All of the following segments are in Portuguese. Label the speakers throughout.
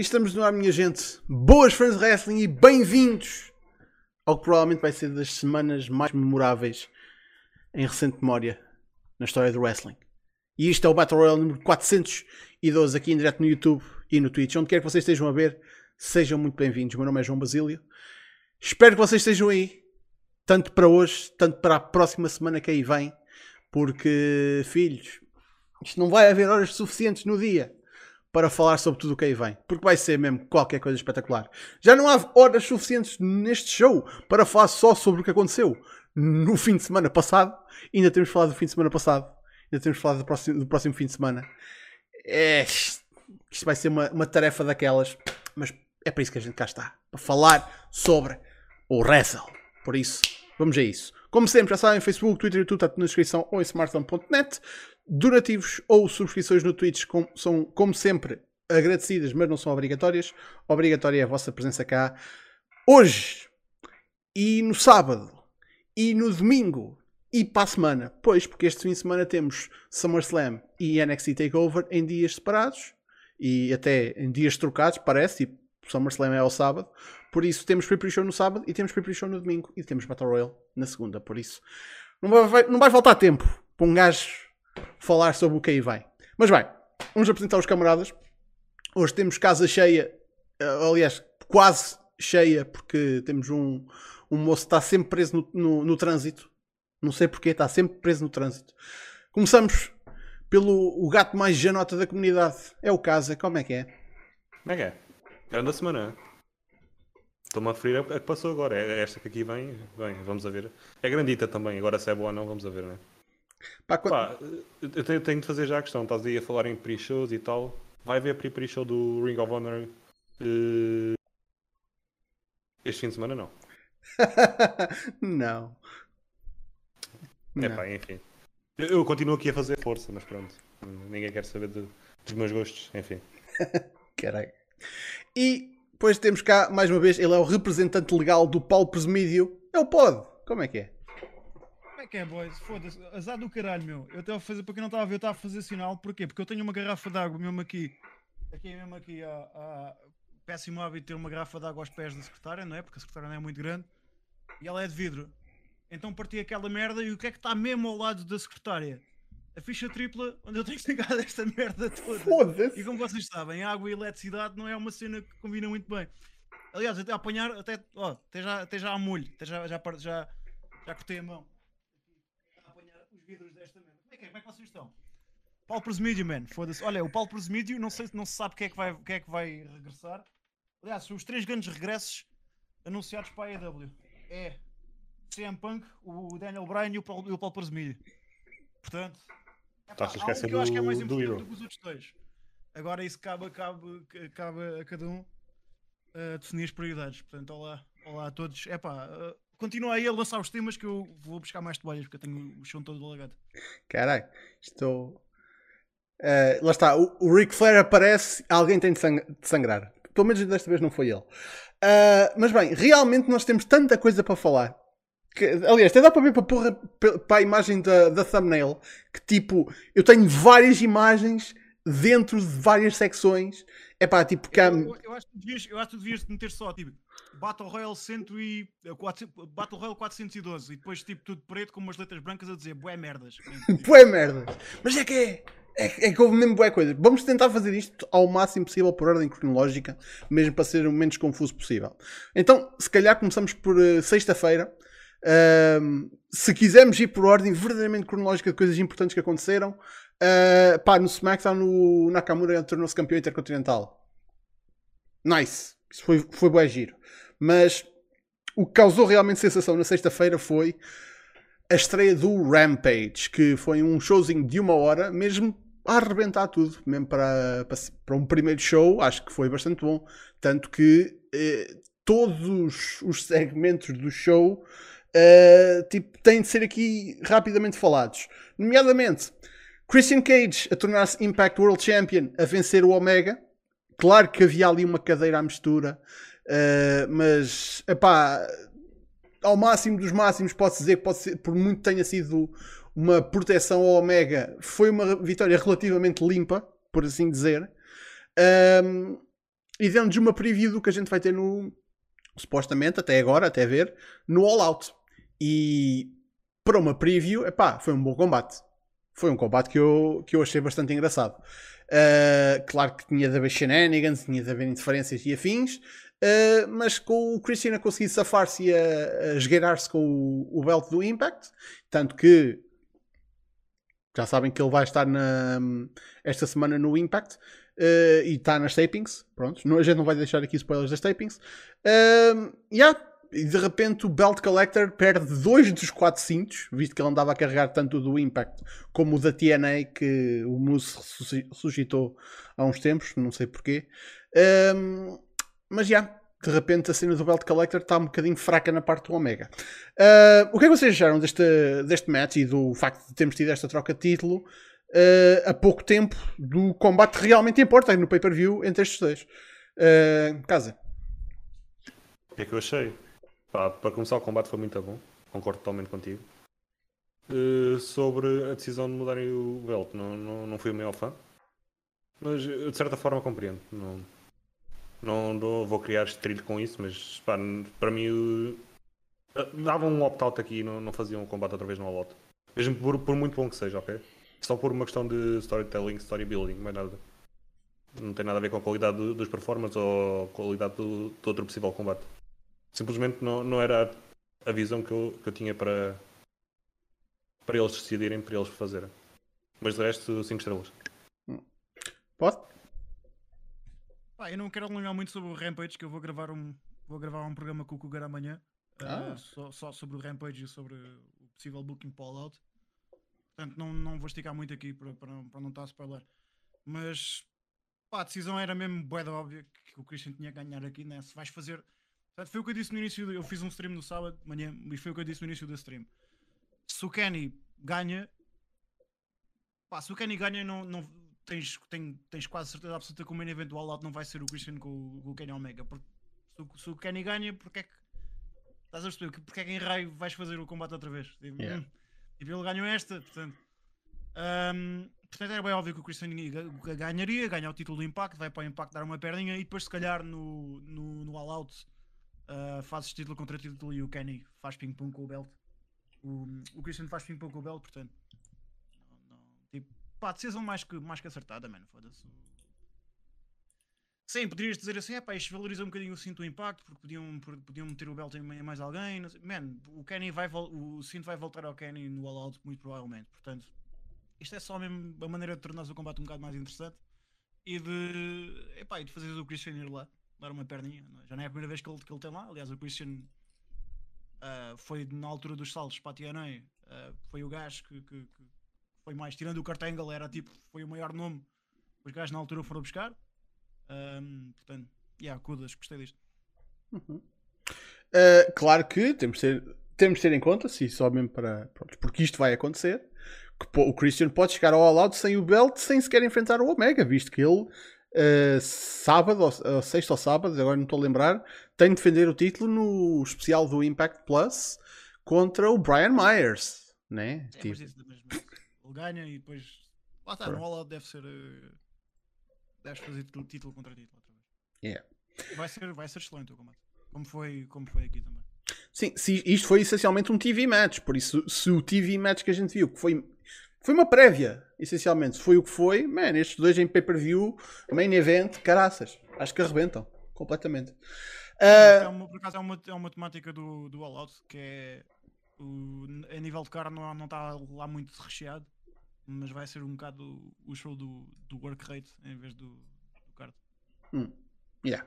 Speaker 1: Estamos no ar, minha gente. Boas fãs de wrestling e bem-vindos ao que provavelmente vai ser das semanas mais memoráveis em recente memória na história do wrestling. E isto é o Battle Royale número 412 aqui em direto no YouTube e no Twitch. Onde quer que vocês estejam a ver, sejam muito bem-vindos. O meu nome é João Basílio. Espero que vocês estejam aí, tanto para hoje, tanto para a próxima semana que aí vem, porque, filhos, isto não vai haver horas suficientes no dia para falar sobre tudo o que aí vem. Porque vai ser mesmo qualquer coisa espetacular. Já não há horas suficientes neste show para falar só sobre o que aconteceu no fim de semana passado. Ainda temos falado do fim de semana passado. Ainda temos falado do próximo, do próximo fim de semana. É, isto vai ser uma, uma tarefa daquelas. Mas é para isso que a gente cá está. Para falar sobre o wrestle. Por isso, vamos a isso. Como sempre, já sabem, Facebook, Twitter YouTube está tudo na descrição ou em smartphone.net. Donativos ou subscrições no Twitch com, são, como sempre, agradecidas, mas não são obrigatórias. Obrigatória é a vossa presença cá. Hoje e no sábado e no domingo e para a semana. Pois, porque este fim de semana temos SummerSlam e NXT TakeOver em dias separados e até em dias trocados, parece. Tipo, SummerSlam é ao sábado. Por isso temos pre Show no sábado e temos pre Show no domingo e temos Battle Royale na segunda. Por isso não vai, não vai faltar tempo para um gajo falar sobre o que aí vai. Mas bem, vamos apresentar os camaradas. Hoje temos casa cheia, eh, aliás, quase cheia, porque temos um, um moço que está sempre preso no, no, no trânsito. Não sei porquê, está sempre preso no trânsito. Começamos pelo o gato mais janota da comunidade. É o Casa, como é que é?
Speaker 2: Como é que é? Grande semana. Estou-me a referir a que passou agora. É esta que aqui vem, vem, vamos a ver. É grandita também, agora se é boa ou não, vamos a ver, é? Pá, quando... Pá, eu tenho, tenho, de fazer já a questão. Estás aí a falar em pre-shows e tal. Vai haver pre-show do Ring of Honor uh... este fim de semana? Não.
Speaker 1: não.
Speaker 2: É pá, enfim. Eu, eu, continuo aqui a fazer força, mas pronto. Ninguém quer saber de, dos meus gostos, enfim.
Speaker 1: Caralho. E depois temos cá, mais uma vez, ele é o representante legal do Paulo Presmídio. É o Pod. Como é que é?
Speaker 3: Como é que é, boys? Foda-se. Azar do caralho, meu. Eu estava a fazer, para quem não estava a ver, eu estava a fazer sinal. Porquê? Porque eu tenho uma garrafa de água mesmo aqui. Aqui mesmo aqui. A, a... Péssimo hábito ter uma garrafa de água aos pés da secretária, não é? Porque a secretária não é muito grande. E ela é de vidro. Então parti aquela merda e o que é que está mesmo ao lado da secretária? a ficha tripla onde eu tenho que pegar esta merda toda.
Speaker 1: Foda-se.
Speaker 3: E como vocês sabem, água e eletricidade não é uma cena que combina muito bem. Aliás, até apanhar, até, ó, até, já, até já a molho, até já, já, já, já cortei a mão. Vidros desta merda. Como é que, é? Como é que vocês estão? Paulo Presmídio, man, foda-se. Olha, o Paulo Presmídio, não sei não se sabe quem é, que vai, quem é que vai regressar. Aliás, os três grandes regressos anunciados para a AEW é CM Punk, o Daniel Bryan e o Paulo, e o Paulo Presmídio. Portanto,
Speaker 2: Estás a esquecer do, acho que é mais importante do,
Speaker 3: do que os outros dois. Agora isso cabe, cabe, cabe a cada um uh, definir as prioridades. Portanto, olá, olá a todos. É pá, uh, continua aí a lançar os temas que eu vou buscar mais toalhas porque eu tenho o chão todo alagado.
Speaker 1: Caralho, estou. Uh, lá está, o, o Ric Flair aparece, alguém tem de, sang de sangrar. Pelo menos desta vez não foi ele. Uh, mas bem, realmente nós temos tanta coisa para falar que, aliás, até dá para ver para, porra, para a imagem da, da thumbnail que tipo, eu tenho várias imagens dentro de várias secções. É pá, tipo,
Speaker 3: há... eu, eu, acho que devias, eu acho que devias meter só tipo Battle Royale 100 e, 400, eh, Battle Royale 412 e depois tipo tudo preto com umas letras brancas a dizer bué merdas.
Speaker 1: bué merdas. Mas é que é. É, é que houve mesmo boa coisa. Vamos tentar fazer isto ao máximo possível por ordem cronológica, mesmo para ser o menos confuso possível. Então, se calhar começamos por uh, sexta-feira, um, se quisermos ir por ordem verdadeiramente cronológica de coisas importantes que aconteceram, uh, pá, no SmackDown o Nakamura tornou-se campeão intercontinental. Nice. Isso foi, foi bom giro. Mas o que causou realmente sensação na sexta-feira foi a estreia do Rampage, que foi um showzinho de uma hora, mesmo a arrebentar tudo, mesmo para, para, para um primeiro show, acho que foi bastante bom. Tanto que eh, todos os segmentos do show uh, tipo, têm de ser aqui rapidamente falados. Nomeadamente, Christian Cage a tornar-se Impact World Champion, a vencer o Omega. Claro que havia ali uma cadeira à mistura, uh, mas epá, ao máximo dos máximos, pode dizer que pode ser, por muito tenha sido uma proteção ao Omega, foi uma vitória relativamente limpa, por assim dizer. Um, e dando-nos uma preview do que a gente vai ter no. Supostamente, até agora, até ver, no All Out. E para uma preview, epá, foi um bom combate. Foi um combate que eu, que eu achei bastante engraçado. Uh, claro que tinha de haver shenanigans, tinha de haver interferências e afins, uh, mas com o Christian a conseguir safar-se e a, a esgueirar-se com o, o belt do Impact, tanto que já sabem que ele vai estar na, esta semana no Impact uh, e está nas tapings. Pronto, a gente não vai deixar aqui spoilers das tapings. Uh, yeah, e de repente o Belt Collector perde dois dos quatro cintos, visto que ele andava a carregar tanto do Impact como o da TNA que o Moose suscitou há uns tempos, não sei porquê. Um, mas já, de repente a cena do Belt Collector está um bocadinho fraca na parte do Omega. Uh, o que é que vocês acharam deste, deste match e do facto de termos tido esta troca de título uh, a pouco tempo do combate que realmente importa no pay-per-view entre estes dois? Uh, casa.
Speaker 2: O que é que eu achei? Para começar, o combate foi muito bom. Concordo totalmente contigo. Uh, sobre a decisão de mudarem o belt, não, não, não fui o maior fã. Mas de certa forma compreendo. Não, não, vou criar estrilho com isso, mas pá, para mim uh, davam um opt-out aqui e não, não faziam o combate outra vez no all-out. Mesmo por, por muito bom que seja, ok? Só por uma questão de storytelling, story building, mais nada. Não tem nada a ver com a qualidade dos performances ou a qualidade do, do outro possível combate simplesmente não, não era a visão que eu, que eu tinha para, para eles decidirem, para eles fazerem. Mas de resto, 5 estrelas.
Speaker 1: Pode?
Speaker 3: Ah, eu não quero alongar muito sobre o Rampage, que eu vou gravar um, vou gravar um programa com o Cougar amanhã. Ah. Uh, só, só, sobre o Rampage e sobre o possível booking para All Out. Portanto, não, não vou esticar muito aqui para, para, não, para não estar a spoiler. Mas pá, a decisão era mesmo boeda óbvia que o Christian tinha que ganhar aqui, né? Se vais fazer Portanto, foi o que eu disse no início. Eu fiz um stream no sábado de manhã e foi o que eu disse no início da stream. Se o Kenny ganha, pá, se o Kenny ganha, não, não, tens, tem, tens quase certeza absoluta que o main event do All Out não vai ser o Christian com, com o Kenny Omega. Porque se o, se o Kenny ganha, porque é que estás a perceber? Porque é que em raio vais fazer o combate outra vez? Tipo, yeah. hum, tipo ele ganhou esta, portanto. Um, portanto, era bem óbvio que o Christian ganharia, ganha o título do Impact, vai para o Impact dar uma perninha e depois, se calhar, no, no, no All Out uh, fazes título contra título e o Kenny faz ping-pong com o belt. O, o Christian faz ping-pong com o belt, portanto. Não, não, tipo, pá, decisão mais que, mais que acertada, mano. Foda-se. Sim, poderias dizer assim, é pá, isto valoriza um bocadinho o cinto impacto, porque podiam, podiam meter o belt em mais alguém. Man, o Kenny vai, o cinto vai voltar ao Kenny no All Out, muito provavelmente. Portanto, isto é só mesmo a maneira de tornar o combate um bocado mais interessante e de, epá, e de fazeres o Christian ir lá dar uma perninha. Já não é a primeira vez que ele, que ele tem lá. Aliás, o Christian uh, foi na altura dos saltos para a TNA. Uh, foi o gajo que, que, que, foi mais, tirando o Cartangle, era tipo, foi o maior nome. Os gajos na altura foram buscar. Um, portanto, yeah, kudas, gostei disto.
Speaker 1: Uh, claro que temos de, ter, temos ter em conta, se só mesmo para. Pronto, porque isto vai acontecer. Que o Christian pode chegar ao All Out sem o belt, sem sequer enfrentar o Omega, visto que ele uh, sábado, ou, sexta ou sábado, agora não estou a lembrar, tem de defender o título no especial do Impact Plus contra o Brian Myers. Né?
Speaker 3: É, tipo... Ele ganha e depois. Lá está, no All deve ser. Uh... Deves fazer título contra título outra vez.
Speaker 1: Yeah.
Speaker 3: Vai ser, vai ser excelente o combate. Como foi, como foi aqui também.
Speaker 1: Sim, se, isto foi essencialmente um TV match, por isso, se o TV match que a gente viu, que foi foi uma prévia, essencialmente. Foi o que foi. Man, estes dois em pay-per-view, main event, caraças. Acho que arrebentam completamente.
Speaker 3: Uh... É uma, por acaso é uma, é uma temática do, do All Out que é o, a nível de cara não, não está lá muito recheado, mas vai ser um bocado o show do, do work rate em vez do, do card.
Speaker 1: Hum. Yeah.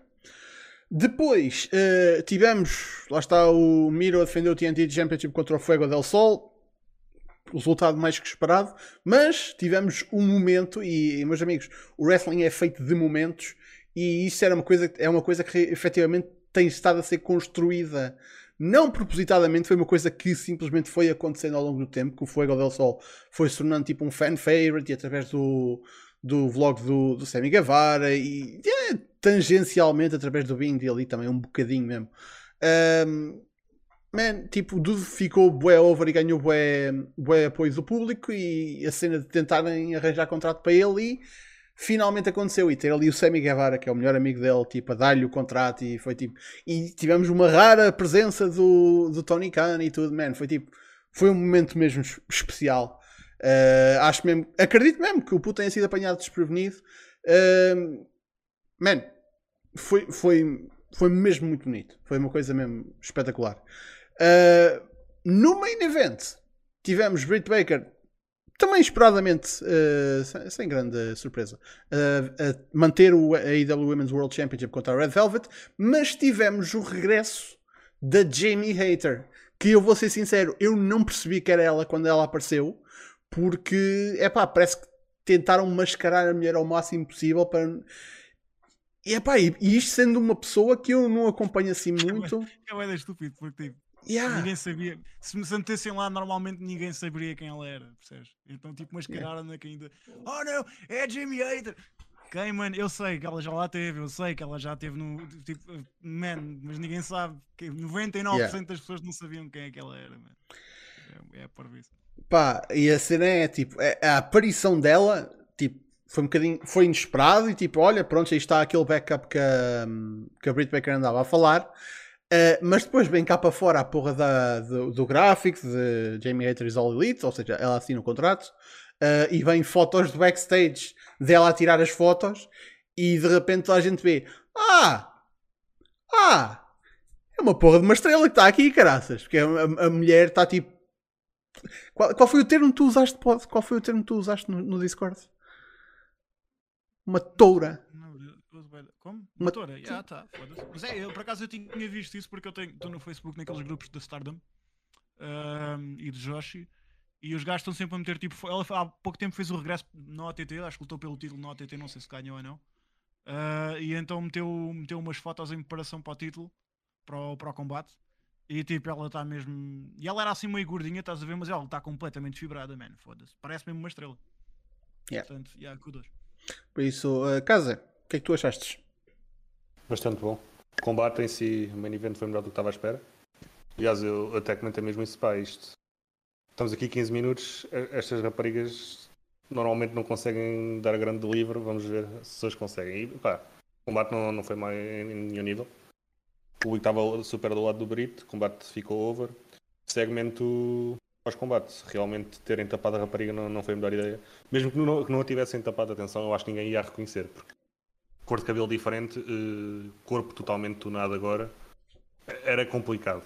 Speaker 1: Depois uh, tivemos, lá está o Miro a defender o TNT Championship contra o Fuego del Sol resultado mais que esperado, mas tivemos um momento, e meus amigos, o wrestling é feito de momentos, e isso era uma coisa, é uma coisa que efetivamente tem estado a ser construída. Não propositadamente, foi uma coisa que simplesmente foi acontecendo ao longo do tempo, que o Fuego del Sol foi se tornando tipo um fan favorite e através do, do vlog do, do Sammy Guevara e é, tangencialmente através do Bing dele também, um bocadinho mesmo. Um, man, tipo, o Dude ficou bué over e ganhou bué, bué apoio do público e a cena de tentarem arranjar contrato para ele e finalmente aconteceu e ter ali o Sammy Guevara, que é o melhor amigo dele, tipo, a dar-lhe o contrato e foi tipo. E tivemos uma rara presença do, do Tony Khan e tudo, man. Foi tipo. Foi um momento mesmo especial. Uh, acho mesmo. Acredito mesmo que o puto tenha sido apanhado desprevenido. Uh, man, foi, foi, foi mesmo muito bonito. Foi uma coisa mesmo espetacular. Uh, no main event, tivemos Britt Baker também esperadamente, uh, sem, sem, grande surpresa, uh, manter o AEW Women's World Championship contra a Red Velvet, mas tivemos o regresso da Jamie Hater, que eu vou ser sincero, eu não percebi que era ela quando ela apareceu, porque, é pá, parece que tentaram mascarar a mulher ao máximo possível para. E, epá, e, e isto sendo uma pessoa que eu não acompanho assim muito.
Speaker 3: É, é, é estúpido, porque tipo,
Speaker 1: Yeah.
Speaker 3: Ninguém sabia. Se me sentessem lá, normalmente ninguém saberia quem ela era, percebes? Então, tipo, mascararam yeah. ainda. Oh não, é Jimmy Hater! Quem, mano? Eu sei que ela já lá teve, eu sei que ela já teve no. Tipo, man, mas ninguém sabe. Que 99% yeah. das pessoas não sabiam quem é que ela era, mano. É, é por isso.
Speaker 1: Pá, e a cena é tipo, é, a aparição dela, tipo, foi um bocadinho, foi inesperado e tipo, olha, pronto, aí está aquele backup que a, que a Brit Baker andava a falar. Uh, mas depois vem cá para fora a porra da, do, do gráfico de Jamie Haters All Elite, ou seja, ela assina o contrato, uh, e vem fotos do backstage dela a tirar as fotos, e de repente a gente vê: Ah! Ah! É uma porra de uma estrela que está aqui, caraças, porque a, a, a mulher está tipo. Qual, qual, foi o termo que tu usaste? Qual foi o termo que tu usaste no, no Discord? Uma toura.
Speaker 3: Como? Motora? Já tá, Mas é, eu por acaso eu tinha visto isso porque eu estou no Facebook naqueles grupos da Stardom um, e de Joshi e os gajos estão sempre a meter tipo. Ela há pouco tempo fez o regresso no OTT, acho que lutou pelo título no OTT, não sei se ganhou ou não. Uh, e então meteu, meteu umas fotos em preparação para o título, para o, para o combate. E tipo, ela está mesmo. E ela era assim meio gordinha, estás a ver? Mas ela está completamente fibrada, mano. Foda-se. Parece mesmo uma estrela.
Speaker 1: Yeah.
Speaker 3: Portanto, yeah, kudos.
Speaker 1: Por isso, uh, Casa, que é que tu achaste?
Speaker 2: Bastante bom. O combate em si, o main event foi melhor do que estava à espera. Aliás, eu até comentei mesmo isso, isto. Estamos aqui 15 minutos, estas raparigas normalmente não conseguem dar grande livro, vamos ver se hoje conseguem. E, pá, o combate não, não foi mais em nenhum nível. O público estava super do lado do Brito, o combate ficou over. Segmento pós-combate, realmente terem tapado a rapariga não, não foi a melhor ideia. Mesmo que não, que não a tivessem tapado, atenção, eu acho que ninguém ia reconhecer, porque cor de cabelo diferente, uh, corpo totalmente tunado agora, era complicado.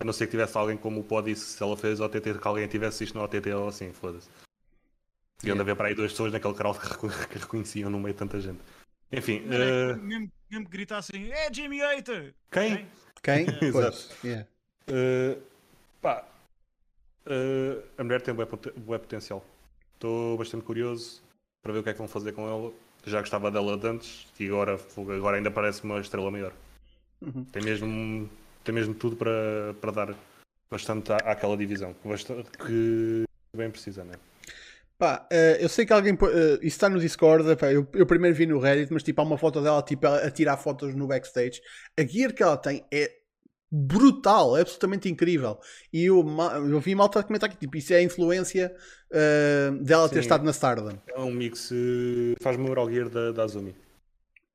Speaker 2: A não ser que tivesse alguém como o Pó disse, se ela fez OTT, que alguém tivesse isto no OTT, ela assim, foda-se. E anda a ver para aí duas pessoas naquele canal que, reconheciam no meio de tanta gente. Enfim.
Speaker 3: Uh... Mesmo, mesmo que gritassem, é Jimmy Hater!
Speaker 2: Quem?
Speaker 1: Quem?
Speaker 2: É. Exato. Yeah. Uh, pá, uh, a mulher tem bué potencial. Estou bastante curioso para ver o que é que vão fazer com ela já gostava dela de antes e agora, agora ainda parece uma estrela maior. Uhum. Tem, mesmo, tem mesmo tudo para, para dar bastante à, àquela divisão bastante, que bem precisa, né?
Speaker 1: Pá, uh, eu sei que alguém. Uh, isso está no Discord. Pá, eu, eu, primeiro vi no Reddit, mas tipo, há uma foto dela tipo, a, a tirar fotos no backstage. A gear que ela tem é brutal, é absolutamente incrível. E eu, eu vi malta comentar que tipo, isso é a influência uh, dela Sim, ter estado na Stardom.
Speaker 2: É um mix, faz-me o Gear da, da Azumi.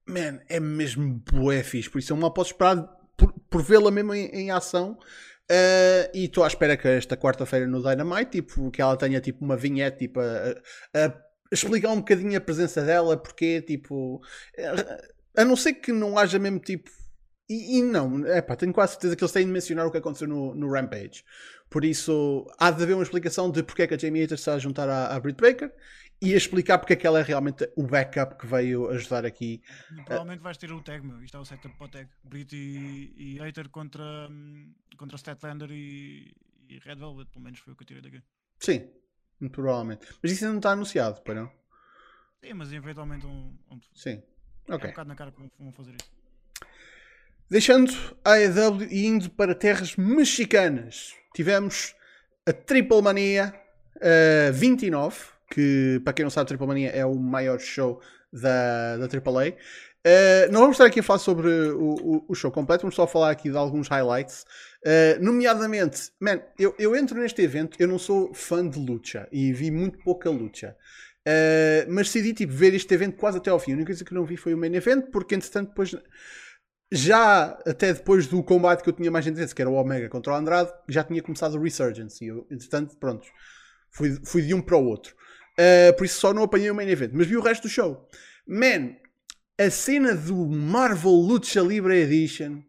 Speaker 1: Man, é mesmo bué fixe, por isso eu mal posso esperar por, por vê-la mesmo em, em ação. Uh, e estou à espera que esta quarta-feira no Dynamite, tipo, que ela tenha tipo uma vinheta tipo, a, a explicar um bocadinho a presença dela, porque tipo, a não ser que não haja mesmo tipo e, e, não, é pá, tenho quase certeza que eles têm de mencionar o que aconteceu no, no Rampage. Por isso, há de haver uma explicação de porque é que a Jamie Hater está a juntar à, à Britt Baker e a explicar porque é que ela é realmente o backup que veio ajudar aqui.
Speaker 3: provavelmente vais ter o tag, meu. Isto é o setup para o tag. Britt e, e Hater contra, contra Statlander e, e Red Velvet, pelo menos foi o que eu tirei daqui.
Speaker 1: Sim, provavelmente. Mas isso ainda não está anunciado, para não?
Speaker 3: Sim, mas eventualmente um. um...
Speaker 1: Sim.
Speaker 3: É um bocado na cara que vão fazer isso.
Speaker 1: Deixando a AEW e indo para terras mexicanas, tivemos a Triple Mania uh, 29, que para quem não sabe, Triple Mania é o maior show da, da AAA. Uh, não vamos estar aqui a falar sobre o, o, o, show completo, vamos só falar aqui de alguns highlights. Uh, nomeadamente, man, eu, eu entro neste evento, eu não sou fã de luta e vi muito pouca luta. Uh, mas decidi tipo, ver este evento quase até ao fim. A única coisa que não vi foi o main event, porque entretanto depois já até depois do combate que eu tinha mais interesse, que era o Omega contra o Andrade, já tinha começado o Resurgence. E eu, entretanto, pronto, fui, fui de um para o outro. Uh, por isso só não apanhei o main event, mas vi o resto do show. Man, a cena do Marvel Lucha Libre Edition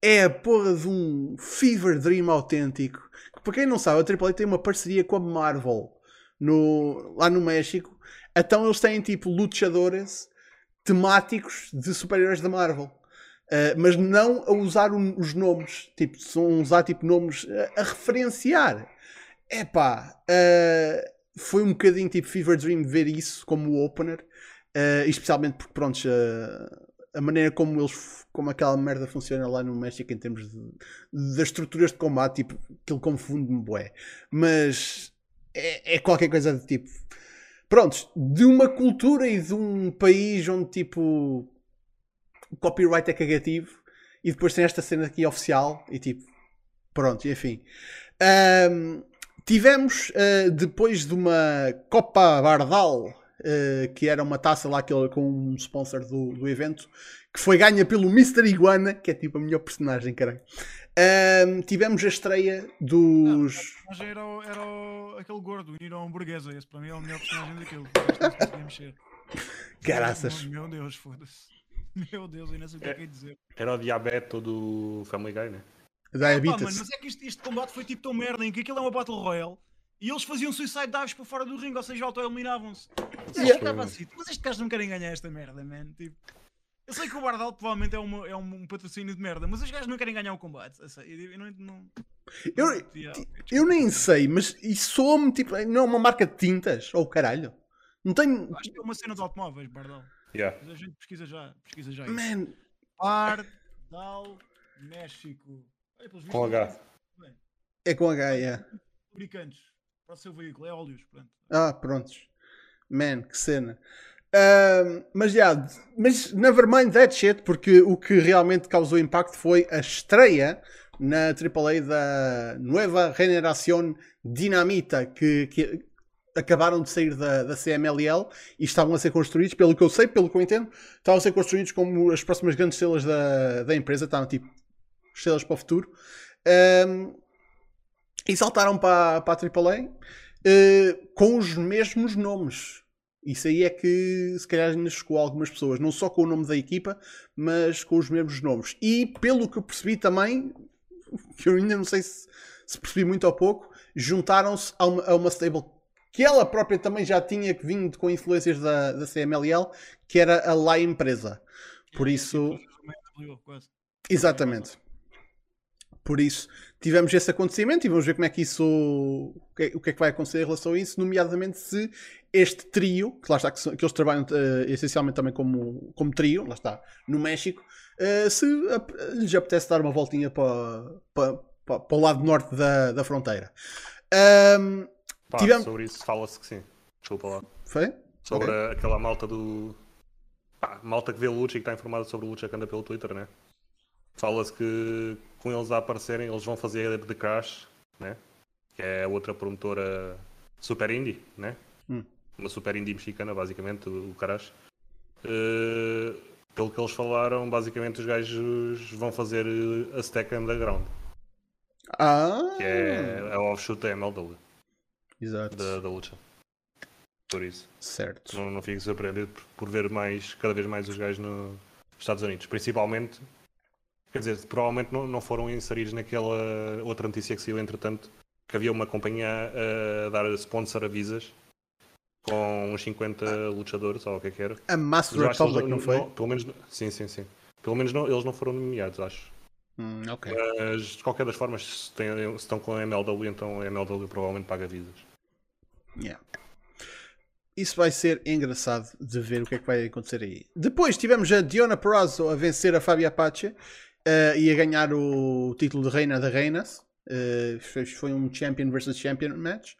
Speaker 1: é a porra de um fever dream autêntico. Para quem não sabe, a AAA tem uma parceria com a Marvel no, lá no México. Então eles têm tipo luchadores temáticos de super-heróis da Marvel. Uh, mas não a usar um, os nomes, tipo, são usar tipo nomes a, a referenciar. Epá, uh, foi um bocadinho tipo Fever Dream ver isso como opener, uh, especialmente porque, pronto, uh, a maneira como eles, como aquela merda funciona lá no México em termos das estruturas de combate, tipo, aquilo confunde-me, bué. Mas é, é, qualquer coisa de tipo, pronto, de uma cultura e de um país onde, tipo, o copyright é cagativo e depois tem esta cena aqui oficial e tipo, pronto, e enfim. Um, tivemos, uh, depois de uma Copa Bardal, uh, que era uma taça lá que, com um sponsor do, do evento, que foi ganha pelo Mr. Iguana, que é tipo a melhor personagem, caralho. Um, tivemos a estreia dos.
Speaker 3: Mas era, era aquele gordo, o Niro Hamburguesa. Esse para mim é o melhor personagem daquilo.
Speaker 1: Caraças.
Speaker 3: Meu Deus, foda-se. Meu Deus, eu não sei o que é que dizer.
Speaker 2: Era o diabeto do Family Guy, né?
Speaker 1: Diabetes.
Speaker 3: Ah, mas é que este, este, combate foi tipo tão merda em que aquilo é uma Battle Royale e eles faziam suicide dives para fora do ringue, ou seja, auto-eliminavam-se. Yeah. Assim, mas estes gajos não querem ganhar esta merda, man. Tipo, eu sei que o Bardal provavelmente é, uma, é um, patrocínio de merda, mas os gajos não querem ganhar o combate. Eu, sei, eu não, não...
Speaker 1: Eu, eu nem sei, mas isso soa-me tipo. Não é uma marca de tintas? Ou oh, caralho? Não tenho.
Speaker 3: Acho que é uma cena de automóveis, Bardal.
Speaker 2: Yeah.
Speaker 3: Mas a gente pesquisa já. Pesquisa já
Speaker 1: Man.
Speaker 3: Bardal, México.
Speaker 2: com H.
Speaker 1: É com H, yeah.
Speaker 3: Fabricantes. Para o seu veículo, é óleos. Pronto.
Speaker 1: Ah, prontos. Man, que cena. Uh, mas já, yeah, mas nevermind that shit, porque o que realmente causou impacto foi a estreia na AAA da Nueva Generación Dinamita, que, que acabaram de sair da, da CMLL e estavam a ser construídos, pelo que eu sei, pelo que eu entendo, estavam a ser construídos como as próximas grandes estrelas da, da empresa, estavam tipo estrelas para o futuro. Um, e saltaram para, para a AAA uh, eh, com os mesmos nomes. Isso aí é que se calhar ainda chocou algumas pessoas, não só com o nome da equipa, mas com os mesmos nomes. E pelo que eu percebi também, que eu ainda não sei se, se percebi muito ou pouco, juntaram-se a uma, a uma stable que ela própria também já tinha vindo com influências da, da CMLL, que era a La Empresa. Por isso. Exatamente. Por isso, tivemos esse acontecimento e vamos ver como é que isso. O que, o que é que vai acontecer em relação a isso, nomeadamente se este trio, que lá está, que, que eles trabalham uh, essencialmente também como, como trio, lá está, no México, uh, se uh, lhes apetece dar uma voltinha para, para, para, para o lado norte da, da fronteira. Um,
Speaker 2: Pá, tivemos... Sobre isso fala-se que sim. Desculpa lá.
Speaker 1: Foi?
Speaker 2: Sobre okay. aquela malta do. Pá, malta que vê luta e que está informada sobre luta que anda pelo Twitter, né? Fala-se que com eles a aparecerem, eles vão fazer The Crash, né? Que é outra promotora super indie, né? Hum. Uma super indie mexicana, basicamente, o Crash. Uh, pelo que eles falaram, basicamente os gajos vão fazer a Stack Underground.
Speaker 1: Ah!
Speaker 2: Que é a offshoot da MLW.
Speaker 1: Exato.
Speaker 2: Da, da luta. Por isso.
Speaker 1: Certo.
Speaker 2: Não, não fico surpreendido por, por ver mais, cada vez mais os gajos nos Estados Unidos. Principalmente Quer dizer, provavelmente não, não foram inseridos naquela outra notícia que saiu entretanto, que havia uma companhia a dar sponsor a visas com uns 50 ah. lutadores, ou o que é que era.
Speaker 1: A Master Republic, não, não foi? Não,
Speaker 2: pelo menos, sim, sim, sim. Pelo menos não, eles não foram nomeados, acho.
Speaker 1: Hum, ok.
Speaker 2: Mas, de qualquer das formas, se, tem, se estão com a MLW, então a MLW provavelmente paga visas.
Speaker 1: Yeah. Isso vai ser engraçado de ver o que é que vai acontecer aí. Depois tivemos a Diona Perazzo a vencer a Fabia Apache uh, e a ganhar o título de Reina da Reinas. Uh, foi um Champion versus Champion match.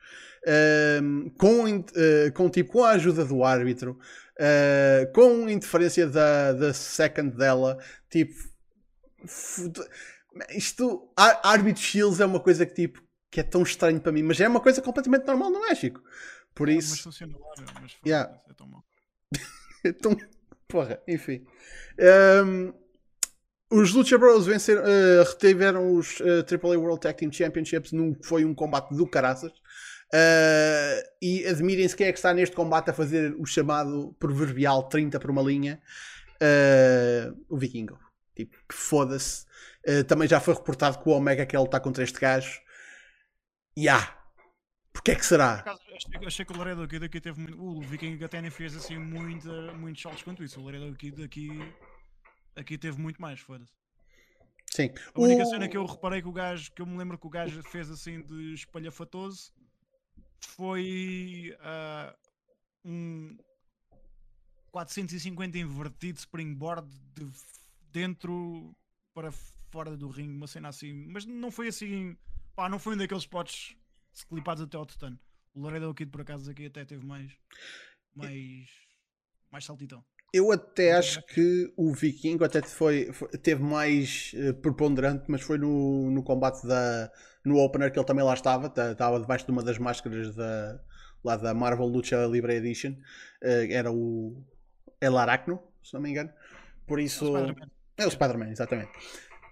Speaker 1: Uh, com, uh, com, tipo, com a ajuda do árbitro, com interferência da, da second dela, tipo, isto, árbitro shields é uma coisa que tipo, que é tão estranho para mim, mas é uma coisa completamente normal no México. Por
Speaker 3: É,
Speaker 1: isso.
Speaker 3: Mas funciona lá, meu, mas
Speaker 1: Yeah.
Speaker 3: foda-se, é tão mau.
Speaker 1: Então, porra, enfim. Um, os Lucha Bros venceram, uh, retiveram os uh, AAA World Tag Team Championships num que foi um combate do caraças. Uh, e admirem-se quem é que está neste combate a fazer o chamado proverbial 30 por uma linha. Uh, o Vikingo. Tipo, que foda-se. Também já foi reportado que o Omega que ele está contra este gajo. Yeah. Porquê é que será?
Speaker 3: acaso, achei, achei que o Laredo aqui daqui teve muito. O Viking até nem fez assim muita, muitos saltos quanto isso. O Laredo aqui daqui. Aqui teve muito mais, foda-se.
Speaker 1: Sim.
Speaker 3: A única
Speaker 1: O-
Speaker 3: cena que eu reparei que o gajo, que eu me lembro que o gajo fez assim de espalhafatoso foi ah, um 450 invertido springboard de dentro para fora do ringue, uma cena assim, mas não foi assim, pá, não foi um daqueles spots clipados até ao tutano. O Laredo Kid por acaso aqui até teve mais mais mais saltitão.
Speaker 1: Eu até acho que o Vikingo até foi, foi- teve mais eh, preponderante, mas foi no, no combate da, no opener que ele também lá estava, estava debaixo de uma das máscaras da, lá da Marvel Lucha Libre Edition, eh, era o El Aracno, se não me engano. Por isso. É o Spider-Man, exatamente.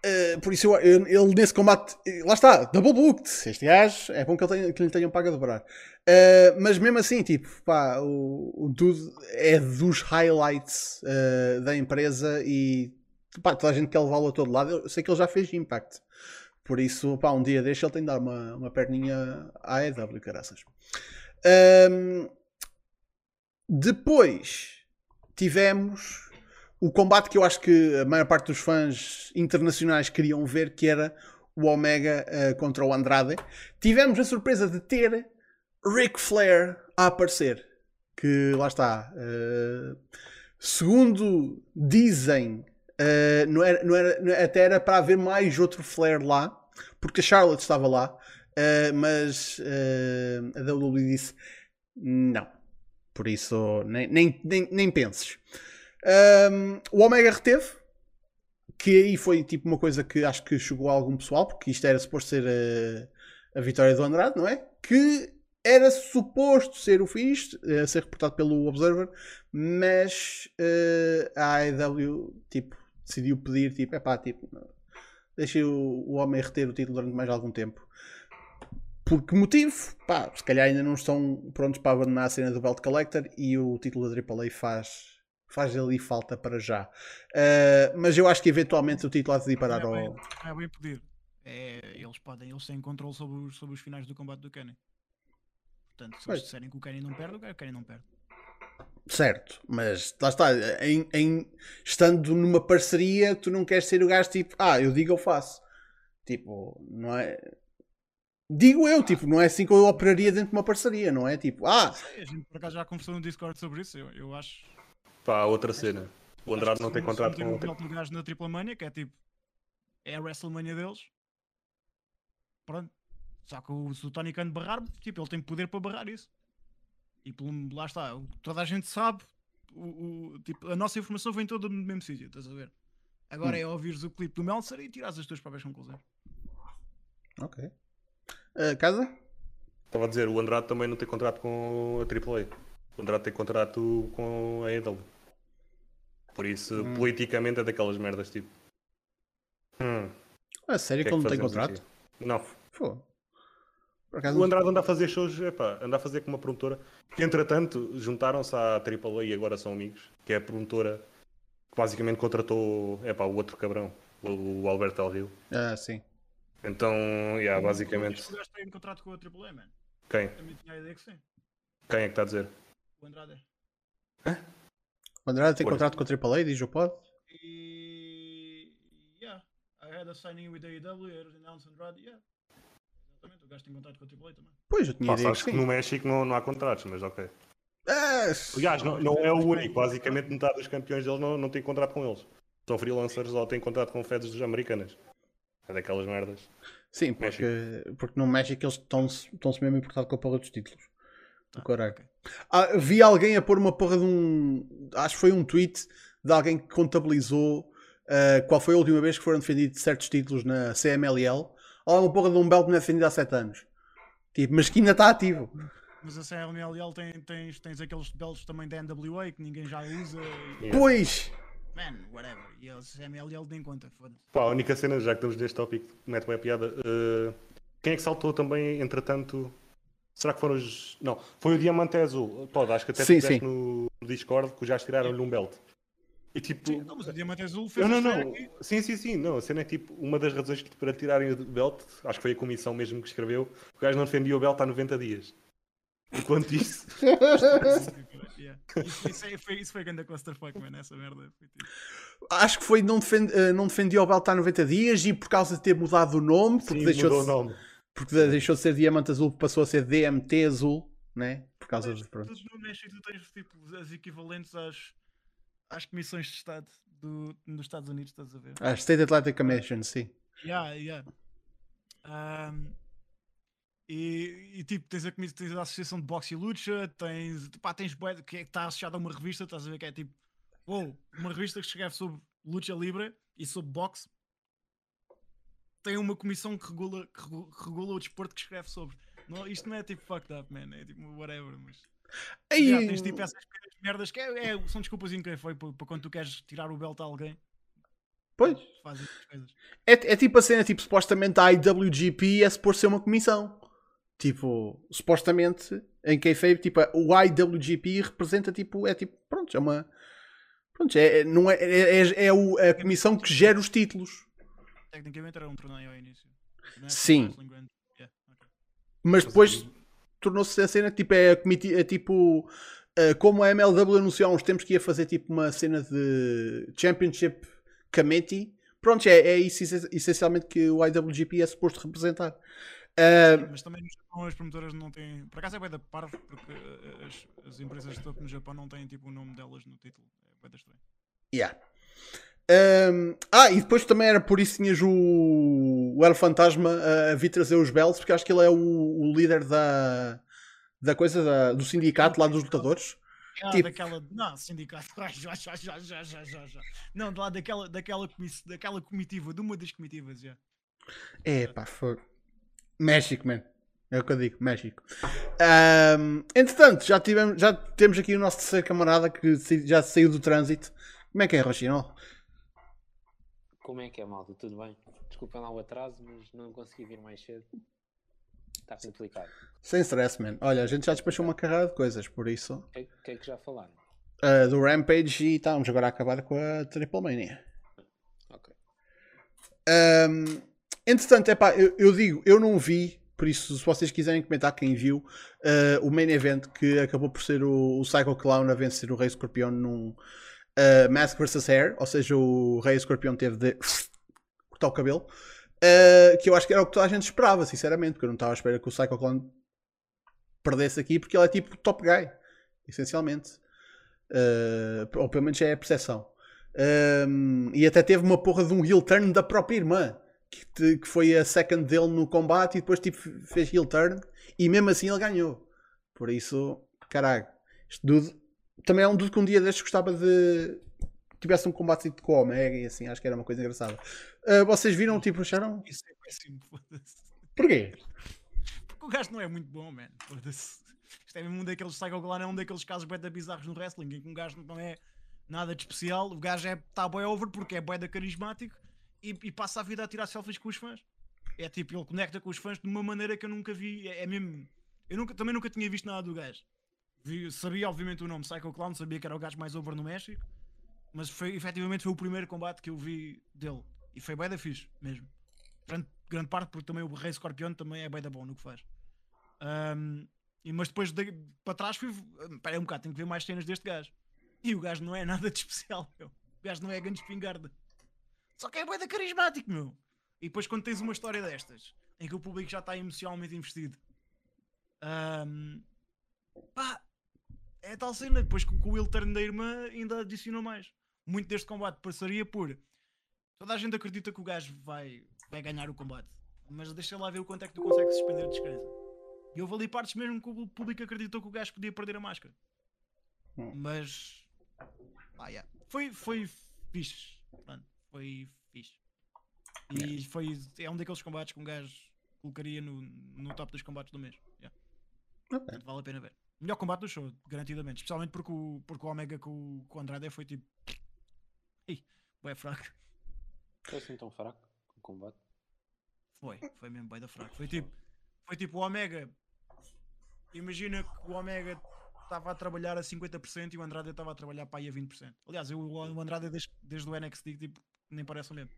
Speaker 1: Uh, por isso, eu- ele nesse combate, eh, lá está, double booked. Este gajo, é bom que, ele tenha, que lhe tenham pago a dobrar. Uh, mas mesmo assim, tipo, pá, o, o dude é dos highlights uh, da empresa e pá, toda a gente quer levá-lo a todo lado. Eu sei que ele já fez Impact. Por isso, pá, um dia deixa ele tem de dar uma, uma perninha à EW, caraças. Um, depois tivemos o combate que eu acho que a maior parte dos fãs internacionais queriam ver, que era o Omega eh, contra o Andrade. Tivemos a surpresa de ter Ric Flair a aparecer. Que lá está. eh, segundo dizem, eh, não era, não era, até era para haver mais outro Flair lá, porque a Charlotte estava lá, mas a WWE disse não. Por isso, nem, nem, nem, nem penses. Um, o Omega reteve, que aí foi tipo uma coisa que acho que chegou a algum pessoal, porque isto era suposto ser a, a vitória do Andrade, não é? Que era suposto ser o fixe, a ser reportado pelo Observer, mas eh, a AEW tipo, decidiu pedir, tipo, é pá, tipo, deixem o, o homem reter o título durante mais algum tempo. Por que motivo? Pá, se calhar ainda não estão prontos para abandonar a cena do Belt Collector e o título da AAA faz, faz ali falta para já. Uh, mas eu acho que eventualmente o título há de ir parar
Speaker 3: Não é
Speaker 1: ao.
Speaker 3: bem, é bem pedir. É, eles podem, eles têm controle sobre os, sobre os finais do combate do Kenny. Portanto, se eles disserem que o Kenny não perde, o Kenny não perde.
Speaker 1: Certo, mas lá está, em, em- estando numa parceria, tu não queres ser o gajo tipo, ah, eu digo, eu faço. Tipo, não é. Digo eu, tipo, não é assim que eu operaria dentro de uma parceria, não é? Tipo, ah,
Speaker 3: Sei, a gente por acaso já conversou no Discord sobre isso. Eu, eu acho.
Speaker 2: Pá, outra cena. O Andrade não tem contrato com
Speaker 3: o
Speaker 2: o
Speaker 3: belt no gajo na Tripla Mania, que é tipo. É a WrestleMania deles. Pronto. Só que o, se o Tony Khan barrar, tipo, ele tem poder para barrar isso. E pelo- lá está. Toda a gente sabe. O, o- tipo, a nossa informação vem toda no mesmo sítio, estás a ver? Agora
Speaker 1: Hum.
Speaker 3: é ouvires o clipe do Meltzer e tirares as tuas próprias conclusões.
Speaker 1: ok. Uh, casa?
Speaker 2: Estava a dizer, o Andrade também não tem contrato com a AAA. O Andrade tem contrato com a EW. Por isso,
Speaker 1: Hum.
Speaker 2: politicamente é daquelas merdas tipo. Hum,
Speaker 1: A sério
Speaker 2: o
Speaker 1: que,
Speaker 2: que é
Speaker 1: ele não
Speaker 2: que
Speaker 1: tem contrato?
Speaker 2: aqui? Não.
Speaker 1: Pô. Por acaso,
Speaker 2: O Andrade anda a fazer shows, epá, anda a fazer com uma promotora que entretanto juntaram-se à AAA e agora são amigos, que é a promotora que basicamente contratou epá, o outro cabrão, o, o Alberto Del Rio.
Speaker 1: Ah, sim.
Speaker 2: Então, yeah,
Speaker 3: O
Speaker 2: basicamente,
Speaker 3: gajo tem contrato com a AAA, man.
Speaker 2: quem?
Speaker 3: Também tinha a ideia que sim.
Speaker 2: Quem é que está a dizer?
Speaker 3: O Andrade.
Speaker 1: O Andrade tem contrato com a AAA, diz o pod.
Speaker 3: E. Yeah. I had a signing with AEW, it was announced Andrade, yeah. Exatamente, o gajo tem contrato com a AAA também.
Speaker 1: Pois, eu tinha
Speaker 2: Pá,
Speaker 1: ideia que
Speaker 2: que no México não, não há contratos, mas ok.
Speaker 1: Ah,
Speaker 2: Aliás, não, não é o único, basicamente metade dos campeões deles não, não tem contrato com eles. São freelancers ou têm contrato com feds americanas. É daquelas merdas.
Speaker 1: Sim, porque, porque no México eles estão-se estão-se mesmo importados com a porra dos títulos. Do caralho.
Speaker 3: ok.
Speaker 1: Ah, vi alguém a pôr uma porra de um. Acho que foi um tweet de alguém que contabilizou ah, qual foi a última vez que foram defendidos certos títulos na CMLL. Olha uma porra de um belt que não é defendido há 7 anos. Tipo, mas que ainda está ativo.
Speaker 3: Mas a CMLL tem, tens, tens aqueles belts também da NWA que ninguém já usa.
Speaker 1: E... Pois!
Speaker 3: Man, whatever. E a CMLL nem conta, foda-se.
Speaker 2: Pá, a única cena, já que estamos neste tópico, mete bem a piada. Uh, quem é que saltou também, entretanto? Será que foram os. Não, foi o Diamante Azul. Pode, acho que até sim, sim. No, Discord que já tiraram-lhe um belt.
Speaker 3: E tipo. Sim, não, mas o Diamante Azul
Speaker 2: fez. Não, não, não. Sim, sim, sim. Não, a cena é tipo. Uma das razões para tirarem o belt, acho que foi a comissão mesmo que escreveu, o gajo não defendia o belt há 90 dias. Enquanto isso.
Speaker 3: yeah. Isso, isso, é, foi, isso foi grande clusterfuck, mano, essa merda. Tipo...
Speaker 1: Acho que foi não, defend, uh, não defendia o belt há 90 dias e por causa de ter mudado o nome, porque
Speaker 2: Sim,
Speaker 1: deixou
Speaker 2: mudou de, o nome.
Speaker 1: Porque deixou de ser Diamante Azul, passou a ser DMT Azul, né? Por causa
Speaker 3: de. Pronto. No México tu tens tipo, as equivalentes às, às comissões de Estado do, dos Estados Unidos, estás a ver?
Speaker 1: A State Athletic Commission, sim.
Speaker 3: Yeah, yeah. Um, e, e, tipo, tens a, tens a Associação de Boxe e Lucha, tens, pá, tens que é, está associada a uma revista, estás a ver que é tipo, oh, uma revista que escreve sobre luta livre e sobre boxe. Tem uma comissão que regula, que regula o desporto que escreve sobre. Não, isto não é tipo fucked up, man. É tipo whatever, mas. Aí... Já, tens tipo essas merdas que é, é, são desculpas em quem foi para, quando tu queres tirar o belt a alguém.
Speaker 1: Pois. É, é tipo a cena, tipo, supostamente a IWGP é suposto ser uma comissão. Tipo, supostamente, em kayfabe, tipo, o IWGP representa, tipo, é tipo, pronto, é uma... Pronto, é, não é, é, é, é o, a comissão que gera os títulos.
Speaker 3: Tecnicamente era um torneio ao início.
Speaker 1: É Sim. Yeah, okay. Mas depois tornou-se a cena, tipo, é, é tipo... Uh, como a MLW anunciou há uns tempos que ia fazer tipo uma cena de Championship Committee, pronto, é, é isso essencialmente que o IWGP é suposto representar.
Speaker 3: Uh, mas também no Japão as promotoras não têm. Por acaso é bem da parvo, porque eh, as, as, empresas de topo no Japão não têm tipo o nome delas no título. É bem da estranho.
Speaker 1: Yeah. Um, ah, e depois também era por isso que tinhas o, o El Fantasma a, a vir trazer os belts, porque acho que ele é o, o líder da, da coisa da, do sindicato lá dos lutadores.
Speaker 3: Ah, tipo... daquela. Não, sindicato. Já, já, já, já, já, já. Não, de lá daquela, daquela, daquela comitiva, de uma das comitivas, já.
Speaker 1: É, pá, foi. México, man. É o que eu digo, México. Um, entretanto, já, tivemos, já temos aqui o nosso terceiro camarada que já saiu do trânsito. Como é que é, Rochino?
Speaker 4: Como é que é, malta? Tudo bem? Desculpem lá o atraso, mas não consegui vir mais cedo. Está complicado.
Speaker 1: Sem stress, man. Olha, a gente já despachou uma carrada de coisas, por isso.
Speaker 4: O que, que, é que já falaram?
Speaker 1: Uh, do Rampage e estamos agora a acabar com a Triple Mania.
Speaker 4: Ok.
Speaker 1: Um, Entretanto, epá, eu, eu digo, eu não vi, por isso, se vocês quiserem comentar quem viu, uh, o main event que acabou por ser o, o Psycho Clown a vencer o Rei Escorpião num uh, Mask vs Hair, ou seja, o Rei Escorpião teve de cortar o cabelo, uh, que eu acho que era o que toda a gente esperava, sinceramente, porque eu não estava à espera que o Psycho Clown perdesse aqui, porque ele é tipo top guy, essencialmente. Uh, ou pelo menos é a percepção. Um, e até teve uma porra de um heel turn da própria irmã que, que foi a second dele no combate e depois tipo, fez heel turn e mesmo assim ele ganhou. Por isso, caralho, este dude também é um dude que um dia destes gostava de tivesse um combate com o Omega e assim, acho que era uma coisa engraçada. Uh, vocês viram, tipo, acharam?
Speaker 3: Isso é péssimo, foda-se.
Speaker 1: Porquê?
Speaker 3: Porque o gajo não é muito bom, man. Foda-se. Isto é mesmo um daqueles Psycho é um daqueles casos bem bizarros no wrestling, em que um gajo não é nada de especial, o gajo é, tá over porque é bem da carismático e, e, passa a vida a tirar selfies com os fãs. É tipo, ele conecta com os fãs de uma maneira que eu nunca vi. É, é mesmo. Eu nunca, também nunca tinha visto nada do gajo. Vi, sabia, obviamente, o nome Psycho Clown, sabia que era o gajo mais over no México, mas foi, efetivamente foi o primeiro combate que eu vi dele. E foi bem da fixe, mesmo. Grande, grande parte, porque também o Rei Scorpion também é bem da bom no que faz. Um, e, mas depois de, para trás fui. Espera um bocado, tenho que ver mais cenas deste gajo. E o gajo não é nada de especial, meu. O gajo não é grande espingarda. Só que é boeda carismático, meu. E depois quando tens uma história destas, em que o público já está emocionalmente investido, um, pá, é tal cena. Depois com, com o Will irmã ainda adicionou mais. Muito deste combate passaria por toda a gente acredita que o gajo vai, vai ganhar o combate, mas deixa lá ver o quanto é que tu consegues suspender a descrença. E houve ali partes mesmo que o público acreditou que o gajo podia perder a máscara. Hum. Mas. Ah, yeah. foi, foi fixe. Pronto foi fixe. E foi, é um daqueles combates que um gajo colocaria no, no top dos combates do mês. Yeah.
Speaker 1: Ok.
Speaker 3: Vale a pena ver. Melhor combate do show, garantidamente. Especialmente porque o, porque o Omega com, o- com o Andrade foi tipo. Ih, é fraco.
Speaker 4: Foi assim tão fraco o combate.
Speaker 3: Foi, foi mesmo bem da fraco. Foi tipo, foi tipo o Omega. Imagina que o Omega estava a trabalhar a 50% e o Andrade estava a trabalhar para aí a 20%. Aliás, eu, o Andrade desde, desde o NXT tipo, nem parece o mesmo.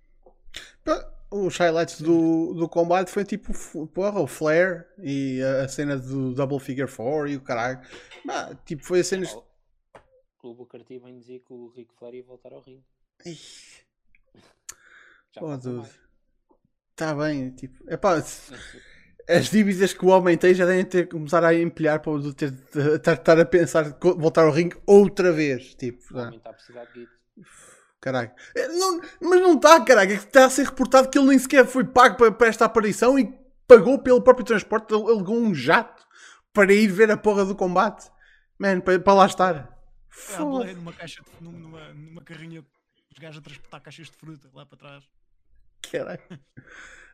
Speaker 1: Os highlights do, do combate foi tipo porra, o Flair e a, a cena do Double Figure 4 e o caralho. Pá, tipo, foi a cena.
Speaker 4: O Booker T vem dizer que o Ric Flair ia voltar ao ringue.
Speaker 1: Oh, dude. Tá bem, tipo, epá, as dívidas que o homem tem já devem ter começar a empilhar para o ter, estar a pensar voltar ao ringue outra vez. Tipo,
Speaker 4: O
Speaker 1: tá.
Speaker 4: homem está a precisar de guito.
Speaker 1: Caralho. É, não- mas não está, caralho. É que está a ser reportado que ele nem sequer foi pago para, para esta aparição e pagou pelo próprio transporte. Ele alugou um jato para ir ver a porra do combate. Man, para, para lá estar.
Speaker 3: Boleia numa caixa, de, numa- numa, numa carrinha, os gajos a transportar caixas de fruta lá para trás.
Speaker 1: Caralho.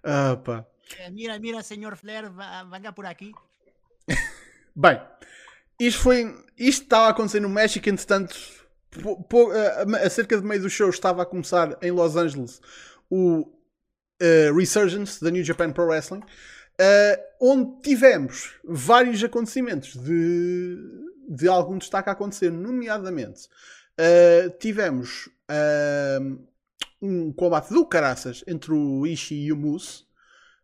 Speaker 1: Ah, pá.
Speaker 3: Eh, mira, mira, senhor Flair, va- venga por aqui.
Speaker 1: Bem, isto foi. Isto estava a acontecer no México, entretanto, po- po- a, cerca de meio do show estava a começar em Los Angeles o eh, Resurgence da New Japan Pro Wrestling, eh, onde tivemos vários acontecimentos de, de algum destaque a acontecer, nomeadamente eh, tivemos eh, um combate do caraças entre o Ishii e o Moose.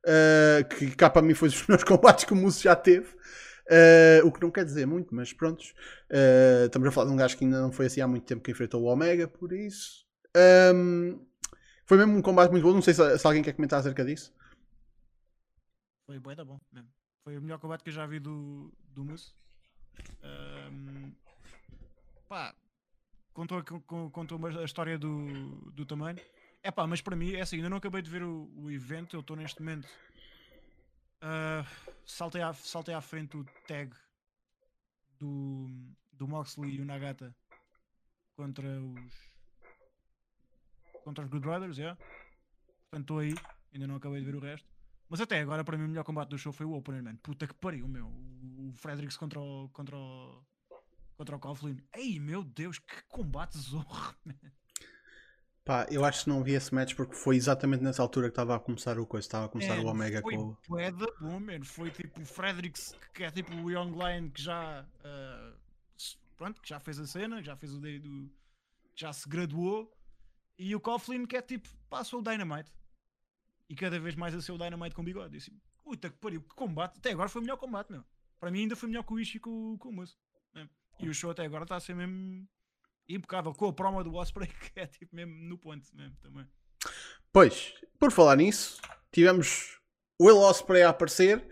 Speaker 1: eh, que cá para mim foi dos melhores combates que o Moose já teve. Uh, o que não quer dizer muito, mas prontos. Uh, estamos a falar de um gajo que ainda não foi assim há muito tempo que enfrentou o Omega, por isso. Um, foi mesmo um combate muito bom. Não sei se, se alguém quer comentar acerca disso.
Speaker 3: Foi bué da bom. Foi o melhor combate que eu já vi do, do Moose. Ahm, pá, contou, con- contou a história do, do tamanho. É pá, mas para mim, é assim, ainda não acabei de ver o, o evento. Eu estou neste momento. ah, saltei, à, saltei à frente o tag do, do Moxley e o Nagata contra os. contra os Good Brothers, yeah. Portanto, estou aí. Ainda não acabei de ver o resto. Mas até agora, para mim, o melhor combate do show foi o Opener, man. Puta que pariu, meu. O Fredericks contra o. contra o. contra o Coughlin. Ei, meu Deus, que combate zorro, man.
Speaker 1: Pá, eu acho que não vi esse match porque foi exatamente nessa altura que estava a começar o coisa. Estava a começar o
Speaker 3: Man,
Speaker 1: Omega
Speaker 3: foi
Speaker 1: com o.
Speaker 3: bué da bom, man. Foi tipo o Fredericks, que é tipo o Young Lion que já. s- pronto, que já fez a cena, já fez o day do. que já se graduou. E o Coughlin que é tipo. passou o Dynamite. E cada vez mais a ser o Dynamite com bigode. E assim, puta que pariu, que combate. Até agora foi o melhor combate, meu. Para mim ainda foi melhor que o Ishii e com, com o Musso. né? E o show até agora está a ser mesmo impecável. Com a promo do Osprey, que é tipo mesmo no ponto mesmo também.
Speaker 1: Pois, por falar nisso, tivemos Will Ospreay a aparecer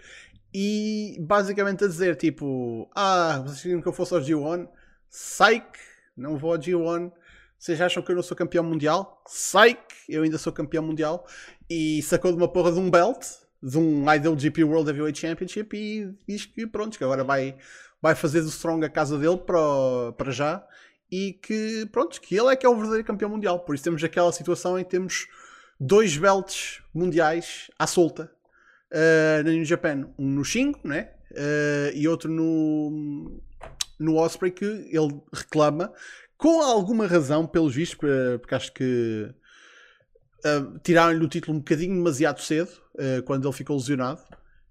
Speaker 1: e basicamente a dizer tipo: Ah, vocês queriam que eu fosse ao G1? Psych, não vou ao G1. Vocês acham que eu não sou campeão mundial? Psych, eu ainda sou campeão mundial. E sacou de uma porra de um belt, de um IWGP World Heavyweight Championship e diz que pronto, que agora vai, vai fazer do Strong a casa dele para, para já. E que pronto, que ele é que é o verdadeiro campeão mundial. Por isso temos aquela situação em que temos dois belts mundiais à solta uh, New Japan. Um no Shingo, né? Uh, e outro no, no Osprey que ele reclama com alguma razão, pelos vistos, porque, porque acho que uh, tiraram-lhe o título um bocadinho demasiado cedo uh, quando ele ficou lesionado.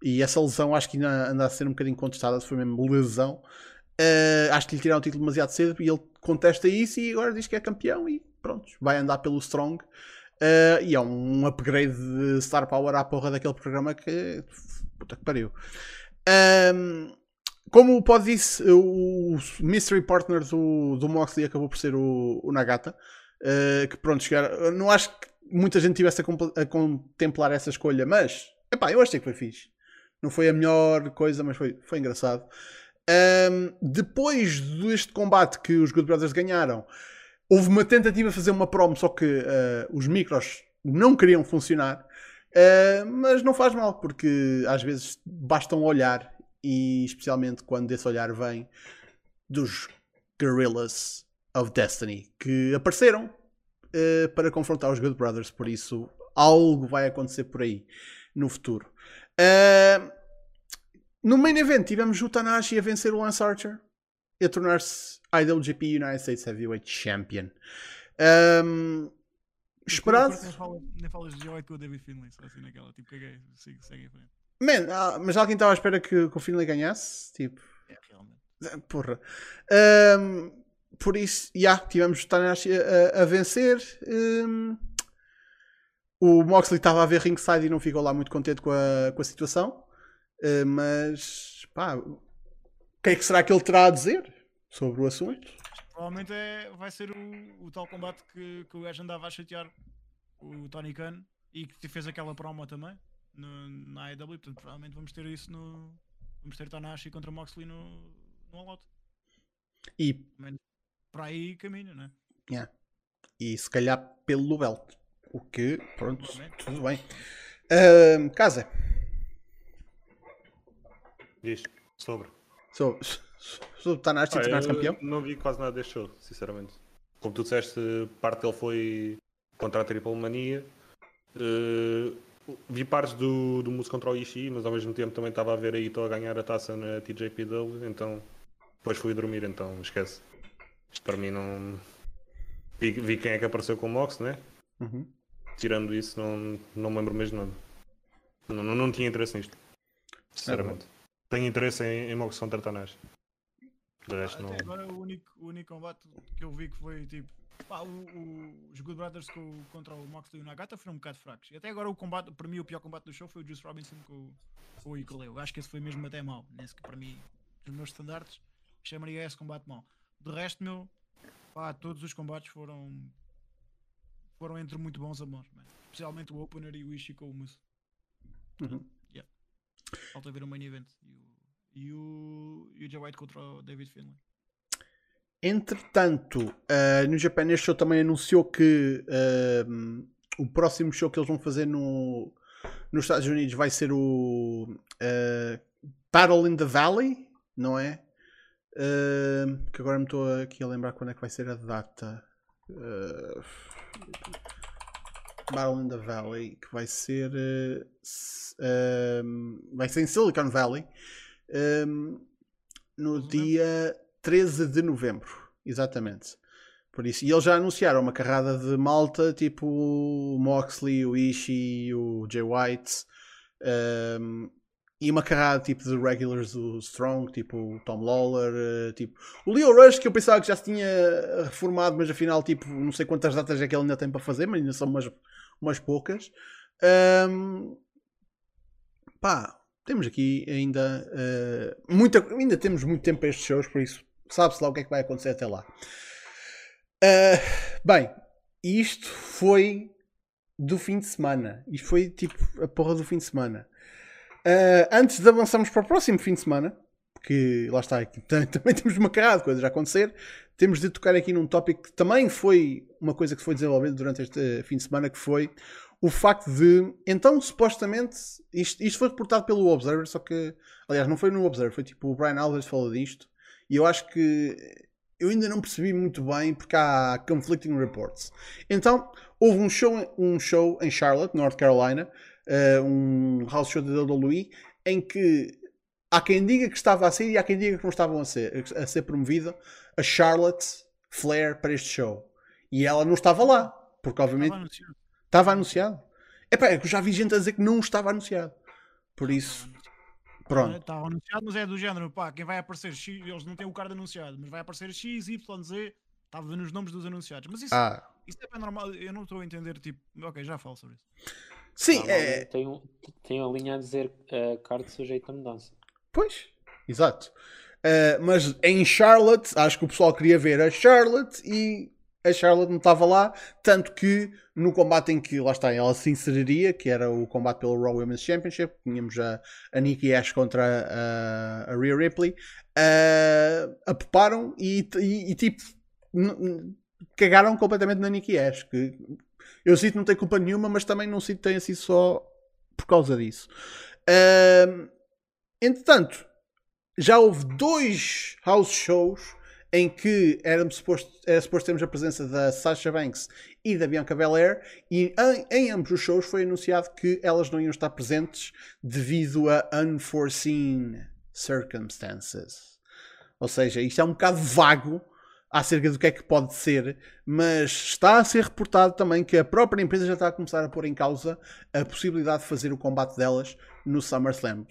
Speaker 1: E essa lesão acho que ainda anda a ser um bocadinho contestada, se foi mesmo lesão. Uh, acho que lhe tiraram o título demasiado cedo e ele contesta isso e agora diz que é campeão e pronto, vai andar pelo Strong. Uh, e é um upgrade de Star Power à porra daquele programa que puta que pariu. Um, como o Pod disse, o Mystery Partner do, do Moxley acabou por ser o, o Nagata. Uh, que pronto, chegar. Não acho que muita gente tivesse a, a contemplar essa escolha, mas epá, eu achei que foi fixe. Não foi a melhor coisa, mas foi, foi engraçado. Um, depois deste combate que os Good Brothers ganharam, houve uma tentativa de fazer uma promo, só que uh, os micros não queriam funcionar. Uh, mas não faz mal, porque às vezes basta um olhar, e especialmente quando esse olhar vem dos Guerrillas of Destiny, que apareceram uh, para confrontar os Good Brothers. Por isso, algo vai acontecer por aí no futuro. Uh, no main event tivemos o Tanahashi a vencer o Lance Archer e a tornar-se IWGP United States Heavyweight Champion. Um, esperado.
Speaker 3: Nem falas de Joy com o David Finlay, só assim naquela, tipo, caguei, segue, segue em frente.
Speaker 1: Man, ah, mas alguém estava à espera que, que, o Finlay ganhasse? Tipo.
Speaker 3: É, realmente.
Speaker 1: Eh, porra. Um, por isso, já, yeah, tivemos o Tanahashi a, a, vencer. Um, o Moxley estava a ver ringside e não ficou lá muito contente com a, com a situação. Uh, mas, pá, o que é que será que ele terá a dizer sobre o assunto?
Speaker 3: Provavelmente é, vai ser o, o tal combate que, que o Edge andava a chatear o Tony Khan e que fez aquela promo também no, na AEW. Portanto, provavelmente vamos ter isso no. Vamos ter Tanahashi contra Moxley no, no All Out.
Speaker 1: E.
Speaker 3: Para aí caminho, né?
Speaker 1: Yeah. E se calhar pelo belt. O que, pronto, tudo bem. Uh, casa.
Speaker 2: Diz, sobre.
Speaker 1: Sobre, sobre Tanahashi ah, tornar campeão?
Speaker 2: Não vi quase nada deste show, sinceramente. Como tu disseste, parte dele foi contra a Triple Mania. Uh, vi partes do, do Moose contra o Ishii, mas ao mesmo tempo também estava a ver aí estou a ganhar a taça na TJPW, então depois fui dormir, então esquece. Isto para mim não. Vi, vi quem é que apareceu com o Mox, né?
Speaker 1: Uhum.
Speaker 2: Tirando isso, não, não me lembro mesmo nada. Não, não, não tinha interesse nisto. Sinceramente. Tenho interesse em, em Mox contra Tanás.
Speaker 3: De resto, não... agora o único, o único combate que eu vi que foi tipo. Pá, o, o, os Good Brothers com, contra o Moxley e o Nagata foram um bocado fracos. E até agora o combate, para mim, o pior combate do show foi o Juice Robinson com, com o Icole. Eu acho que esse foi mesmo até mau. Nesse que para mim, nos meus standards, chamaria esse combate mau. De resto, meu, pá, todos os combates foram foram entre muito bons a bons, man. especialmente o opener e o Ishii com o Moose.
Speaker 1: Uhum.
Speaker 3: Falta ver o main event e o, e o, e o Jay White contra o David Finlay.
Speaker 1: Entretanto, uh, no Japan este show também anunciou que uh, o próximo show que eles vão fazer no, nos Estados Unidos vai ser o uh, Battle in the Valley, não é? que agora me estou aqui a lembrar quando é que vai ser a data. Uh, Battle in the Valley, que vai ser. Uh, um, vai ser em Silicon Valley um, no dia 13 de novembro. Exatamente. Por isso, e eles já anunciaram uma carrada de malta, tipo o Moxley, o Ishii, o Jay White. Um, e uma carrada tipo de regulars do Strong, tipo o Tom Lawler, uh, tipo o Leo Rush, que eu pensava que já se tinha reformado, mas afinal, tipo, não sei quantas datas é que ele ainda tem para fazer, mas ainda são umas, umas poucas. Um, pá, temos aqui ainda uh, muita, ainda temos muito tempo para estes shows, por isso sabe-se lá o que é que vai acontecer até lá. Uh, bem, isto foi do fim de semana. Isto foi tipo a porra do fim de semana. Uh, antes de avançarmos para o próximo fim de semana, porque lá está, aqui, também temos uma carrada de coisas a acontecer, temos de tocar aqui num tópico que também foi uma coisa que foi desenvolvida durante este fim de semana, que foi o facto de, então, supostamente, isto, isto foi reportado pelo Observer, só que, aliás, não foi no Observer, foi tipo o Brian Alves falou disto, e eu acho que eu ainda não percebi muito bem porque há conflicting reports. Então, houve um show, um show em Charlotte, North Carolina, uh, um house show da WWE, em que há quem diga que estava a ser e há quem diga que não estavam a ser, a ser promovida a Charlotte Flair para este show. E ela não estava lá, porque obviamente estava anunciado. Estava anunciado. Epá, é que eu já vi gente a dizer que não estava anunciado. Por isso, pronto.
Speaker 3: Estava anunciado, mas é do género, pá, quem vai aparecer X, eles não têm o card anunciado, mas vai aparecer X, Y, Z, estava nos nomes dos anunciados. Mas isso, ah. isso é bem normal, eu não estou a entender, tipo, ok, já falo sobre isso.
Speaker 1: Sim, é...
Speaker 4: tem, um, tem uma linha a dizer uh, card sujeito a mudança.
Speaker 1: Pois, exato. Uh, mas em Charlotte, acho que o pessoal queria ver a Charlotte e a Charlotte não estava lá, tanto que no combate em que lá está ela se inseriria, que era o combate pelo Raw Women's Championship, tínhamos a, a Nikki Ash contra a, a Rhea Ripley, uh, a poparam e, e, e tipo cagaram completamente na Nikki Ash, que eu sinto que não tem culpa nenhuma, mas também não sinto que tenha sido só por causa disso. Entretanto, já houve dois house shows em que era suposto, era suposto termos a presença da Sasha Banks e da Bianca Belair, e em, em, ambos os shows foi anunciado que elas não iam estar presentes devido a unforeseen circumstances. Ou seja, isto é um bocado vago acerca do que é que pode ser, mas está a ser reportado também que a própria empresa já está a começar a pôr em causa a possibilidade de fazer o combate delas no SummerSlam.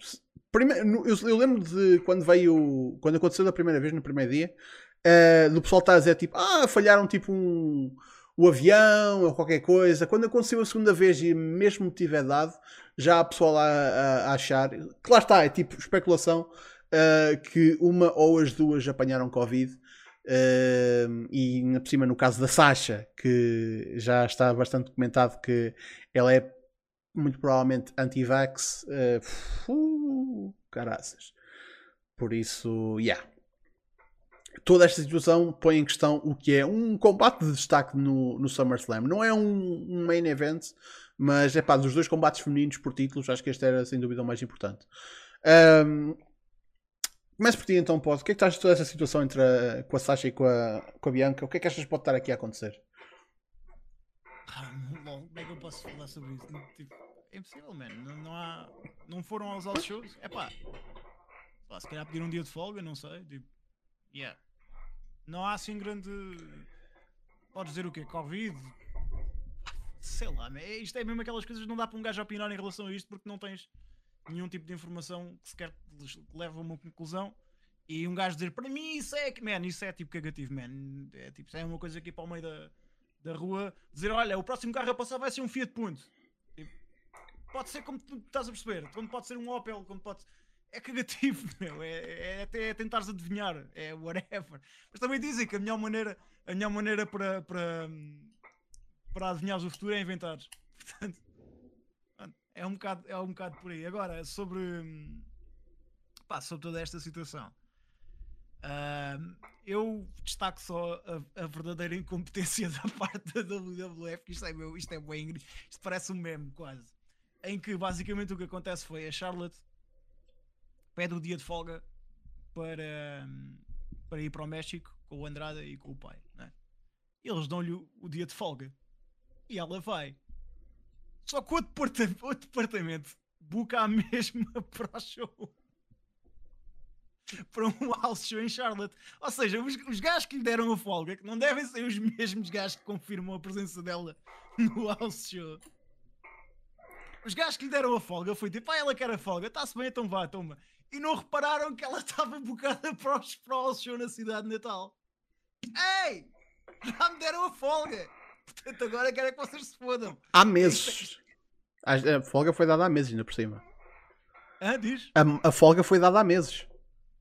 Speaker 1: Primeiro, eu, eu, lembro de quando veio, quando aconteceu da primeira vez, no primeiro dia, uh, do pessoal estar a dizer tipo, ah, falharam tipo um, o avião ou qualquer coisa. Quando aconteceu a segunda vez e mesmo tiver dado, já há pessoal a, a, a achar, que lá está, é tipo especulação, uh, que uma ou as duas apanharam Covid. Uh, e por cima no caso da Sasha, que já está bastante documentado que ela é muito provavelmente anti-vax. Uh, caraças. Por isso, yeah. Toda esta situação põe em questão o que é um combate de destaque no, no SummerSlam. Não é um, um main event, mas é pá, dos dois combates femininos por títulos, acho que este era sem dúvida o mais importante. Um, Começo por ti então, pode. O que é que estás de toda essa situação entre a, com a Sasha e com a, com a Bianca? O que é que achas que pode estar aqui a acontecer?
Speaker 3: Ah, como é que eu posso falar sobre isso? Tipo, é impossível, mano. Não, não, há. Não foram aos outros shows? É pá. Se calhar pedir um dia de folga, não sei. Tipo, yeah. Não há assim grande. Podes dizer o quê? Covid? Sei lá, man. isto é mesmo aquelas coisas que não dá para um gajo opinar em relação a isto porque não tens nenhum tipo de informação que sequer leva a uma conclusão. E um gajo dizer para mim isso é que, man, isso é tipo cagativo, man. É tipo, é uma coisa aqui para o meio da, da rua dizer: olha, o próximo carro a passar vai ser um Fiat Punto. Tipo, pode ser como tu estás a perceber, quando pode ser um Opel, quando pode. É cagativo, meu. É, é até tentares adivinhar, é whatever. Mas também dizem que a melhor maneira, a melhor maneira para, para, para adivinhar o futuro é inventar. Portanto, é um bocado, é um bocado por aí. Agora, sobre, pá, sobre toda esta situação, uh, eu destaco só a, a, verdadeira incompetência da parte da WWF, que isto é, meu, isto é bem, isto parece um meme quase. Em que basicamente o que acontece foi a Charlotte pede o dia de folga para, para ir para o México com o Andrade e com o pai. Né? Eles dão-lhe o, o dia de folga e ela vai. Só que o departamento, o departamento buca a mesma para o show. Para um house show em Charlotte. Ou seja, os, os gajos que lhe deram a folga, que não devem ser os mesmos gajos que confirmam a presença dela no house show. Os gajos que lhe deram a folga foi tipo, ah, ela quer a folga, está-se bem, então vá, toma. E não repararam que ela estava bocada para, o house show na cidade de Natal. Ei! Já me deram a folga! Portanto, agora quero é que vocês se fodam.
Speaker 1: Há meses. A, folga foi dada há meses, ainda por cima.
Speaker 3: Ah, diz?
Speaker 1: A, a folga foi dada há meses.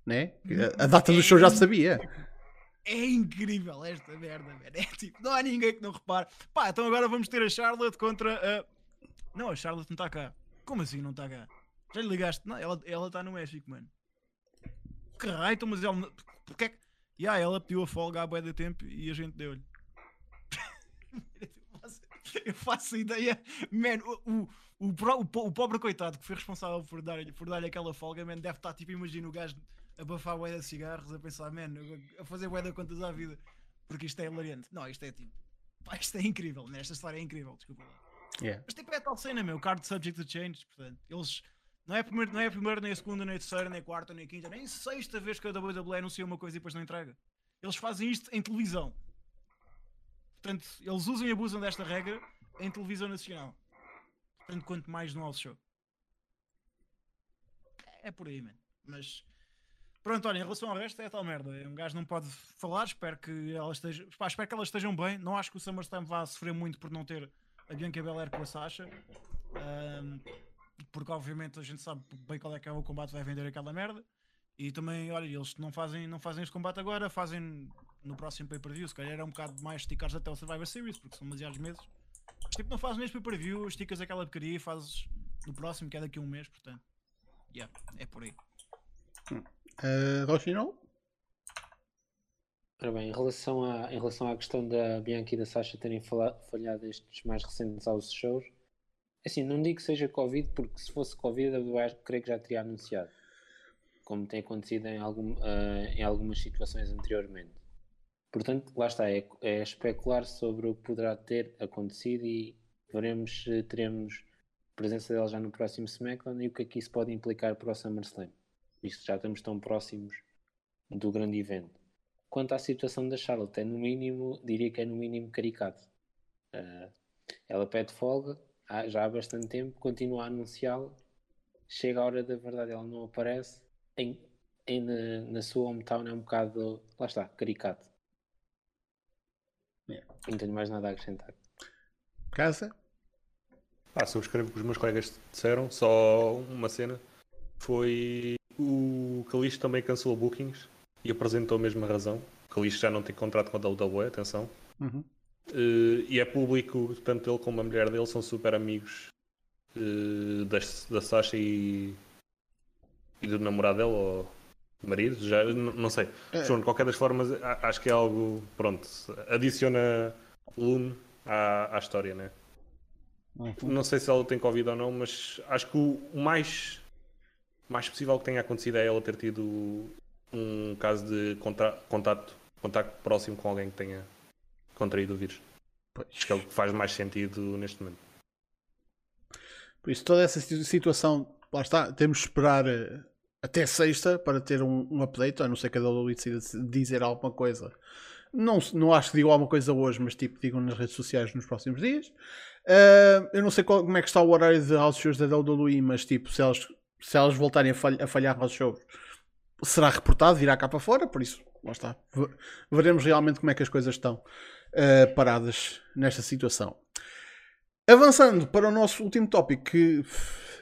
Speaker 1: Né? A, a data do show já se sabia.
Speaker 3: É incrível esta merda, É tipo, não há ninguém que não repare. Pá, então agora vamos ter a Charlotte contra a. Não, a Charlotte não está cá. Como assim não está cá? Já lhe ligaste? Não, ela está no México, mano. Que raio, então, mas ela. Porquê é que. Yeah, ela pediu a folga há boia de tempo e a gente deu-lhe. Eu faço ideia, man, o, o, o, pobre coitado que foi responsável por dar-lhe por dar aquela folga, man, deve estar tipo, imagina o gajo a bafar bué de cigarros, a pensar, man, a fazer bué de contas à vida, porque isto é hilariante. Não, isto é tipo, pá, isto é incrível, né? esta história é incrível, desculpa lá.
Speaker 1: Yeah.
Speaker 3: Mas tipo, é tal cena, meu, card subject to change, portanto, eles. Não é, primeiro, não é a primeira, nem a segunda, nem a terceira, nem a quarta, nem a quinta, nem a sexta vez que a WWE anuncia uma coisa e depois não entrega. Eles fazem isto em televisão. Portanto, eles usam e abusam desta regra em televisão nacional. Portanto, quanto mais no Show. É por aí, mano. Mas pronto, olha, em relação ao resto é tal merda. Um gajo não pode falar, espero que elas estejam. Pá, espero que elas estejam bem. Não acho que o SummerSlam vá sofrer muito por não ter a Bianca Belair com a Sasha. Um, porque obviamente a gente sabe bem qual é que é o combate vai vender aquela merda. E também, olha, eles não fazem, não fazem este combate agora, fazem no próximo pay-per-view. Se calhar é um bocado mais esticados até o Survivor Series, porque são demasiados meses. Mas, tipo, não fazes neste pay-per-view, esticas aquela porcaria e fazes no próximo, que é daqui a um mês, portanto. Yeah, é por aí.
Speaker 1: Uh, Rochinol?
Speaker 4: Ora bem, em relação, à, em relação à questão da Bianca e da Sasha terem falhado estes mais recentes aos shows, é assim, não digo que seja Covid, porque se fosse Covid, eu creio que já teria anunciado, como tem acontecido em, algum, uh, em algumas situações anteriormente. Portanto, lá está, é, é especular sobre o que poderá ter acontecido e veremos se teremos presença dele já no próximo SmackDown e o que é que isso pode implicar para o SummerSlam. Isto já estamos tão próximos do grande evento. Quanto à situação da Charlotte, é no mínimo, diria que é no mínimo caricato. Uh, ela pede folga há, já há bastante tempo, continua a anunciá-la. Chega a hora da verdade, ela não aparece. Em, em na, na, sua hometown é um bocado, lá está, caricato. Yeah. Não tenho mais nada a acrescentar.
Speaker 1: Casa?
Speaker 2: Ah, subscrevo o que os meus colegas disseram, só uma cena. Foi o Calixto também cancelou bookings e apresentou a mesma razão. O Calixto já não tem contrato com a WWE, atenção. Uhum. Uh, e é público, tanto ele como a mulher dele são super amigos uh, da, da Sasha e, e do namorado dele, ou marido, já não sei. É. de qualquer das formas, acho que é algo, pronto, adiciona lume à, à história, né? Uhum. Não sei se ela tem Covid ou não, mas acho que o, mais, mais possível que tenha acontecido é ela ter tido um caso de contato, contato próximo com alguém que tenha contraído o vírus. Pois. Acho que é o que faz mais sentido neste momento.
Speaker 1: Por isso, toda essa situação, lá está, temos de esperar eh, até sexta para ter um, um update, a não ser que a WWE decida dizer alguma coisa. Não, não acho que digo alguma coisa hoje, mas tipo, digam nas redes sociais nos próximos dias. Uh, eu não sei qual, como é que está o horário de house shows da WWE, mas tipo, se elas, se elas voltarem a, falha, a falhar house shows, será reportado, virá cá para fora, por isso, lá está. Veremos realmente como é que as coisas estão uh, paradas nesta situação. Avançando para o nosso último tópico, que,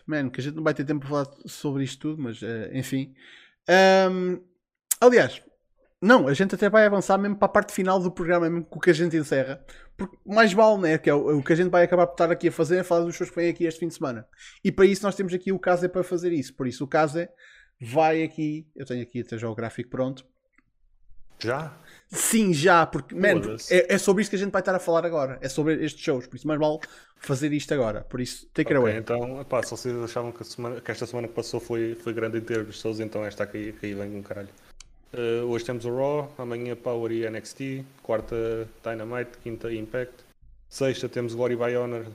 Speaker 1: man, que a gente não vai ter tempo para falar sobre isto tudo, mas uh, enfim. Um, aliás, não, a gente até vai avançar mesmo para a parte final do programa, mesmo com o que a gente encerra. Porque mais vale, né? Que é o, o, que a gente vai acabar por estar aqui a fazer é falar dos shows que vêm aqui este fim de semana. E para isso nós temos aqui o Case para fazer isso. Por isso o Case vai aqui. Eu tenho aqui até já o gráfico pronto.
Speaker 2: Já?
Speaker 1: Sim, já, porque man, é, é, sobre isso que a gente vai estar a falar agora. É sobre estes shows, por isso mais vale fazer isto agora. Por isso, take okay, it away.
Speaker 2: Então, epá, se vocês achavam que, semana, que, esta semana que passou foi, foi grande em termos de shows, então esta aqui, aqui vem um caralho. Uh, hoje temos o Raw, amanhã Power e NXT, quarta Dynamite, quinta Impact, sexta temos Glory by Honor,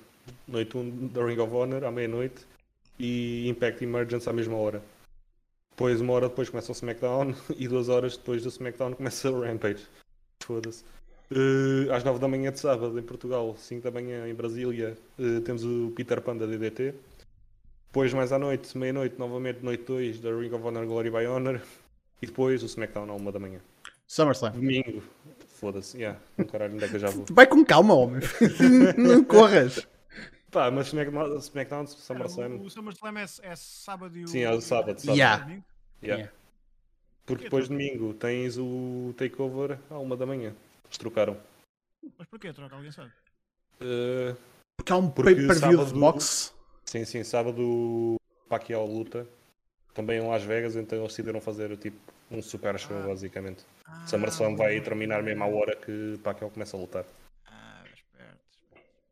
Speaker 2: noite 1 da Ring of Honor, à meia-noite, e Impact Emergence à mesma hora. Depois, uma hora depois começa o SmackDown e duas horas depois do SmackDown começa o Rampage. Foda-se. Uh, às 9 da manhã de sábado em Portugal, 5 da manhã em Brasília, uh, temos o Peter Pan da DDT. Depois, mais à noite, meia-noite, novamente, noite 2 da Ring of Honor Glory by Honor. E depois o SmackDown à 1 da manhã.
Speaker 1: SummerSlam.
Speaker 2: Domingo. Foda-se, yeah. Um caralho, onde é que eu já vou?
Speaker 1: Vai com calma, homem. Não corras.
Speaker 2: Pá, mas SmackDown, SmackDown SummerSlam.
Speaker 3: O, o SummerSlam é, é sábado e o.
Speaker 2: Sim, é o sábado. sábado.
Speaker 1: Yeah.
Speaker 2: yeah. yeah. Porque depois domingo tens o takeover à uma da manhã. Eles trocaram.
Speaker 3: Mas porquê troca? Alguém sabe?
Speaker 1: Uh, porque há um pay-per-view de boxe.
Speaker 2: Sim, sim, sábado Pacquiao luta. Também em Las Vegas, então eles decidiram fazer tipo um super show, ah. basicamente. Ah, SummerSlam vai terminar mesmo à hora que Pacquiao começa a lutar.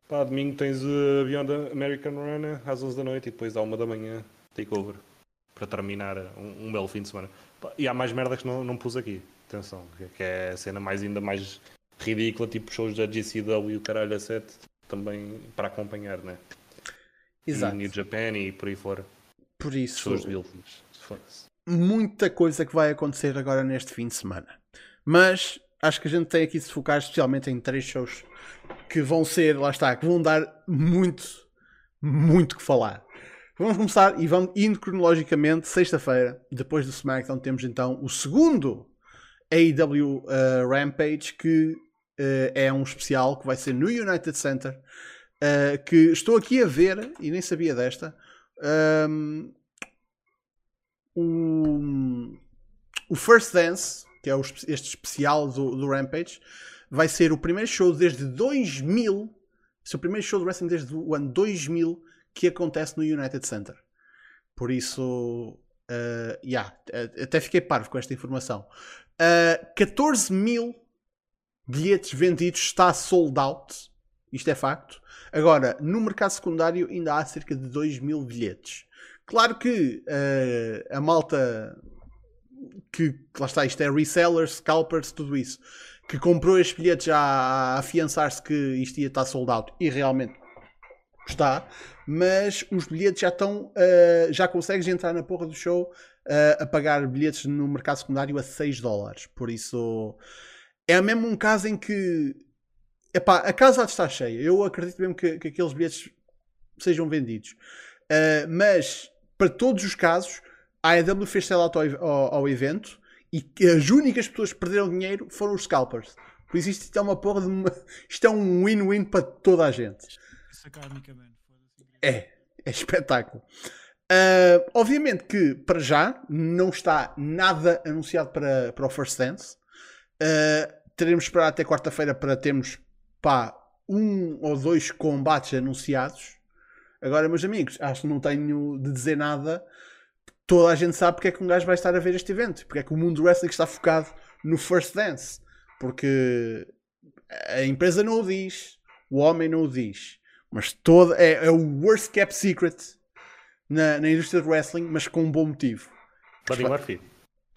Speaker 2: Pá, domingo tens o Beyond American Run às 11 da noite e depois à 1 da manhã takeover para terminar um, um, belo fim de semana. Pá, e há mais merda que não, não pus aqui, atenção, que é a cena mais ainda mais ridícula, tipo shows da GCW e o caralho a 7 também para acompanhar, né? Exato. E New Japan e por aí fora.
Speaker 1: Por isso.
Speaker 2: Shows de
Speaker 1: Muita coisa que vai acontecer agora neste fim de semana. Mas acho que a gente tem aqui de se focar especialmente em três shows que vão ser, lá está, que vão dar muito, muito que falar. Vamos começar e vamos indo cronologicamente. Sexta-feira, depois do SmackDown, temos então o segundo AEW uh, Rampage, que uh, é um especial que vai ser no United Center. Uh, que estou aqui a ver, e nem sabia desta, um, o, o First Dance, que é o, este especial do, do Rampage, vai ser o primeiro show desde 2000, é o primeiro show de wrestling desde o ano 2000 que acontece no United Center. Por isso, uh, yeah, até fiquei parvo com esta informação. Uh, 14 mil bilhetes vendidos está sold out. Isto é facto. Agora, no mercado secundário ainda há cerca de 2 mil bilhetes. Claro que uh, a malta que, lá está, isto é resellers, scalpers, tudo isso, que comprou estes bilhetes a afiançar-se que isto ia estar sold out e realmente está, mas os bilhetes já estão, uh, já consegues entrar na porra do show uh, a pagar bilhetes no mercado secundário a 6 dólares. Por isso é mesmo um caso em que epá, a casa está cheia. Eu acredito mesmo que, que aqueles bilhetes sejam vendidos, uh, mas para todos os casos, a AEW fez sell-out ao, ao, ao evento e as únicas pessoas que perderam dinheiro foram os scalpers. Por isso isto é uma porra de uma... Isto é um win-win para toda a gente. É, é espetáculo. Uh, obviamente que para já não está nada anunciado para, para o First Dance. Uh, teremos de esperar até quarta-feira para termos pá, um ou dois combates anunciados. Agora, meus amigos, acho que não tenho de dizer nada toda a gente sabe porque é que um gajo vai estar a ver este evento, porque é que o mundo do wrestling está focado no First Dance, porque a empresa não o diz, o homem não o diz, mas toda, é, é o worst kept secret na, na, indústria do wrestling, mas com um bom motivo.
Speaker 2: Buddy Murphy.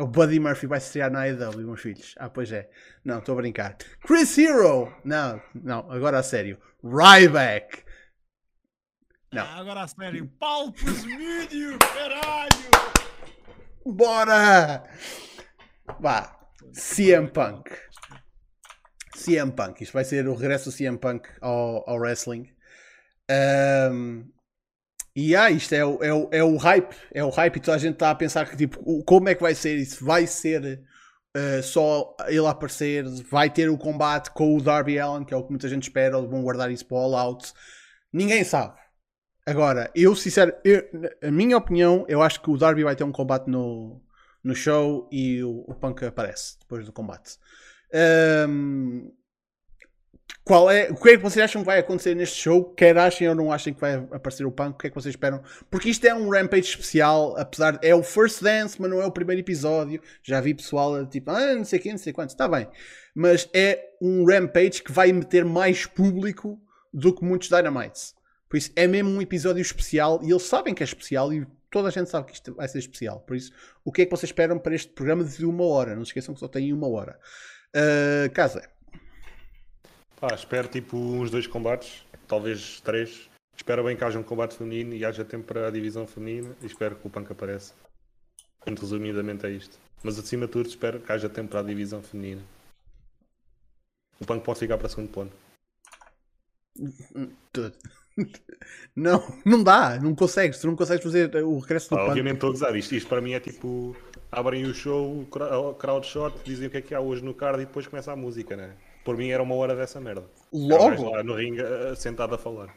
Speaker 1: O Buddy Murphy vai estrear na AEW, meus filhos. Ah, pois é. Não, estou a brincar. Chris Hero! Não, não, agora a sério. Ryback!
Speaker 3: Não. Ah, agora a sério. Paulo Presmídio, caralho!
Speaker 1: Bora! Vá. CM Punk. CM Punk. Isto vai ser o regresso do CM Punk ao, ao wrestling. Um, e ah, isto é o, é, o, é o hype. É o hype e toda a gente está a pensar que tipo, como é que vai ser isso? Vai ser uh, só ele aparecer? Vai ter o combate com o Darby Allen, que é o que muita gente espera, ou vão guardar isso para o All Out? Ninguém sabe. Agora, eu sincero, eu, a minha opinião, eu acho que o Darby vai ter um combate no, no show e o, o Punk aparece depois do combate. Um, qual é, o que é que vocês acham que vai acontecer neste show? Quer achem ou não achem que vai aparecer o Punk? O que é que vocês esperam? Porque isto é um Rampage especial, apesar de, é o first dance, mas não é o primeiro episódio. Já vi pessoal tipo, ah, não sei quem, não sei quantos, está bem. Mas é um Rampage que vai meter mais público do que muitos Dynamites. Por isso é mesmo um episódio especial e eles sabem que é especial e toda a gente sabe que isto vai ser especial. Por isso, o que é que vocês esperam para este programa de uma hora? Não se esqueçam que só tem uma hora. Uh, casa.
Speaker 2: Pá, espero tipo uns dois combates, talvez três. Espero bem que haja um combate feminino e haja tempo para a divisão feminina e espero que o Punk apareça. Muito resumidamente é isto. Mas acima de tudo espero que haja tempo para a divisão feminina. O Punk pode ficar para segundo plano.
Speaker 1: Tudo. Não, não dá, não consegues, tu não consegues fazer o regresso do ah,
Speaker 2: Obviamente estou a gozar, isto, isto para mim é tipo abrem o show, crowd shot, dizem o que é que há hoje no card e depois começa a música, né? Por mim era uma hora dessa merda.
Speaker 1: Logo?
Speaker 2: Lá no ringue eh, sentado a falar.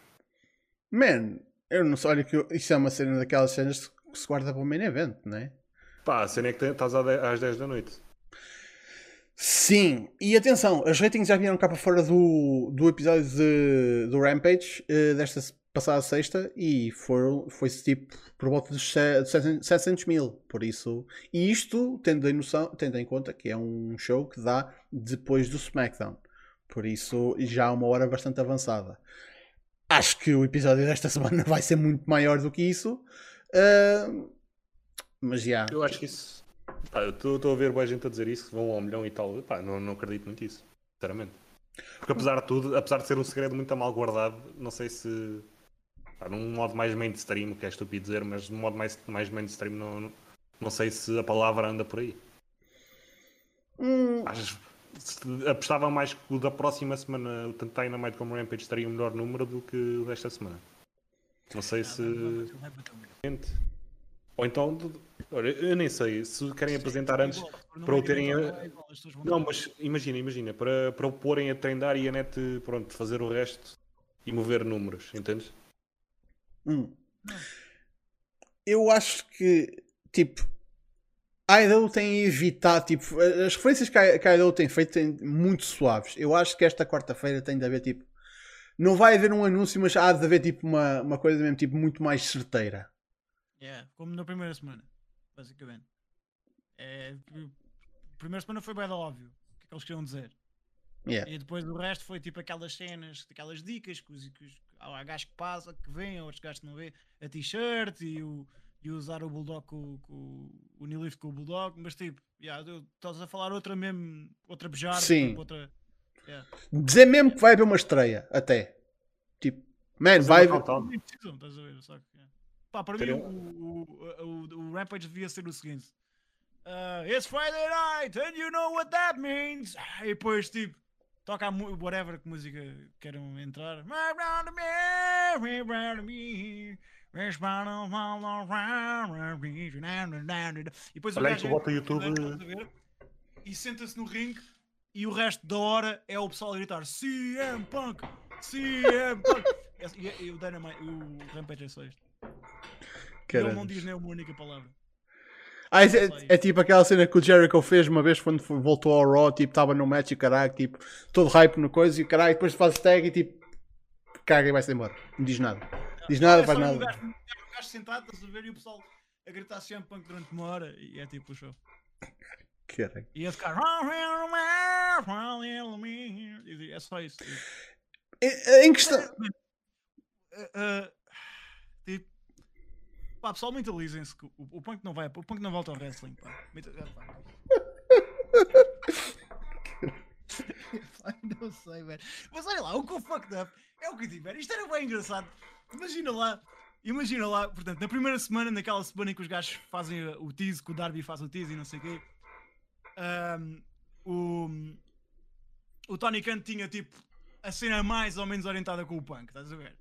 Speaker 1: Man, eu não sei, olha que isto é uma cena daquelas cenas que se guarda para o main event, não é?
Speaker 2: Pá, a cena é que estás às 10 da noite.
Speaker 1: Sim, e atenção, as ratings já vieram cá para fora do, do episódio de, do Rampage uh, desta passada sexta e foram, foi-se tipo por volta dos 700 mil. Por isso, e isto tendo em, noção, tendo em conta que é um show que dá depois do SmackDown. Por isso, já há uma hora bastante avançada. Acho que o episódio desta semana vai ser muito maior do que isso. Uh, mas já.
Speaker 2: Eu acho que isso Pá, eu estou a ver boa gente a dizer isso, que vão ao milhão e tal. Pá, não, não acredito muito nisso, sinceramente. Porque apesar de tudo, apesar de ser um segredo muito mal guardado, não sei se. Pá, num modo mais mainstream, que é estúpido dizer, mas num modo mais, mais mainstream, não, não, não sei se a palavra anda por aí.
Speaker 1: Hum.
Speaker 2: apostava mais que o da próxima semana, o Tanto Dynamite como Rampage, estaria um melhor número do que o desta semana. Não sei se. Ou então, olha, eu nem sei, se querem apresentar antes para o terem. A... Não, mas imagina, imagina, para, para o porem a treinar e a net pronto, fazer o resto e mover números, entendes?
Speaker 1: Hum. Eu acho que, tipo, a IDO tem evitado, tipo, as referências que a, que a IDO tem feito têm muito suaves. Eu acho que esta quarta-feira tem de haver, tipo, não vai haver um anúncio, mas há de haver, tipo, uma, uma coisa mesmo, tipo, muito mais certeira.
Speaker 3: Yeah, como na primeira semana, basicamente. É, a primeira semana foi bem óbvio o que é que eles queriam dizer.
Speaker 1: Yeah.
Speaker 3: E depois o resto foi tipo aquelas cenas, aquelas dicas que, os, que os, há gajos que passa, que vêm, outros gajos que não vê, a t-shirt e o, e usar o Bulldog com, com o Nilift com o Bulldog, mas tipo, yeah, estás a falar outra mesmo, outra beijar,
Speaker 1: Sim.
Speaker 3: Tipo, outra. Yeah.
Speaker 1: Dizer mesmo que vai haver uma estreia, até. Tipo, man, vai.
Speaker 3: Não precisam, estás a ver? Só que, yeah. Pá, para mim o, o, o, o, Rampage devia ser o seguinte: uh, It's Friday night and you know what that means. E depois, tipo, toca whatever que música queiram entrar. E depois
Speaker 2: Olha o gajo bota o YouTube
Speaker 3: e senta-se no ringue e o resto da hora é o pessoal a gritar CM Punk, CM Punk. e, e, o Dynamite, o Rampage é só isto. Ele não diz nem uma única palavra.
Speaker 1: Ah, é, é, é, tipo aquela cena que o Jericho fez uma vez quando voltou ao Raw, tipo, estava no match e caralho, tipo, todo hype no coisa e caralho, depois faz tag e tipo, caga e vai-se embora. Não diz nada. Diz nada, faz nada. Um gajo,
Speaker 3: um gajo sentado, estás a ver, e o pessoal a gritar sempre punk durante uma hora e é tipo o show.
Speaker 1: Caralho.
Speaker 3: E esse cara. É só isso.
Speaker 1: Em questão.
Speaker 3: Uh, tipo, pá, pessoal, mentalizem-se que o, o punk não vai, o punk não volta ao wrestling, pá. não sei, velho. Mas olha lá, o que o fucked up é o que tiver. Isto era bem engraçado. Imagina lá, imagina lá, portanto, na primeira semana, naquela semana em que os gajos fazem o tease, que o Darby faz o tease e não sei o quê, um, o, o Tony Khan tinha tipo a cena mais ou menos orientada com o Punk, estás a ver?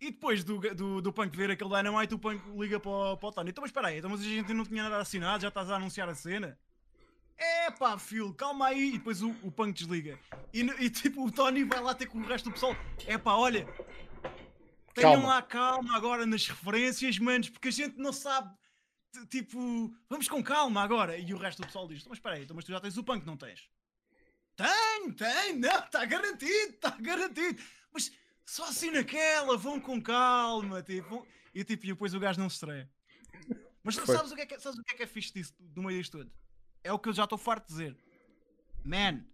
Speaker 3: E depois do, do, do Punk ver aquele Dynamite, o Punk liga para o, para o Tony. Então, mas espera aí, então, mas a gente não tinha nada assinado, já estás a anunciar a cena? É pá, Phil, calma aí. E depois o, o Punk desliga. E, e, tipo, o Tony vai lá ter com o resto do pessoal. É pá, olha, Tenham calma. lá calma agora nas referências, manos, porque a gente não sabe. Tipo, vamos com calma agora. E o resto do pessoal diz: Mas espera aí, então, mas tu já tens o punk, não tens? Tenho, tenho, não, está garantido, está garantido. Mas só assim naquela, vão com calma. Tipo, e, tipo, e depois o gajo não se estreia. Mas sabes o, que é que, sabes o que é que é fixe disso, do meio disto tudo? É o que eu já estou farto de dizer. Man,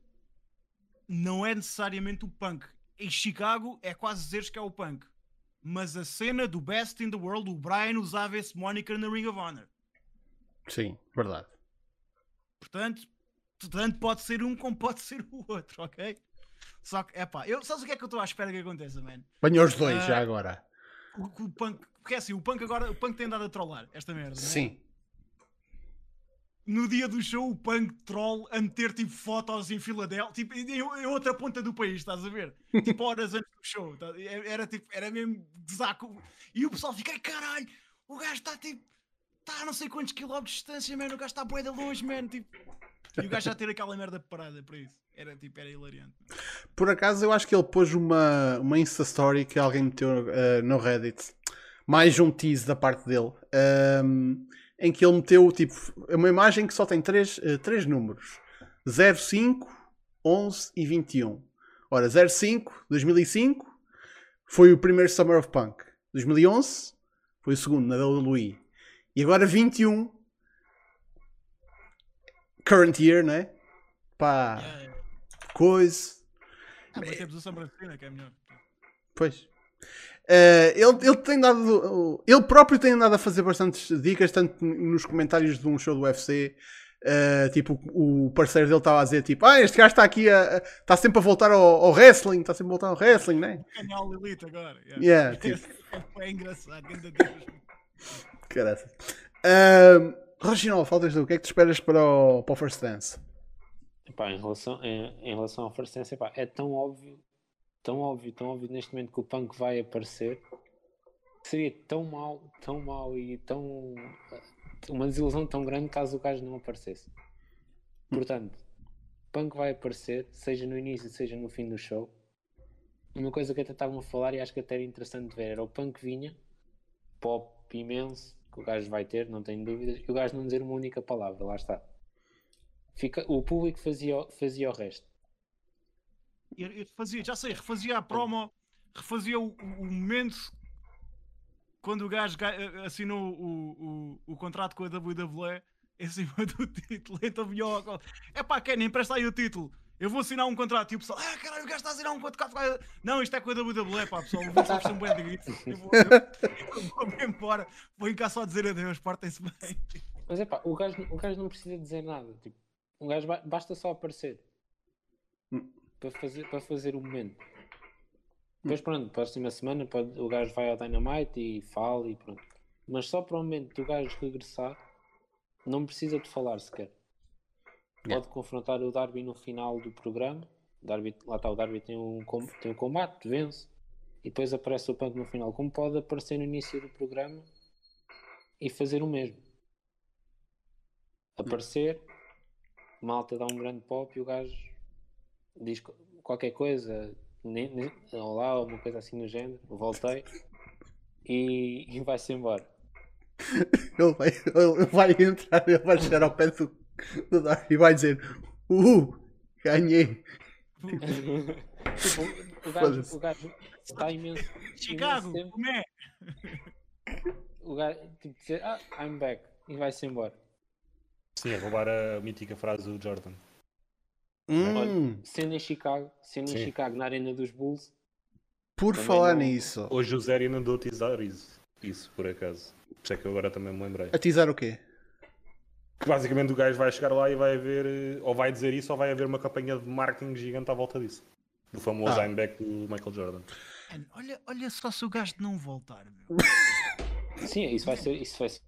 Speaker 3: não é necessariamente o punk. Em Chicago é quase dizeres que é o punk mas a cena do Best in the World, o Brian usava esse moniker na Ring of Honor.
Speaker 1: Sim, verdade.
Speaker 3: Portanto, tanto pode ser um como pode ser o outro, ok? Só que, é pá, eu, sabes o que é que eu estou à espera que aconteça, man?
Speaker 1: Banhou os dois uh, já agora.
Speaker 3: O, o, punk, porque é assim, o punk agora, o punk tem andado a trollar esta merda,
Speaker 1: Sim.
Speaker 3: É? no dia do show o punk troll a meter tipo fotos em Filadélfia, tipo, em, em, outra ponta do país, estás a ver? Tipo horas antes do show, tá? era tipo, era mesmo desaco. E o pessoal fica, caralho, o gajo está tipo, está a não sei quantos quilómetros de distância, mano, o gajo está bué de longe, mano, tipo. E o gajo já ter aquela merda parada para isso. Era tipo, era hilariante.
Speaker 1: Por acaso eu acho que ele pôs uma, uma Insta Story que alguém meteu uh, no Reddit. Mais um tease da parte dele. Um, em que ele meteu tipo uma imagem que só tem três, uh, três números: 05, 11 e 21. Ora, 05, 2005 foi o primeiro Summer of Punk. 2011 foi o segundo na WWE. E agora 21 current year, né? Pá, yeah, yeah. coisa.
Speaker 3: Ah, mas temos o Punk, que é melhor.
Speaker 1: Pois. Uh, ele, ele tem dado. Ele próprio tem andado a fazer bastantes dicas, tanto nos comentários de um show do UFC. Uh, eh, tipo, o parceiro dele estava a dizer: tipo, ah, este gajo está aqui, está sempre a voltar ao, ao, wrestling, está sempre a voltar ao wrestling, né?
Speaker 3: Canal Elite agora.
Speaker 1: Yeah, yeah tipo.
Speaker 3: é engraçado, ainda
Speaker 1: Caraca. Uh, Reginald, faltas do que é que te esperas para o, para o First Dance?
Speaker 4: Epá, em, relação, em, em relação ao First Dance, epá, é tão óbvio tão óbvio, tão óbvio neste momento que o punk vai aparecer. Seria tão mau, tão mau e tão. uma desilusão tão grande caso o gajo não aparecesse. Portanto, punk vai aparecer, seja no início, seja no fim do show. Uma coisa que até estavam a falar e acho que até era interessante ver era o punk vinha, pop imenso, que o gajo vai ter, não tenho dúvidas, e o gajo não dizer uma única palavra, lá está. Fica, o público fazia, fazia o resto
Speaker 3: eu fazia, já sei, refazia a promo, refazia o, o momento quando o gajo assinou o, o, o contrato com a WWE em cima do título. Então vinha é pá, Kenny, empresta aí o título. Eu vou assinar um contrato e o pessoal, ah caralho, o gajo está a assinar um contrato. Não, isto é com a WWE, pá, pessoal. Vou oferecer um bué de grito. Eu vou, eu vou embora. Vou cá só dizer adeus, portem-se bem.
Speaker 4: Mas é pá, o gajo, o gajo não precisa dizer nada. Tipo, um gajo basta só aparecer hum. para, fazer, para fazer o momento. Depois, pronto, próxima semana pode, o gajo vai ao Dynamite e fala e pronto. Mas só para o momento do gajo regressar, não precisa de falar sequer. Pode confrontar o Darby no final do programa. Darby, lá está, o Darby tem um, tem um combate, vence. E depois aparece o Punk no final. Como pode aparecer no início do programa e fazer o mesmo. Aparecer, malta dá um grande pop e o gajo diz qualquer coisa, nem, nem, olá, alguma coisa assim no género, voltei e, e vai-se embora.
Speaker 1: Ele vai, ele vai entrar, ele vai chegar ao pé do, do Dark e vai dizer: Uh, ganhei.
Speaker 4: tipo, o gajo, o gajo está imenso.
Speaker 3: Chicago, imenso como é?
Speaker 4: O gajo, tipo, dizer: Ah, I'm back e vai-se embora.
Speaker 2: Sim, é roubar a mítica frase do Jordan.
Speaker 1: Hum.
Speaker 4: Sendo em Chicago, sendo em Chicago na arena dos Bulls.
Speaker 1: Por falar não... nisso.
Speaker 2: Hoje o Zé ainda andou a teasar isso, isso por acaso. Por é que eu agora também me lembrei.
Speaker 1: A teasar o quê?
Speaker 2: Que basicamente o gajo vai chegar lá e vai haver, eh, ou vai dizer isso, ou vai haver uma campanha de marketing gigante à volta disso. Do famoso ah. I'm back do Michael Jordan.
Speaker 3: Olha, olha só se o gajo não voltar, meu.
Speaker 4: Sim, isso vai ser, isso vai ser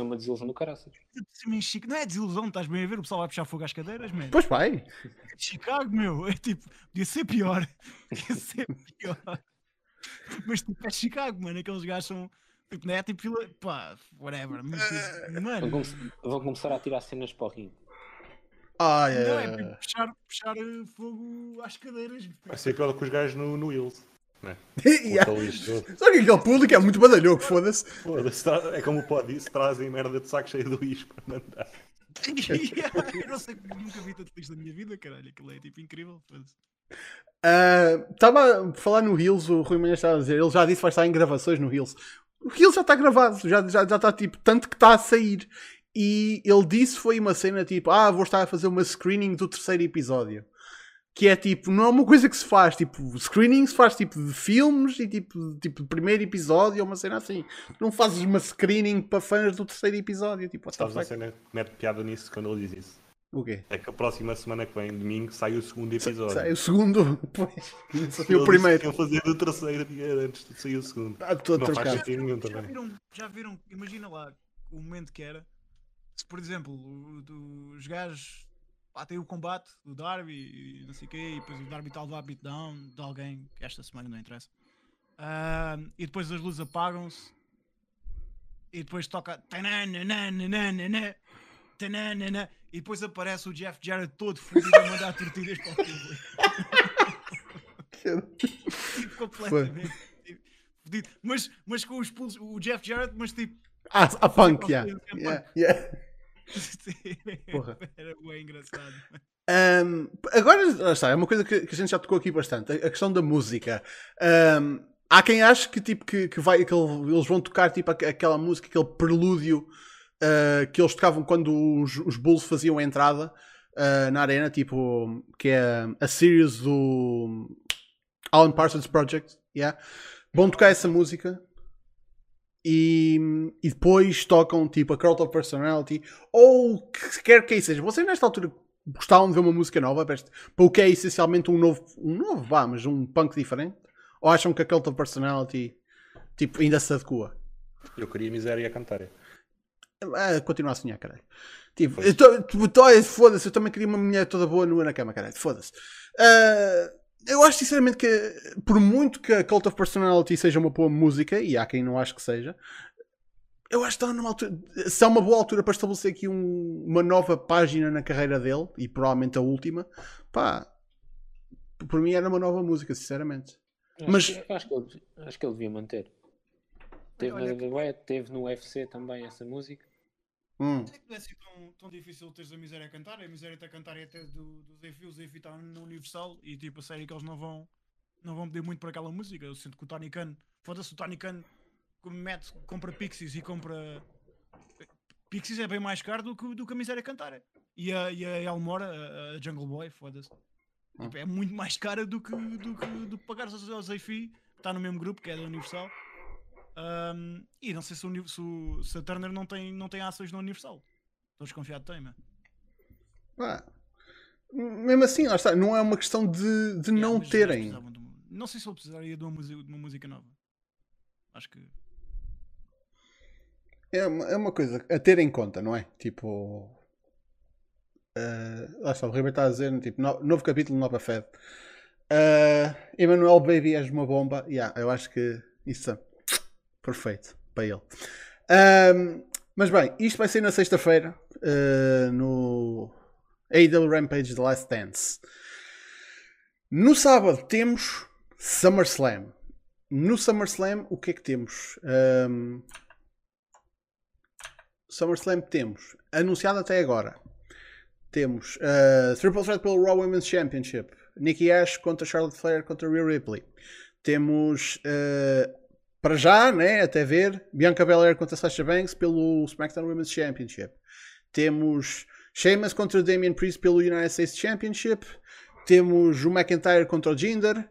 Speaker 4: é uma desilusão do caraças.
Speaker 3: Não é desilusão, estás bem a ver? O pessoal vai puxar fogo às cadeiras, mesmo.
Speaker 1: Pois vai.
Speaker 3: Chicago, meu, é tipo, podia ser pior. Podia ser pior. Mas tipo, é Chicago, mano. Aqueles gajos são. Tipo, não é tipo fila. Pá, whatever. Mas, tipo, mano.
Speaker 4: Vão, vão começar a tirar cenas para o ringue.
Speaker 1: Ah, é.
Speaker 3: Não, é tipo, puxar, puxar fogo às cadeiras.
Speaker 2: Vai ser pior que os gajos no, no Hills. Né?
Speaker 1: yeah. Só que aquele público é muito badalhoco, foda-se.
Speaker 2: Foda-se, é como pode isso, trazem merda de saco cheio do isco para mandar.
Speaker 3: eu não sei, nunca vi tanto isto na minha vida, caralho. Aquilo é tipo incrível.
Speaker 1: Estava uh, a falar no Hills, o Rui Manhã estava a dizer, ele já disse que vai estar em gravações no Hills. O Hills já está gravado, já, já, já está tipo, tanto que está a sair. E ele disse foi uma cena tipo, ah, vou estar a fazer uma screening do terceiro episódio que é tipo, não é uma coisa que se faz, tipo, screening se faz tipo de filmes e tipo, tipo primeiro episódio ou uma cena assim. Não fazes uma screening para fãs do terceiro episódio. Tipo,
Speaker 2: Sabes a cena que mete piada nisso quando ele diz isso?
Speaker 1: O quê?
Speaker 2: É que a próxima semana que vem, domingo, sai o segundo episódio.
Speaker 1: Sai o segundo, pois. Saiu o primeiro.
Speaker 2: Eu fazer o terceiro antes de sair o segundo.
Speaker 1: Ah,
Speaker 2: trocado.
Speaker 3: faz sentido nenhum também. Já viram, já viram, imagina lá o momento que era. Se, por exemplo, os gajos Pá, tem o combate do Darby e não sei o quê, e depois o Darby está a levar beatdown de alguém que esta semana não interessa. Uh, e depois as luzes apagam-se e depois toca e depois aparece o Jeff Jarrett todo fodido a mandar tortilhas para o tipo, completamente tipo, fodido. Mas, mas com os pulsos, o Jeff Jarrett, mas tipo.
Speaker 1: Ah, a punk, yeah. yeah, yeah.
Speaker 3: Porra. Era bem engraçado.
Speaker 1: Um, agora, está, é uma coisa que, que, a gente já tocou aqui bastante, a, a questão da música. Um, há quem ache que, tipo, que, que, vai, que eles vão tocar tipo, aquela música, aquele prelúdio uh, que eles tocavam quando os, os Bulls faziam a entrada uh, na arena, tipo, que é a series do Alan Parsons Project. Yeah. Vão tocar essa música e, e depois tocam tipo a Cult of Personality ou que quer que seja. Vocês nesta altura gostavam de ver uma música nova para, para o que é essencialmente um novo, um novo, vá, mas um punk diferente? Ou acham que a Cult of Personality tipo, ainda se adequa?
Speaker 2: Eu queria miséria a cantar.
Speaker 1: Ah, continua a sonhar, caralho. Tipo, é, foda-se, eu também queria uma mulher toda boa nua na cama, caralho. Foda-se. Uh, eu acho sinceramente que, por muito que a Cult of Personality seja uma boa música, e há quem não acho que seja, eu acho que está numa altura. Se é uma boa altura para estabelecer aqui um, uma nova página na carreira dele, e provavelmente a última, pá, por mim era uma nova música, sinceramente.
Speaker 4: Acho Mas que, acho, que ele, acho que ele devia manter. Teve, na WWE, teve no UFC também essa música.
Speaker 3: Hum. É que não é assim tão, tão difícil teres a miséria a cantar. A miséria a cantar é até do, do Zé o Zé está no Universal e tipo a série que eles não vão, não vão pedir muito para aquela música. Eu sinto que o Tony Khan, foda-se, o Tony Khan mete, compra Pixies e compra. Pixies é bem mais caro do que, do que a miséria a cantar. E a, e a Elmora, a, a Jungle Boy, foda-se. Tipo, é muito mais cara do que, do que, do que pagar ao Zayfi, que está no mesmo grupo, que é da Universal. Um, e não sei se, o, se, se a Turner não tem, não tem ações na Universal. Estou desconfiado de tem.
Speaker 1: Ah, mesmo assim, lá está, não é uma questão de, de yeah, não terem.
Speaker 3: De, não sei se eu precisaria de uma, música, de uma música nova. Acho que.
Speaker 1: É uma, é uma coisa a ter em conta, não é? Tipo. Uh, lá está, o Ribeiro está a dizer, tipo, no, novo capítulo, nova Fed. Uh, Emmanuel Baby és uma bomba. Yeah, eu acho que isso é perfeito para ele. Um, mas bem, isto vai ser na sexta-feira uh, no AEW Rampage The Last Dance. No sábado temos SummerSlam. No SummerSlam, o que é que temos? Um, SummerSlam temos, anunciado até agora, temos uh, Triple Threat pelo Raw Women's Championship. Nikki Ash contra Charlotte Flair contra Rhea Ripley. Temos uh, para já, né, até ver, Bianca Belair contra Sasha Banks pelo SmackDown Women's Championship. Temos Sheamus contra Damian Priest pelo United States Championship. Temos o McIntyre contra o Jinder.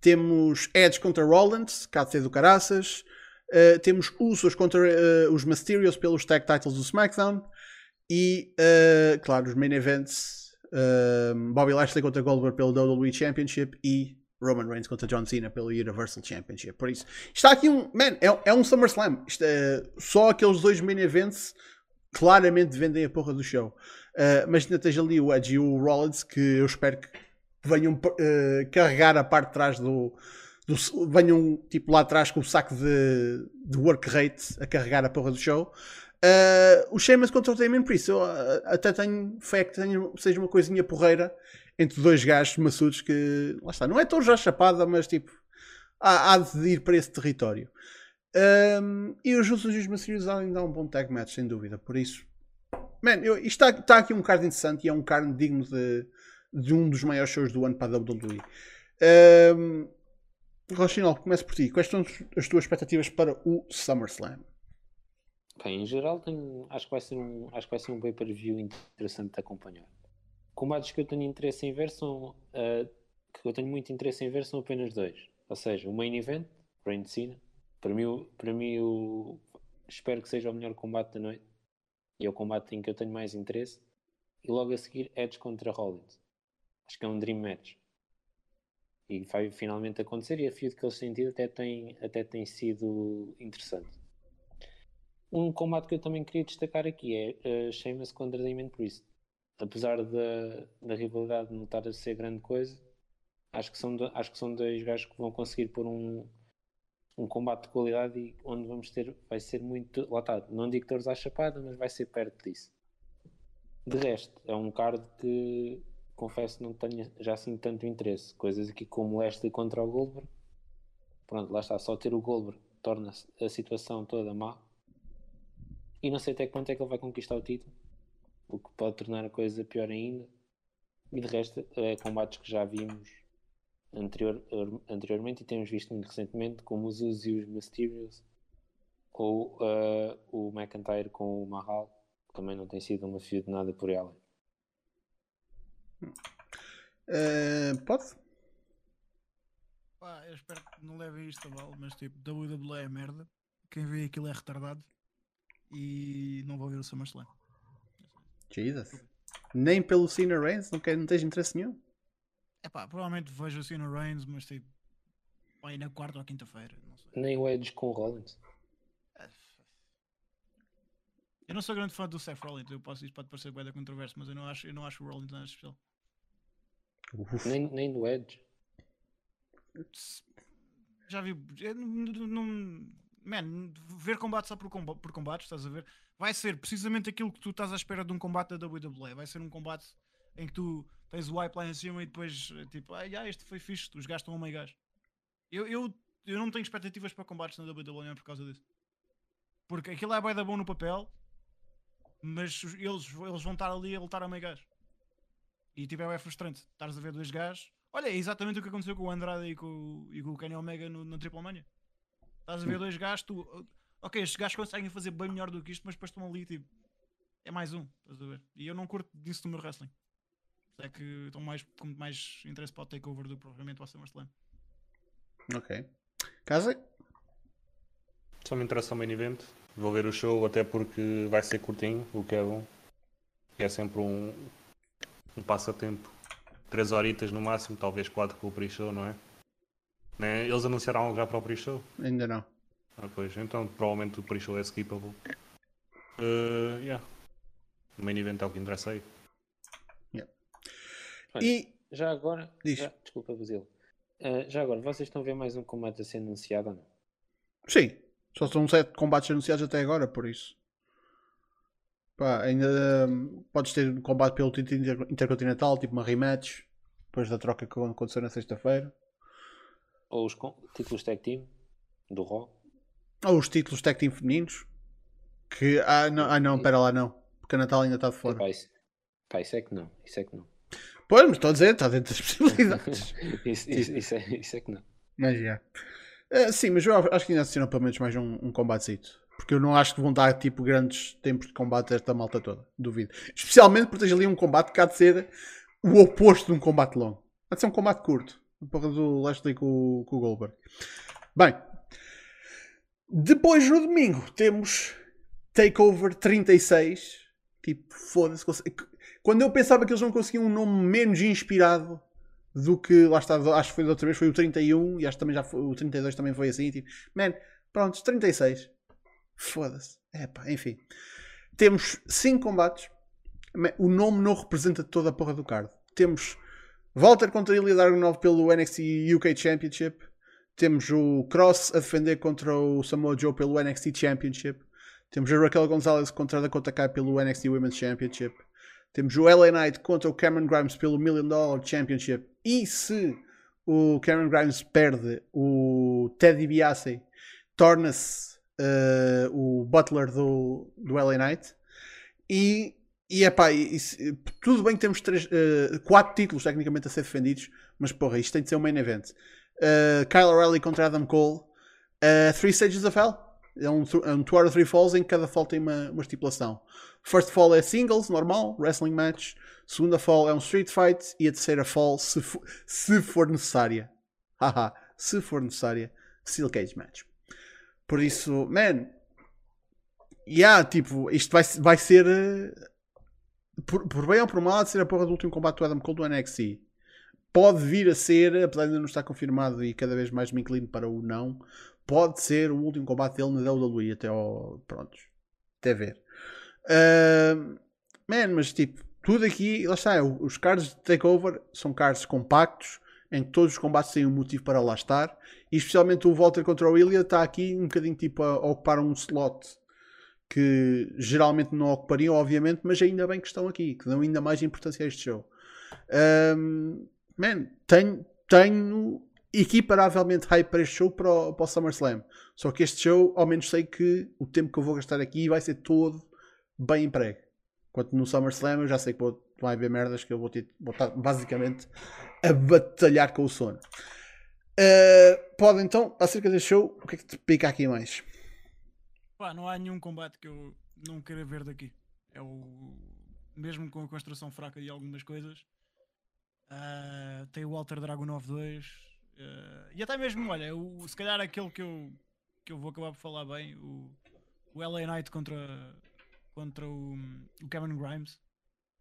Speaker 1: Temos Edge contra Rollins, KT do Caraças. Uh, temos Usos contra uh, os Mysterios pelos Tag Titles do SmackDown. E, uh, claro, os main events: Bobby Lashley contra Goldberg pelo WWE Championship e Roman Reigns contra John Cena pelo Universal Championship. Por isso, está aqui um. Man, é, é um SummerSlam. Isto é, só aqueles dois main events claramente vendem a porra do show. Uh, mas ainda esteja ali o Edge e o Rollins que eu espero que venham uh, carregar a parte de trás do, do, venham tipo lá atrás com o saco de, de work rate a carregar a porra do show. Uh, o Sheamus contra o Damien Priest, eu até tenho fé que tenha, seja uma coisinha porreira entre dois gajos maçudos que, lá está, não é tão já chapada, mas tipo, há, há de ir para esse território. Um, e os Justos e os Mysterios ainda dá um bom tag match, sem dúvida, por isso, man, eu, isto está, está aqui um card interessante e é um card digno de, de um dos maiores shows do ano para a WWE. Um, Rochinol, começo por ti. Quais são as tuas expectativas para o SummerSlam?
Speaker 4: Bem, em geral, tenho, acho que vai ser um, acho que vai ser um pay-per-view interessante de acompanhar. Combates que eu tenho interesse em ver são uh, que eu tenho muito interesse em ver são apenas dois. Ou seja, o main event, de Cena, para mim, para mim o, espero que seja o melhor combate da noite e é o combate em que eu tenho mais interesse. E logo a seguir, Edge contra Rollins. Acho que é um dream match. E vai finalmente acontecer. E a feud que eles têm tido até tem, até tem sido interessante. Um combate que eu também queria destacar aqui é uh, Sheamus contra Damien Priest. Apesar da, da rivalidade não estar a ser grande coisa, acho que são, acho que são dois gajos que vão conseguir pôr um, um combate de qualidade e onde vamos ter, vai ser muito, lá está, não digo todos à chapada, mas vai ser perto disso. De resto, é um card que confesso não tenho já assim tanto interesse. Coisas aqui como Leslie contra o Goldberg. Pronto, lá está, só ter o Goldberg torna a situação toda má. E não sei até quanto é que ele vai conquistar o título, o que pode tornar a coisa pior ainda. E de resto, é combates que já vimos anterior, anteriormente e temos visto muito recentemente, como os Usos e os Mysterios, ou uh, o McIntyre com o Mahal, que também não tem sido uma feud nada por ela.
Speaker 1: Uh, pode?
Speaker 3: Pá, eu espero que não levem isto a mal, mas tipo, WWE é merda. Quem vê aquilo é retardado e não vou ver o SummerSlam.
Speaker 1: Jesus. Nem pelo Cena Reigns? Não, quer, não tens interesse nenhum?
Speaker 3: É pá, provavelmente vejo o Cena Reigns, mas tipo, aí na quarta ou quinta-feira.
Speaker 4: Nem o Edge com o Rollins.
Speaker 3: Eu não sou grande fã do Seth Rollins, eu posso, isso pode parecer bem da controverso, mas eu não acho, eu não acho o Rollins nada especial.
Speaker 4: Nem, nem do Edge.
Speaker 3: Já vi. Não, man, ver combate só por, por combate, estás a ver? Vai ser precisamente aquilo que tu estás à espera de um combate da WWE. Vai ser um combate em que tu tens o wipe lá em cima e depois, tipo, ah, este foi fixe, os estão a meio gajo. Eu, eu, eu não tenho expectativas para combates na WWE por causa disso. Porque aquilo é bem da bom no papel, mas eles, eles vão estar ali a lutar a meio gajo. E tipo, é frustrante. Estares a ver dois gajos. Olha, é exatamente o que aconteceu com o Andrade e com, e com o Kenny Omega no, no Triple Mania. Estás a ver dois gajos, tu. Ok, estes gajos conseguem fazer bem melhor do que isto, mas depois estão ali, tipo. É mais um, estás a ver? E eu não curto disso no meu wrestling. é que estão mais, com mais interesse para o takeover do que provavelmente o SummerSlam.
Speaker 1: Ok. Casa?
Speaker 2: Só me interessa o main event. Vou ver o show até porque vai ser curtinho, o que é bom. É sempre um, um passatempo. Três horitas no máximo, talvez quatro com o pre-show, não é? Né? Eles anunciaram algo já para o pre-show?
Speaker 1: Ainda não.
Speaker 2: Ah, pois, então provavelmente o pre-show é skippable. Uh, yeah. O main event é o que interessa aí.
Speaker 1: Yeah.
Speaker 4: e já agora. Diz. Já, desculpa, Basílio. Uh, já agora, vocês estão a ver mais um combate a ser anunciado ou não?
Speaker 1: Sim, só são sete combates anunciados até agora, por isso. Pá, ainda um, podes ter um combate pelo título intercontinental, tipo uma rematch, depois da troca que aconteceu na sexta-feira.
Speaker 4: Ou os títulos tag team do Raw.
Speaker 1: Ou os títulos tag team femininos. Que, ah não, ah, não, pera lá, não. Porque a Natal ainda está de fora.
Speaker 4: Pá, isso, pá, isso é que não, isso é que não.
Speaker 1: Pois, mas estou a dizer, está dentro das possibilidades.
Speaker 4: isso, isso, isso, é, isso é que não.
Speaker 1: Mas já. Uh, sim, mas eu acho que ainda assistiram pelo menos mais um, um combatezito. Porque eu não acho que vão dar tipo grandes tempos de combate a esta malta toda. Duvido. Especialmente porque tens ali um combate que há de ser o oposto de um combate longo. Há de ser um combate curto. Porra do Leslie com, com o Goldberg. Bem. Depois no domingo temos Takeover 36. Tipo, foda-se. Quando eu pensava que eles não conseguiam um nome menos inspirado do que lá está, acho que foi da outra vez, foi o 31 e acho que também já foi, o 32 também foi assim. Tipo, man, pronto, 36. Foda-se. É pá, enfim. Temos 5 combates. O nome não representa toda a porra do card. Temos Walter contra Ilya Dragunov pelo NXT UK Championship. Temos o Cross a defender contra o Samoa Joe pelo NXT Championship. Temos a Raquel Gonzalez contra a Dakota Kai pelo NXT Women's Championship. Temos o LA Knight contra o Cameron Grimes pelo Million Dollar Championship. E se o Cameron Grimes perde, o Teddy Biase torna-se uh, o Butler do, do LA Knight. E, e e, e, tudo bem que temos três, uh, quatro títulos tecnicamente a ser defendidos, mas porra, isto tem de ser um main event. Uh, Kyle O'Reilly contra Adam Cole. Uh, three Stages of Hell. É um, é um two of three falls em que cada fall tem uma, uma estipulação. First fall é singles, normal, wrestling match. Segunda fall é um street fight. E a terceira fall, se, for, se for necessária. Haha, se for necessária, steel cage match. Por isso, man, yeah, tipo, isto vai, vai ser eh, por, por, bem ou por mal, de ser a porra do último combate do Adam Cole do NXT. Pode vir a ser, apesar de ainda não estar confirmado e cada vez mais me inclino para o não, pode ser o último combate dele na WWE até ao. Prontos. Até ver. Uh, man, mas tipo, tudo aqui, lá está, os cards de takeover são cards compactos em que todos os combates têm um motivo para lá estar, e especialmente o Walter contra o Ilya está aqui um bocadinho tipo a, ocupar um slot que geralmente não ocupariam, obviamente, mas ainda bem que estão aqui, que dão ainda mais importância a este show. Um, man, tenho, tenho equiparavelmente hype para este show para o, para o SummerSlam. Só que este show, ao menos sei que o tempo que eu vou gastar aqui vai ser todo bem emprego. Enquanto no SummerSlam eu já sei que vou, vai haver merdas que eu vou, ter, vou estar basicamente a batalhar com o sono. Uh, pode então, acerca deste show, o que é que te pica aqui mais?
Speaker 3: Pá, não há nenhum combate que eu não queira ver daqui. É o. Mesmo com a construção fraca de algumas coisas. Uh, tem o Walter Dragunov 2. Uh, e até mesmo, olha, o, se calhar aquele que eu, que eu vou acabar por falar bem, o, o LA Knight contra, contra o, o Kevin Grimes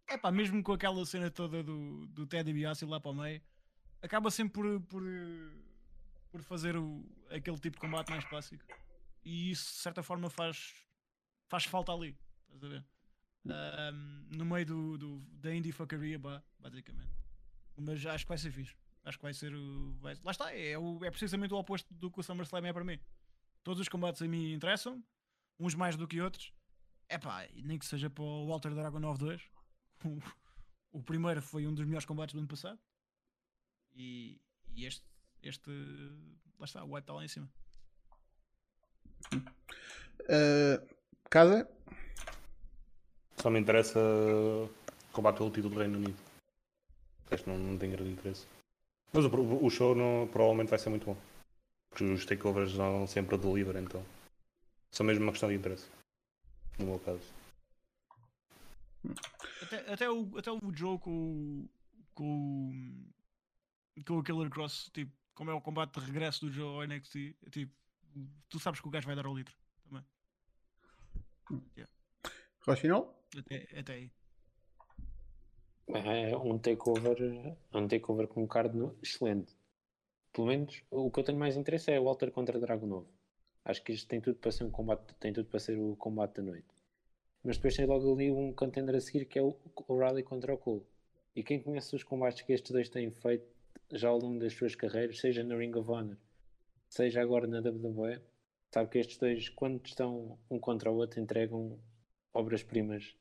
Speaker 3: é pá, mesmo com aquela cena toda do, do Teddy Biassi lá para o meio, acaba sempre por, por, por fazer o, aquele tipo de combate mais clássico. E isso, de certa forma, faz, faz falta ali. Estás a ver? Um, no meio do, do, da indie fuckeria, basicamente. Mas acho que vai ser fixe. Acho que vai ser o. Vai, lá está, é, o, é precisamente o oposto do que o SummerSlam é para mim. Todos os combates a mim interessam, uns mais do que outros. É pá, nem que seja para o Walter Dragon 92 o, primeiro foi um dos melhores combates do ano passado. E, e este, este. Lá está, o White está lá em cima.
Speaker 1: Uh, casa?
Speaker 2: Só me interessa combate pelo título do Reino Unido. Este não, não tem grande interesse. Mas o, o show não, provavelmente vai ser muito bom. Porque os takeovers não sempre a deliver, então. Só mesmo uma questão de interesse. No meu caso.
Speaker 3: Até, até, o, até o Joe com com, com o Killer Cross, tipo, como é o combate de regresso do Joe ao NXT, tipo, tu sabes que o gajo vai dar ao litro também.
Speaker 1: Yeah. Rocha final?
Speaker 3: Até, até aí.
Speaker 4: É um takeover, um takeover com um card excelente. Pelo menos o que eu tenho mais interesse é o Walter contra Drago Novo. Acho que isto tem tudo para ser um combate, tem tudo para ser o combate da noite. Mas depois tem logo ali um contender a seguir que é o, o Rally contra o Cole. E quem conhece os combates que estes dois têm feito já ao longo das suas carreiras, seja na Ring of Honor, seja agora na WWE, sabe que estes dois, quando estão um contra o outro, entregam obras-primas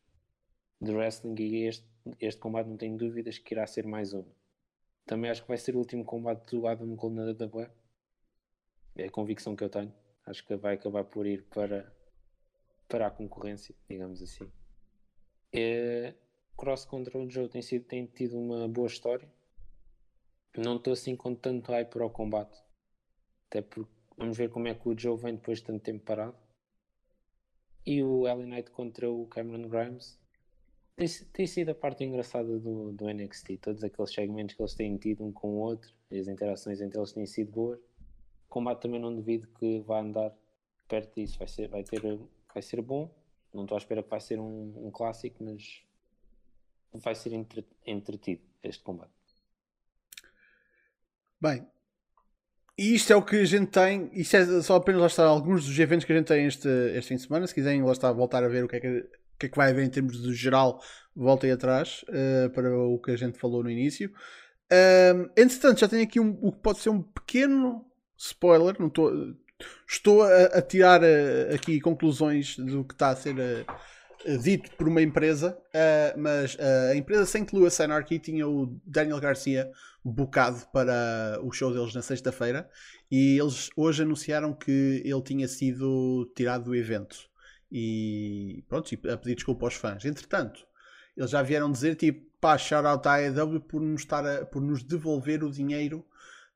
Speaker 4: de wrestling e este, este combate não tenho dúvidas que irá ser mais um. Também acho que vai ser o último combate do Adam Cole na WWE. É a convicção que eu tenho. Acho que vai acabar por ir para, para a concorrência, digamos assim. É, Cross contra o Joe tem, sido, tem tido uma boa história. Não estou assim com tanto hype para o combate. Até porque vamos ver como é que o Joe vem depois de tanto tempo parado. E o LA Knight contra o Cameron Grimes tem, tem sido a parte engraçada do, do NXT. Todos aqueles segmentos que eles têm tido um com o outro, as interações entre eles têm sido boas. O combate também não devido que vá andar perto disso. Vai ser, vai ter, vai ser bom. Não estou à espera que vai ser um, um clássico, mas vai ser entre, entretido este combate.
Speaker 1: Bem, e isto é o que a gente tem. Isto é só apenas lá está alguns dos eventos que a gente tem este, este fim de semana. Se quiserem lá está voltar a ver o que é que que é que vai haver em termos de geral, voltem atrás uh, para o que a gente falou no início. Uh, entretanto, já tenho aqui um, o que pode ser um pequeno spoiler. Não tô, estou a, a tirar uh, aqui conclusões do que está a ser uh, dito por uma empresa, mas a empresa St. Louis Anarchy tinha o Daniel Garcia bocado para o show deles na sexta-feira e eles hoje anunciaram que ele tinha sido tirado do evento e pronto, a pedir desculpa aos fãs. Entretanto, eles já vieram dizer tipo, pá, shout out à AEW por nos, estar a, por nos devolver o dinheiro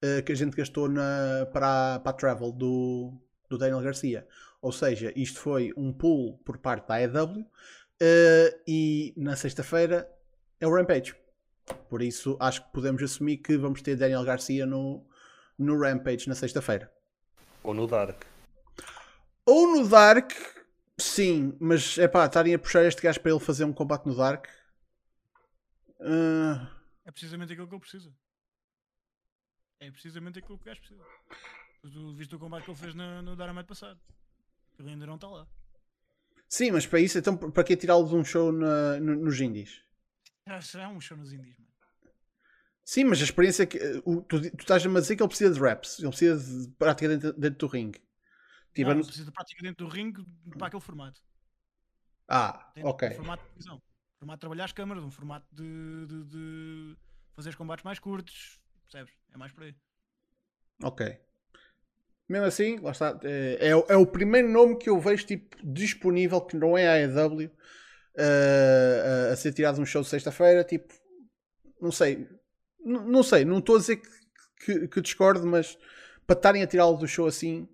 Speaker 1: uh, que a gente gastou na, para, a, para a travel do, do Daniel Garcia. Ou seja, isto foi um pull por parte da AEW uh, e na sexta-feira é o Rampage. Por isso acho que podemos assumir que vamos ter Daniel Garcia no, no Rampage na sexta-feira.
Speaker 2: Ou no Dark.
Speaker 1: Ou no Dark, Sim, mas é pá, estarem a puxar este gajo para ele fazer um combate no Dark. Uh...
Speaker 3: É precisamente aquilo que ele precisa. É precisamente aquilo que o gajo precisa. Tu viste o combate que ele fez no, no Dynamite passado. Ele ainda não está lá.
Speaker 1: Sim, mas para isso, então para que tirá-lo de um show na, no, nos Indies?
Speaker 3: Será um show nos Indies, mano.
Speaker 1: Sim, mas a experiência que. O, tu, tu estás-me a dizer que ele precisa de raps, ele precisa de prática dentro, dentro do ringue.
Speaker 3: Tipo, não, não precisa de prática dentro do ringue para aquele formato.
Speaker 1: Ah, dentro ok.
Speaker 3: Um formato de televisão. Formato de trabalhar as câmaras, um formato de, de, de fazer os combates mais curtos. Percebes? É mais por aí.
Speaker 1: Ok. Mesmo assim, lá está. É, é, é, o primeiro nome que eu vejo tipo, disponível que não é a AEW uh, a ser tirado de um show de sexta-feira. Tipo, não sei. Não sei, não estou a dizer que, que, que discordo, mas para estarem a tirá-lo do show assim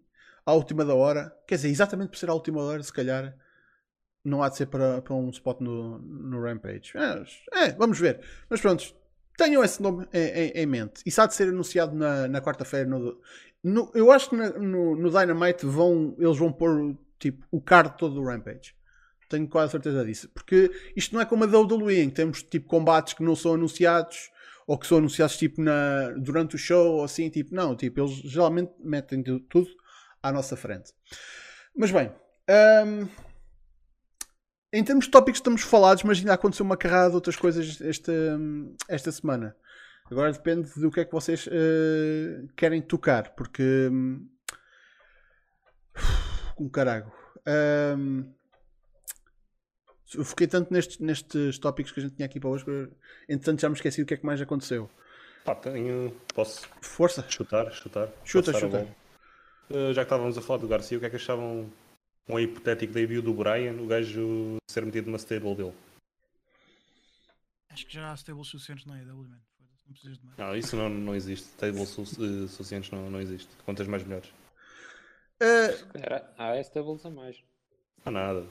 Speaker 1: à última da hora, quer dizer, exatamente por ser à última hora, se calhar não há de ser para, para um spot no, no Rampage. É, é, vamos ver. Mas pronto, tenham esse nome em, em, em mente. Isso há de ser anunciado na, na quarta-feira. No, eu acho que na, no, no, Dynamite vão, eles vão pôr tipo, o card todo do Rampage. Tenho quase certeza disso. Porque isto não é como a WWE, em que temos tipo combates que não são anunciados ou que são anunciados tipo na, durante o show ou assim, tipo, não, tipo, eles geralmente metem tudo à nossa frente. Mas bem, um, em termos de tópicos estamos falados, mas ainda aconteceu uma carrada de outras coisas esta, esta semana. Agora depende do que é que vocês uh, querem tocar, porque. Um, um carago. Um, eu fiquei tanto nestes, nestes tópicos que a gente tinha aqui para hoje, que, entretanto já me esqueci do que é que mais aconteceu.
Speaker 2: Pá, tenho. Posso.
Speaker 1: Força.
Speaker 2: Chutar, chutar.
Speaker 1: Chuta, chuta.
Speaker 2: Uh, já que estávamos a falar do Garcia, o que é que achavam um hipotético debut do Brian, o gajo ser metido numa stable dele?
Speaker 3: Acho que já há stables suficientes na AEW, man. Não precisas de mais.
Speaker 2: Não, isso não, não existe. Stables su uh, suficientes não, não existe. Quantas mais melhores?
Speaker 4: Uh... Há stables a mais.
Speaker 2: Há nada.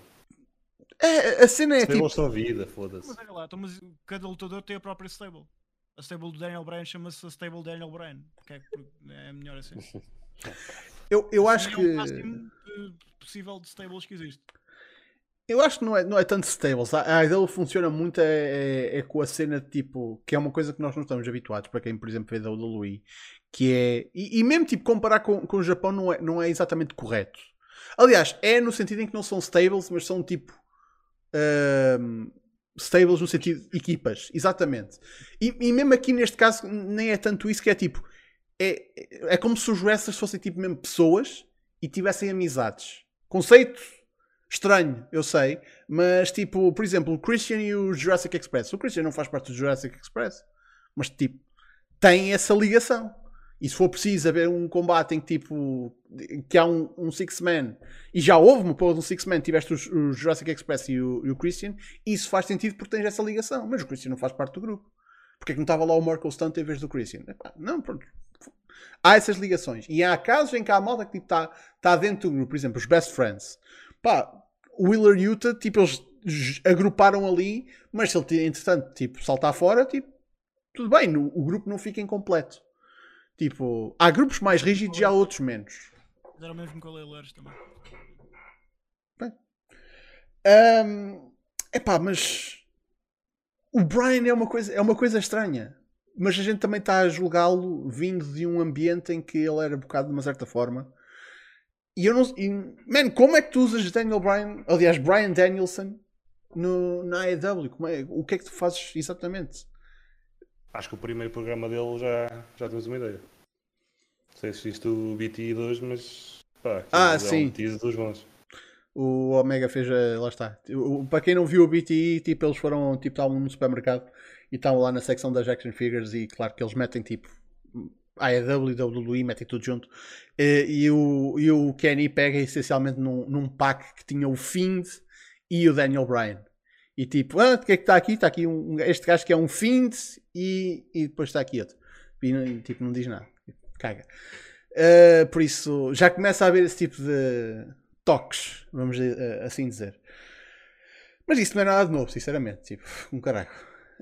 Speaker 1: É, a cena é
Speaker 2: stables tipo... são vida, foda-se.
Speaker 3: Mas olha lá, então, mas cada lutador tem a própria stable. a stable do Daniel Bryan chama-se a stable Daniel Bryan. Porque é, é melhor assim.
Speaker 1: Eu, eu acho
Speaker 3: é
Speaker 1: que.
Speaker 3: o máximo possível de stables que existe.
Speaker 1: Eu acho que não é, não é tanto stables. A, a IDW funciona muito é, é, é, com a cena de tipo, que é uma coisa que nós não estamos habituados para quem, por exemplo, vê da WWE, que é. E, e, mesmo tipo, comparar com, com o Japão não é, não é exatamente correto. Aliás, é no sentido em que não são stables, mas são tipo. Um, stables no sentido equipas, exatamente. E, e, mesmo aqui neste caso, nem é tanto isso que é tipo. É, é como se os wrestlers fossem tipo mesmo pessoas e tivessem amizades. Conceito estranho, eu sei, mas tipo, por exemplo, o Christian e o Jurassic Express. O Christian não faz parte do Jurassic Express, mas tipo, tem essa ligação. E se for preciso haver um combate em que tipo que há um, um Six-Man e já houve uma porra de um Six-Man, tiveste o, o, Jurassic Express e o, e o, Christian, isso faz sentido porque tens essa ligação, mas o Christian não faz parte do grupo. Porque é que não estava lá o Marco Stunt em vez do Christian? Epá, não, pronto. Há essas ligações. E há casos em que há malta que está tipo, tá dentro do grupo, por exemplo, os Best Friends. Pá, o Willer Utah, tipo, eles agruparam ali, mas se ele, entretanto, tipo, saltar fora, tipo, tudo bem, no, o grupo não fica incompleto. Tipo, há grupos mais rígidos e há outros menos.
Speaker 3: Era o mesmo com o Leilers também.
Speaker 1: Bem. Um, epá, mas o Brian é uma coisa, é uma coisa estranha. Mas a gente também está a julgá-lo vindo de um ambiente em que ele era bocado de uma certa forma. E eu não. E, man, como é que tu usas Daniel Bryan, aliás, Brian Danielson no, na AEW? Como é, o que é que tu fazes exatamente?
Speaker 2: Acho que o primeiro programa dele já, já temos uma ideia. Não sei se viste o BT 2, mas pá,
Speaker 1: ah,
Speaker 2: é
Speaker 1: sim.
Speaker 2: um dos bons.
Speaker 1: O Omega fez, lá está. O, para quem não viu o BTE, tipo, eles foram, tipo, estavam no supermercado e estavam lá na secção das action figures e claro que eles metem, tipo, AEW e WWE, metem tudo junto. E, e, o, e o Kenny pega essencialmente num, num pack que tinha o Find e o Daniel Bryan. E tipo, ah, o que é que está aqui? Está aqui um, este gajo que é um Fiend e, e depois está aqui outro. E tipo, não diz nada. Caga. Uh, por isso, já começa a haver esse tipo de toques, vamos uh, assim dizer. Mas isso não é nada de novo, sinceramente. Tipo, um caralho.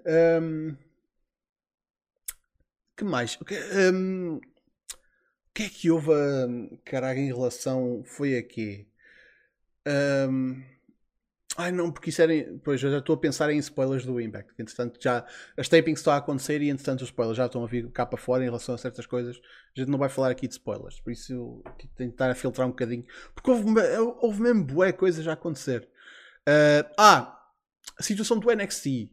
Speaker 1: Um, que mais? O que, um, que é que houve, um, caralho, em relação. Foi aqui? Um, Ai não, porque isso era. Pois eu já estou a pensar em spoilers do Impact. Entretanto, já as tapings estão a acontecer e entretanto os spoilers já estão a vir cá para fora em relação a certas coisas. A gente não vai falar aqui de spoilers, por isso tenho que tentar filtrar um bocadinho. Porque houve, houve mesmo boé coisas a acontecer. Uh, ah, a situação do NXT.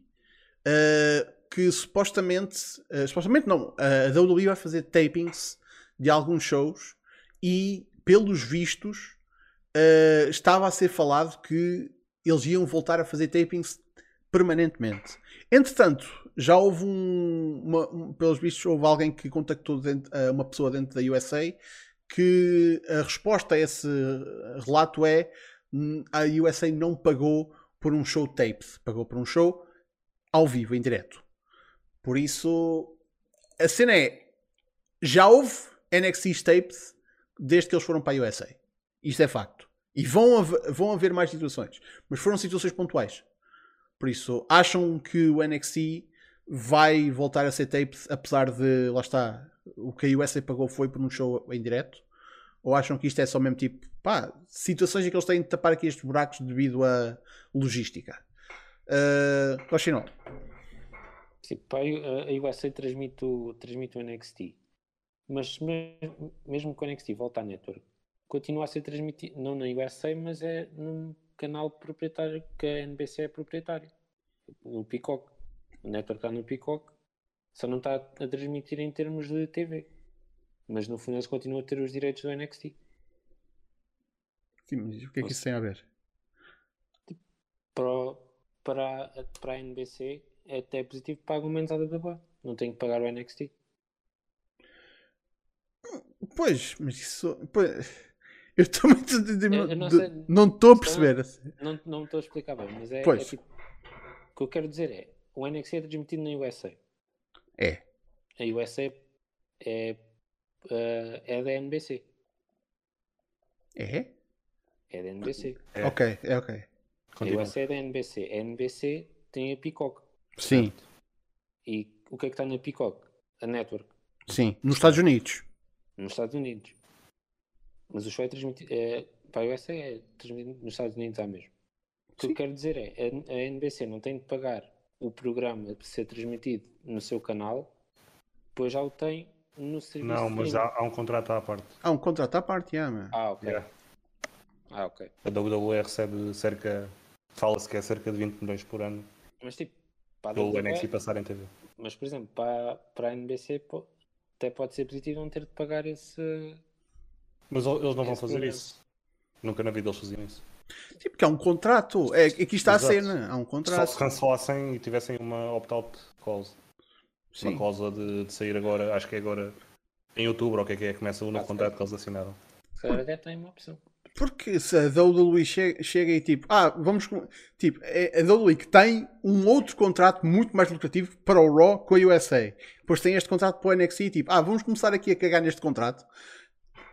Speaker 1: Uh, que supostamente. Uh, supostamente não. a WWE vai fazer tapings de alguns shows e, pelos vistos, estava a ser falado que eles iam voltar a fazer tapings permanentemente. Entretanto, já houve um, uma, um, pelos vistos, houve alguém que contactou dentro, uh, uma pessoa dentro da USA que a resposta a esse relato é hum, a USA não pagou por um show tape, pagou por um show ao vivo, em direto. Por isso, a cena é, já houve NXT tapes desde que eles foram para a USA. Isto é facto. E vão haver, vão haver mais situações. Mas foram situações pontuais. Por isso, acham que o NXT vai voltar a ser tape, apesar de, lá está, o que a USA pagou foi por um show em direto? Ou acham que isto é só mesmo tipo, pá, situações em que eles têm de tapar aqui estes buracos devido à logística? Uh, continua.
Speaker 4: Pá, a USA transmite o, transmite o NXT. Mas mesmo que o NXT volta à network, continua a ser transmitido, não na USA, mas é num canal proprietário que a NBC é proprietário. No Peacock. O network está no Peacock, só não está a transmitir em termos de TV. Mas no fundo eles continuam a ter os direitos do NXT.
Speaker 1: Sim, mas o que é que isso tem a ver?
Speaker 4: Para, para, para a NBC é até positivo que pagam menos a WWE. Não tem que pagar o NXT.
Speaker 1: Pois, mas isso. Pois, eu estou muito. não estou a perceber.
Speaker 4: Não, não estou a explicar bem, mas é, é tipo, o que eu quero dizer é: o NXT é transmitido na USA.
Speaker 1: É.
Speaker 4: A USA é, uh, é da NBC.
Speaker 1: É?
Speaker 4: É da NBC.
Speaker 1: É. Ok, é ok.
Speaker 4: Continua. A USA é da NBC. A NBC tem a Peacock.
Speaker 1: Sim.
Speaker 4: E o que é que está na Peacock? A network.
Speaker 1: Sim, nos Estados Unidos.
Speaker 4: Nos Estados Unidos. Mas o show é transmitido. É, para a USA é transmitido nos Estados Unidos há mesmo. O que Sim. eu quero dizer é a, a NBC não tem de pagar o programa para ser transmitido no seu canal, pois já o tem no serviço.
Speaker 2: Não, mas há, há, um contrato à parte.
Speaker 1: Há um contrato à parte, yeah,
Speaker 4: Ah, ok. Yeah. Ah, ok.
Speaker 2: A WWE recebe cerca. Fala-se que é cerca de 20 milhões por ano.
Speaker 4: Mas tipo,
Speaker 2: para a WWE, NXT passar em TV.
Speaker 4: Mas por exemplo, para, para a NBC até pode ser positivo não ter de pagar esse.
Speaker 2: Mas eles não vão fazer isso. Nunca na vida eles faziam isso.
Speaker 1: Sim, porque há um contrato. É, aqui está Exato. a cena. Há um contrato. Só
Speaker 2: se cancelassem e tivessem uma opt-out clause. Sim. Uma cláusula de, de, sair agora, acho que é agora em outubro, ou o que é que é, começa o novo contrato que eles assinaram.
Speaker 4: Se até tem uma opção.
Speaker 1: Porque se a WWE chega, chega e tipo, ah, vamos. Tipo, é a WWE que tem um outro contrato muito mais lucrativo para o Raw com a USA. Depois tem este contrato para o NXT, tipo, ah, vamos começar aqui a cagar neste contrato.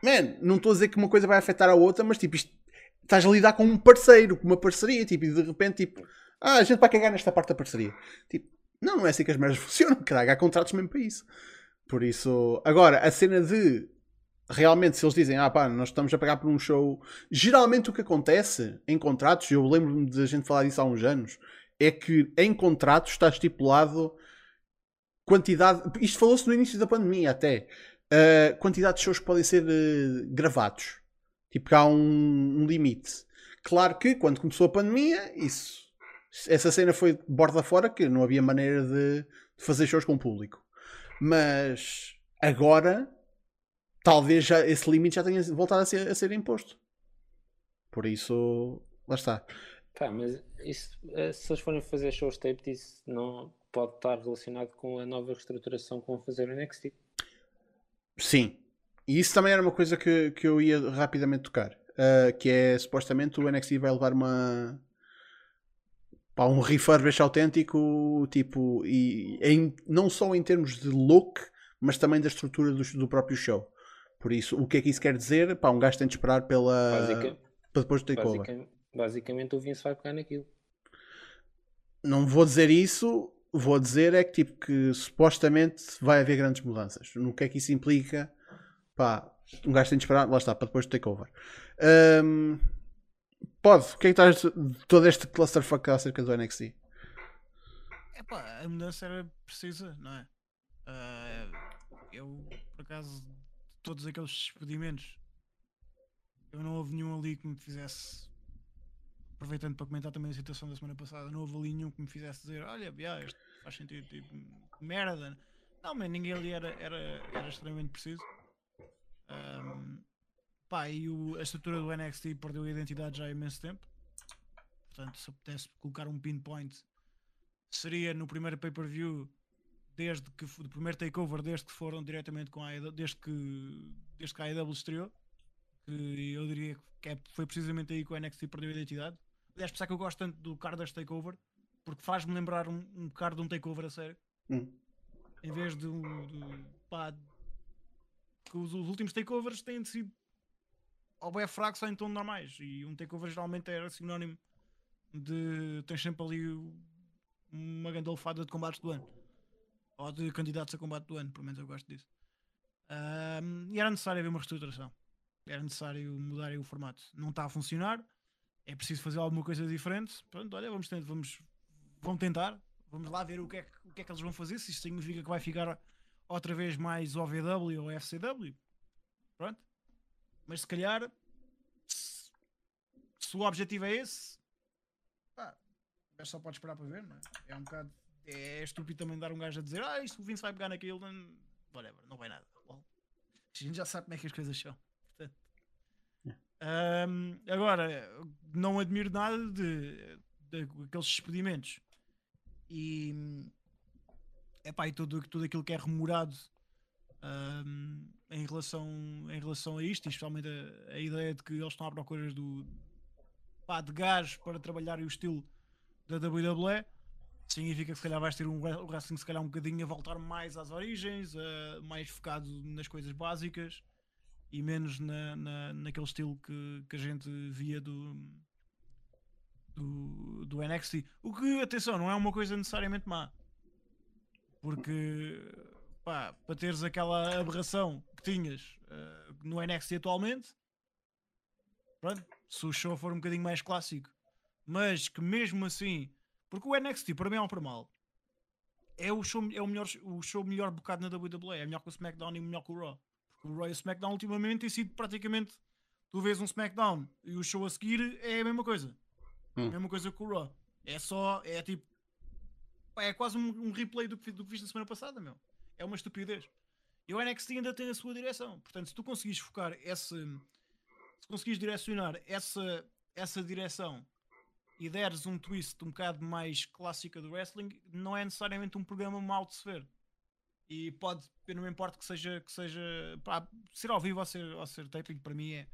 Speaker 1: Man, não estou a dizer que uma coisa vai afetar a outra, mas tipo, isto, estás a lidar com um parceiro, com uma parceria, tipo, e de repente, tipo, ah, a gente vai cagar nesta parte da parceria. Tipo, não, não é assim que as merdas funcionam, caralho, há contratos mesmo para isso. Por isso, agora, a cena de realmente, se eles dizem, ah pá, nós estamos a pagar por um show, geralmente o que acontece em contratos, eu lembro-me de a gente falar disso há uns anos, é que em contratos está estipulado quantidade, isto falou-se no início da pandemia até, uh, quantidade de shows que podem ser uh, gravados. Tipo que há um, um, limite. Claro que quando começou a pandemia, isso, essa cena foi borda fora, que não havia maneira de, de fazer shows com público. Mas agora talvez já esse limite já tenha voltado a ser, a ser imposto. Por isso, lá está.
Speaker 4: Pá, mas isso, eh, se eles forem fazer shows tape, isso não pode estar relacionado com a nova reestruturação que vão fazer no NXT.
Speaker 1: Sim. E isso também era uma coisa que, que eu ia rapidamente tocar. Uh, que é supostamente o NXT vai levar uma pá, um refurbish autêntico, tipo, e em, não só em termos de look, mas também da estrutura do, do próprio show. Por isso, o que é que isso quer dizer? Pá, um gajo tem de esperar pela. Basica, para depois do takeover.
Speaker 4: Basicamente, basicamente o Vince vai pegar naquilo.
Speaker 1: Não vou dizer isso, vou dizer é que tipo que supostamente vai haver grandes mudanças. No que é que isso implica? Pá, um gajo tem de esperar, lá está, para depois do takeover. Um, pode, o que é que estás de todo este clusterfuck acerca do NXT?
Speaker 3: É pá, a mudança era precisa, não é? Uh, eu, por acaso, todos aqueles despedimentos, eu não houve nenhum ali que me fizesse. Aproveitando para comentar também a situação da semana passada, não houve ali nenhum que me fizesse dizer: Olha, yeah, isto faz sentido, tipo, merda. Não, mas ninguém ali era, era, era extremamente preciso. Um, pá, e o, a estrutura do NXT perdeu a identidade já há imenso tempo. Portanto, se eu pudesse colocar um pinpoint, seria no primeiro pay-per-view desde que o primeiro takeover desde que foram diretamente com a AEW, desde que, desde que a AEW estreou, que eu diria que é, foi precisamente aí que o NXT perdeu a identidade. Aliás, pensar que eu gosto tanto do card deste takeover, porque faz-me lembrar um, um card de um takeover a sério. Hum. Em vez de, de pá, que os, os, últimos takeovers têm sido ou bem fracos ou em tom normais. E um takeover geralmente era sinónimo de tens sempre ali uma grande alfada de combates do ano ou de candidatos a combate do ano, pelo menos eu gosto disso. Um, e era necessário haver uma reestruturação, era necessário mudar o formato. Não está a funcionar, é preciso fazer alguma coisa diferente. Pronto, olha, vamos, tentar, vamos, vamos tentar, vamos lá ver o que, é que, o que é que eles vão fazer. Se isto significa que vai ficar outra vez mais OVW ou FCW, pronto. Mas se calhar, se, se o objetivo é esse, pá, só pode esperar para ver, não é? É um bocado é estúpido também dar um gajo a dizer ah, isto o Vince vai pegar naquilo, whatever, não vai nada. Bom, a gente já sabe como é que as coisas são. Portanto, um, agora, não admiro nada de, de, de aqueles despedimentos e, epá, e tudo, tudo aquilo que é remorado um, em, relação, em relação a isto, especialmente a, a, ideia de que eles estão à procura do, pá, de gás para trabalhar o estilo da WWE significa que se calhar vais ter um wrestling se calhar um bocadinho a voltar mais às origens, uh, mais focado nas coisas básicas e menos na, na, naquele estilo que, que a gente via do, do, do NXT. O que, atenção, não é uma coisa necessariamente má. Porque pá, para teres aquela aberração que tinhas uh, no NXT atualmente, pronto, se o show for um bocadinho mais clássico, mas que mesmo assim, porque o NXT para mim é um para mal, é o show, é o melhor, o show melhor bocado na WWE, é melhor que o SmackDown e melhor que o Raw. Porque o Raw e o SmackDown ultimamente tem sido praticamente tu vês um SmackDown e o show a seguir é a mesma coisa. Hum. A mesma coisa que o Raw. É só, é tipo. É quase um, um replay do que, do que viste na semana passada, meu. É uma estupidez. E o NXT ainda tem a sua direção. Portanto, se tu conseguires focar esse. Se conseguires direcionar essa, essa direção e deres um twist um bocado mais clássica do wrestling, não é necessariamente um programa mau de se ver. E pode, não me importa que seja, que seja pá, ser ao vivo ou ser, ou ser taping, para mim é,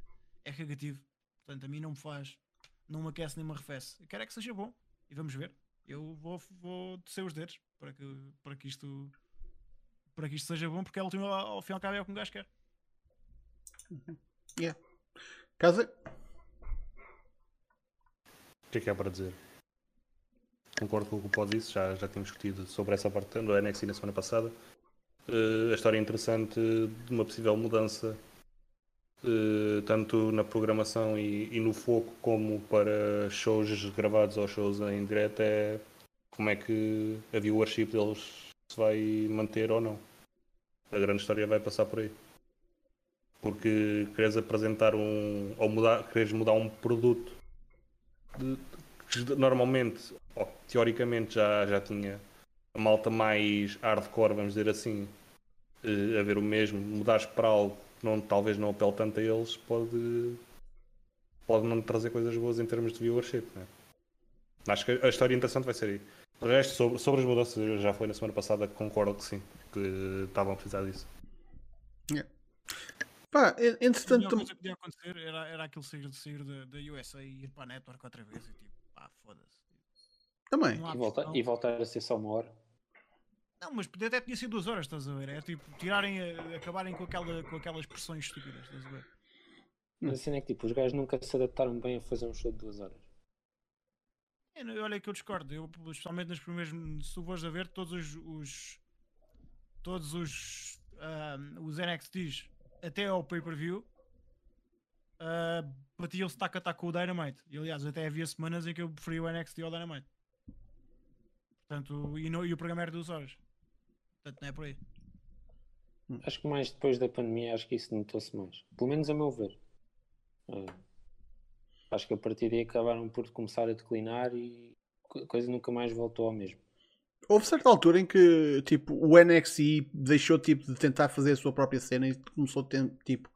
Speaker 3: é negativo. Portanto, a mim não me faz, não me aquece nem me arrefece. Eu quero é que seja bom e vamos ver. Eu vou, vou descer os dedos para que, para que isto para que isto seja bom, porque é o último, ao final é o que um gajo quer.
Speaker 1: Yeah. Casa?
Speaker 2: Que é que há para dizer? Concordo com o que o Pó disse, já, já tínhamos discutido sobre essa parte do NXT na semana passada. Uh, a história é interessante de uma possível mudança eh, tanto na programação e, e, no foco como para shows gravados ou shows em direto é como é que a viewership deles se vai manter ou não. A grande história vai passar por aí. Porque queres apresentar um. ou mudar, queres mudar um produto que normalmente, ou, teoricamente já, já tinha a malta mais hardcore, vamos dizer assim, uh, a ver o mesmo, mudares para algo não, talvez não apele tanto a eles, pode, pode não trazer coisas boas em termos de viewership. Né? Acho que a história interessante vai ser aí. O resto, sobre, sobre as mudanças, já foi na semana passada, concordo que sim, que estavam a precisar disso.
Speaker 1: Yeah. Pá, entretanto.
Speaker 3: A coisa que podia acontecer era, era aquilo sair, sair da, da USA e ir para a network outra vez e tipo, pá, foda-se.
Speaker 1: Também.
Speaker 4: E, volta, e voltar a ser só uma hora.
Speaker 3: Não, mas até tinha sido duas horas, estás a ver? É tipo, tirarem, acabarem com, aquela, com aquelas expressões estúpidas, estás a ver?
Speaker 4: Mas assim é que tipo, os gajos nunca se adaptaram bem a fazer um show de duas horas.
Speaker 3: É, olha que eu discordo, eu, especialmente nas primeiras, se tu fores a ver, todos os, os todos os, uh, os NXTs até ao pay-per-view uh, batiam-se tac a tac com o Dynamite. E aliás, até havia semanas em que eu preferia o NXT ao Dynamite. Portanto, e, no, e o programa era duas horas. Portanto, não é por aí.
Speaker 4: Hum. Acho que mais depois da pandemia, acho que isso notou-se mais. Pelo menos a meu ver. É. Acho que a partir daí acabaram por começar a declinar e a coisa nunca mais voltou ao mesmo.
Speaker 1: Houve certa altura em que tipo, o NXI deixou tipo, de tentar fazer a sua própria cena e começou tipo,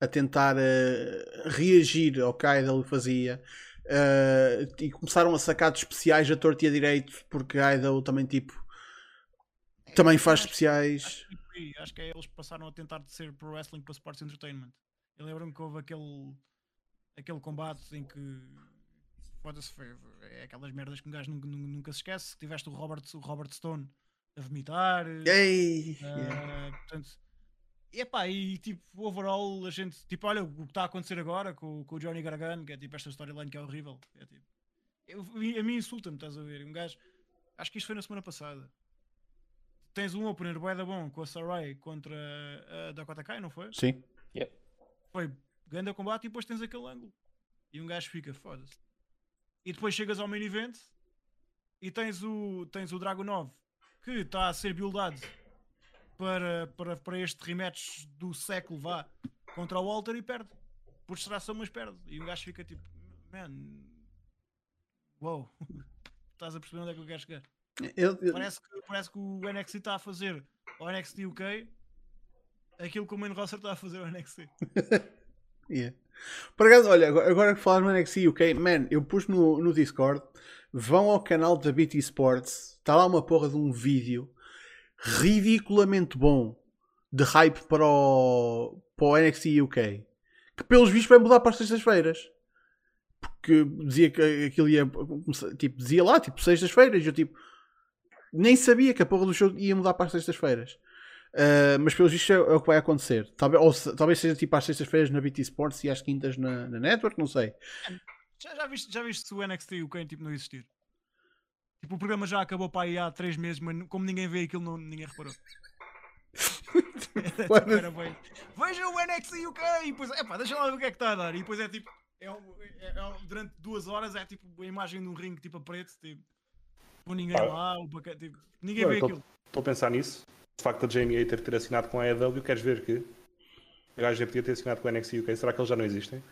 Speaker 1: a tentar uh, reagir ao que a Idol fazia uh, e começaram a sacar de especiais a torto e a direito porque a Idol também tipo também faz especiais.
Speaker 3: Acho que, acho que é, eles passaram a tentar de ser pro wrestling para sports entertainment. Eu lembro-me que houve aquele, aquele combate em que foda-se, é aquelas merdas que um gajo nunca, nunca se esquece. Tiveste o Robert, o Robert Stone a vomitar.
Speaker 1: Ei,
Speaker 3: uh, yeah. Portanto, e epá, e tipo, overall, a gente, tipo, olha o que está a acontecer agora com, com o Johnny Gargano, que é tipo esta storyline que é horrível. É, tipo, eu, a mim insulta-me, estás a ver? Um gajo, acho que isto foi na semana passada tens um opener bué da bom com a Sarai contra a Dakota Kai, não foi?
Speaker 1: Sim.
Speaker 4: Yep.
Speaker 3: Foi grande combate e depois tens aquele ângulo. E um gajo fica, foda-se. E depois chegas ao main event e tens o, tens o Dragon 9 que está a ser buildado para, para, para este rematch do século vá contra o Walter e perde. Por distração, mas perde. E um gajo fica tipo, man, wow, estás a perceber onde é que eu quero chegar? Eu, eu... Parece, que, parece que o NXT está a fazer o NXT UK aquilo que o main roster está a fazer o NXT.
Speaker 1: yeah. Por acaso, olha, agora que falar no NXT UK, man, eu pus no, no Discord, vão ao canal da BT Sports, está lá uma porra de um vídeo ridiculamente bom de hype para o, para o NXT UK, que pelos vistos vai mudar para as sextas-feiras. Porque dizia que aquilo ia, tipo, dizia lá, tipo, sextas-feiras, eu tipo, nem sabia que a porra do show ia mudar para as sextas-feiras. Uh, mas pelo visto é, é, o que vai acontecer. Talvez, ou, talvez seja tipo às sextas-feiras na BT Sports e às quintas na, na Network, não sei.
Speaker 3: Já, já, viste, já viste se o NXT e o Kane tipo, não existir? Tipo, o programa já acabou para aí há 3 meses, mas como ninguém vê aquilo, não, ninguém reparou. era bem. Veja o NXT UK! E depois, epá, deixa lá ver o que é que está a dar. E depois é tipo, é, é, é, durante duas horas é tipo a imagem de um ringue tipo a preto, tipo, com ninguém ah. lá, o tipo, ninguém vê aquilo.
Speaker 2: Estou a pensar nisso. O facto de Jamie Hater ter assinado com a EW, queres ver que o gajo já podia ter assinado com o NXT UK? Será que eles já não existem?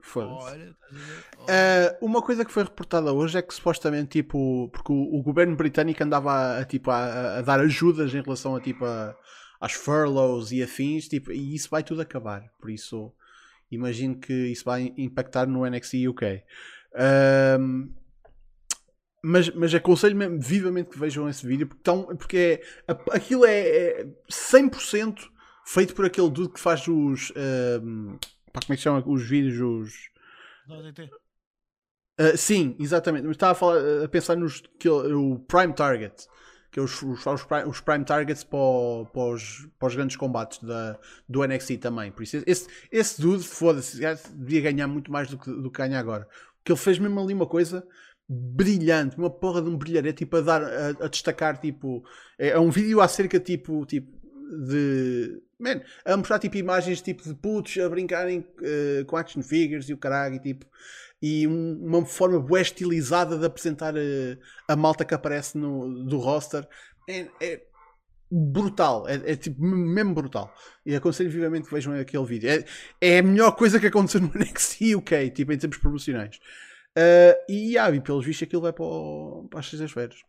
Speaker 1: Foda-se. Uh, uma coisa que foi reportada hoje é que supostamente, tipo, porque o, o governo britânico andava a, tipo, a, a, dar ajudas em relação a, tipo, a, às furloughs e afins, tipo, e isso vai tudo acabar. Por isso, imagino que isso vai impactar no NXT UK. Uh, mas, mas aconselho mesmo vivamente que vejam esse vídeo porque, tão, porque é, aquilo é, é 100% feito por aquele dude que faz os. Uh, Pá, como é que chama os vídeos? Os... Uh, sim, exatamente. Mas estava a, falar, a pensar nos que, o Prime Target, que é os, os, os, prime, os prime Targets para, o, para, os, para os grandes combates da, do NXT também. Por isso, esse, esse dude, foda-se, devia ganhar muito mais do que, do que ganha agora. Porque ele fez mesmo ali uma coisa brilhante, uma porra de um brilharete, tipo, a, dar, a, a destacar, tipo, é, é um vídeo acerca, tipo, tipo de man, a mostrar tipo imagens tipo de putos a brincarem uh, com action figures e o caralho e tipo e um, uma forma bué estilizada de apresentar uh, a malta que aparece no, do roster. É, é brutal, é, é, tipo mesmo brutal. E aconselho vivamente que vejam aquele vídeo. É, é a melhor coisa que aconteceu no NXT UK, tipo em termos promocionais uh, e, ah, e pelos vistos aquilo vai para, o, para as sextas-feiras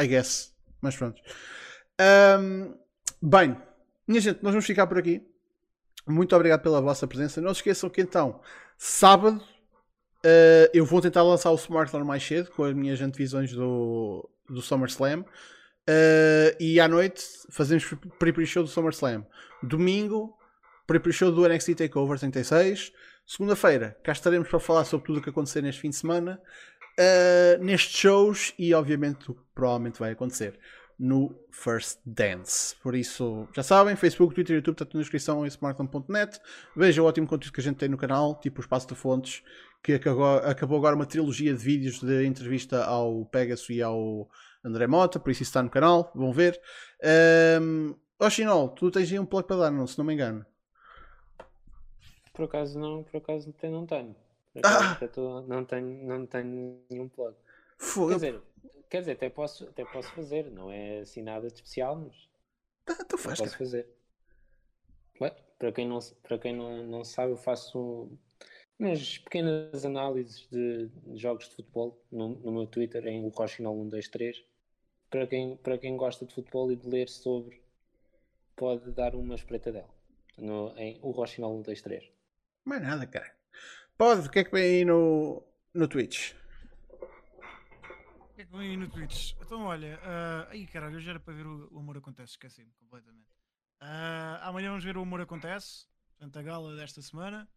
Speaker 1: I guess, mas pronto um, Bem, minha gente, nós vamos ficar por aqui. Muito obrigado pela vossa presença. Não se esqueçam que então, sábado, uh, eu vou tentar lançar o SmartLearn mais cedo com as minhas antevisões do, do SummerSlam. Uh, e à noite fazemos pre-pre show do SummerSlam. Domingo, pre-pre show do NXT Takeover 36. Segunda-feira, cá estaremos para falar sobre tudo o que acontecer neste fim de semana. Uh, nestes shows e obviamente o que provavelmente vai acontecer no First Dance. Por isso, já sabem, Facebook, Twitter, YouTube, está tudo na descrição em smartphone.net. Veja o ótimo conteúdo que a gente tem no canal, tipo o Espaço de Fontes, que acabou, acabou agora uma trilogia de vídeos de entrevista ao Pegasus e ao André Mota, por isso isso está no canal, vão ver. Um, oh Chinol, tu tens aí um plug para dar, não, se não me engano.
Speaker 4: Por acaso não, por acaso não tenho. Por acaso ah! tô, não tenho. Não tenho nenhum plug. Fogo. Quer dizer, Quer dizer, até posso, até posso fazer, não é assim nada de especial, mas.
Speaker 1: Ah, tu faz,
Speaker 4: posso fazer. Ué, para quem, não, para quem não, não sabe, eu faço umas pequenas análises de jogos de futebol no, no meu Twitter, em o Rochinol 123. Para quem, para quem gosta de futebol e de ler sobre, pode dar uma espreitadela no, em o Rochinol 123.
Speaker 1: Mais nada, cara. Pode, o que é que vem aí no, no Twitch?
Speaker 3: O que é que vem aí no Twitch? Então, olha, uh, aí caralho, hoje era para ver o, o Amor Acontece, esqueci-me completamente. Uh, amanhã vamos ver o Amor Acontece, portanto, a gala desta semana.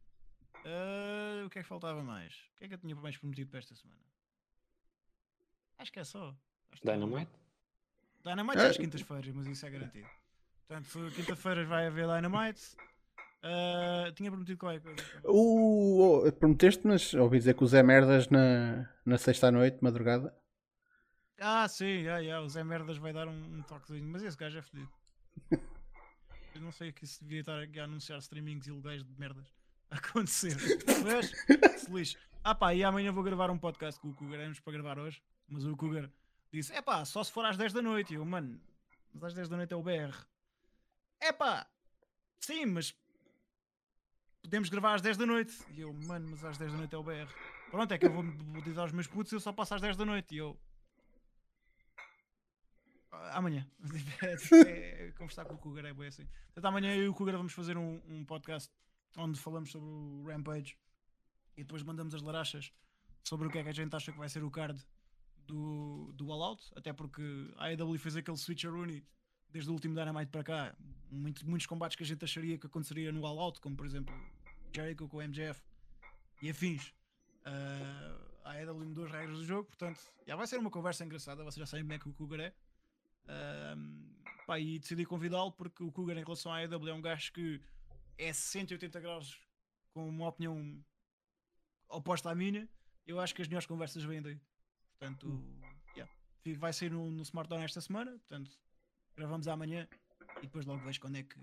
Speaker 3: Uh, o que é que faltava mais? O que é que eu tinha mais prometido para esta semana? Acho que é só. Acho
Speaker 4: Dynamite?
Speaker 3: Dynamite é às quintas-feiras, mas isso é garantido. Portanto, quinta-feiras vai haver Dynamite. Uh, tinha prometido qualquer coisa.
Speaker 1: O, oh, prometeste, mas ouvi dizer que o Zé Merdas na, na sexta-noite, madrugada.
Speaker 3: Ah, sim, yeah, yeah. o Zé Merdas vai dar um, um toquezinho, mas esse gajo é fedido. Eu não sei que se devia estar aqui a anunciar streamings ilegais de merdas a acontecer. Mas, se lixo. Ah pá, e amanhã vou gravar um podcast com o Cougar, éramos para gravar hoje, mas o Cougar disse: é pá, só se for às 10 da noite. E eu, mano, mas às 10 da noite é o BR. É pá, sim, mas podemos gravar às 10 da noite. E eu, mano, mas às 10 da noite é o BR. Pronto, é que eu vou, dizer aos meus putos eu só passo às 10 da noite. E eu, Amanhã. é, conversar com o Cougar é bem assim. Então, amanhã eu e o Cougar vamos fazer um, um podcast onde falamos sobre o Rampage e depois mandamos as larachas sobre o que é que a gente acha que vai ser o card do, do All Out. Até porque a AEW fez aquele switch a Rooney desde o último Dynamite para cá. Muito, muitos combates que a gente acharia que aconteceria no All Out, como por exemplo Jericho com o MJF e afins. Uh, a AEW mudou as regras do jogo, portanto, já vai ser uma conversa engraçada. Vocês já sabem é que o Cougar é. Um, pá, e decidi convidá-lo porque o Cougar, em relação à AEW, é um gajo que é 180 graus com uma opinião oposta à minha. Eu acho que as melhores conversas vêm daí. Portanto, yeah. vai sair no, no esta semana. Portanto, gravamos amanhã e depois logo vejo quando é que.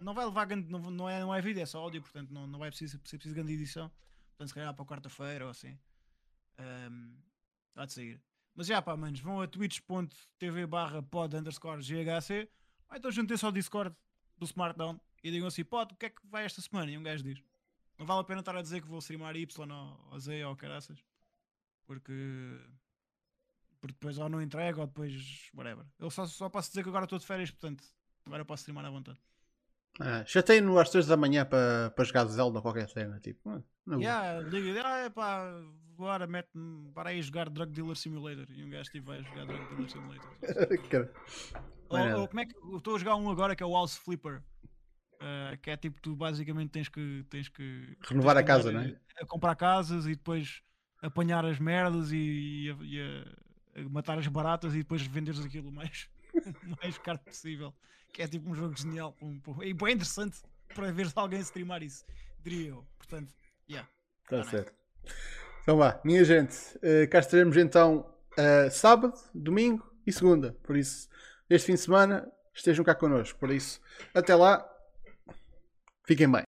Speaker 3: Não vai levar grande, não, não, é, não é vídeo, é só áudio, portanto não, não vai precisar ser preciso grande edição. Portanto, se calhar para quarta-feira ou assim. Um, há de sair. Mas já pá, manos, vão a twitch.tv barra pod underscore GHC. Ou então juntem-se ao Discord do Smartdown e digam assim: pod, o que é que vai esta semana? E um gajo diz: Não vale a pena estar a dizer que vou streamar Y ou, Z ou caraças. Porque. Porque depois ou não entrego ou depois. whatever. Eu só, só posso dizer que agora estou de férias, portanto, agora posso streamar à vontade.
Speaker 1: Ah, Chatei-no às 3 da manhã para, para jogar Zelda qualquer cena. Tipo, ah,
Speaker 3: não yeah, liga, ah, pá, agora mete-me para aí jogar Drug Dealer Simulator. E um gajo tipo, vai jogar Drug Dealer Simulator. ou, ou, como é que estou a jogar um agora que é o House Flipper. Uh, que é tipo, tu basicamente tens que. Tens que
Speaker 1: Renovar
Speaker 3: tens
Speaker 1: a casa, não é?
Speaker 3: A comprar casas e depois apanhar as merdas e, e, e a, a matar as baratas e depois venderes aquilo mais, mais caro possível que é tipo um jogo genial um, e bem interessante para ver alguém streamar isso, diria eu. Portanto, yeah.
Speaker 1: Está tá certo. Então vá, minha gente, uh, cá estaremos então uh, sábado, domingo e segunda. Por isso, este fim de semana estejam cá connosco. Por isso, até lá, fiquem bem.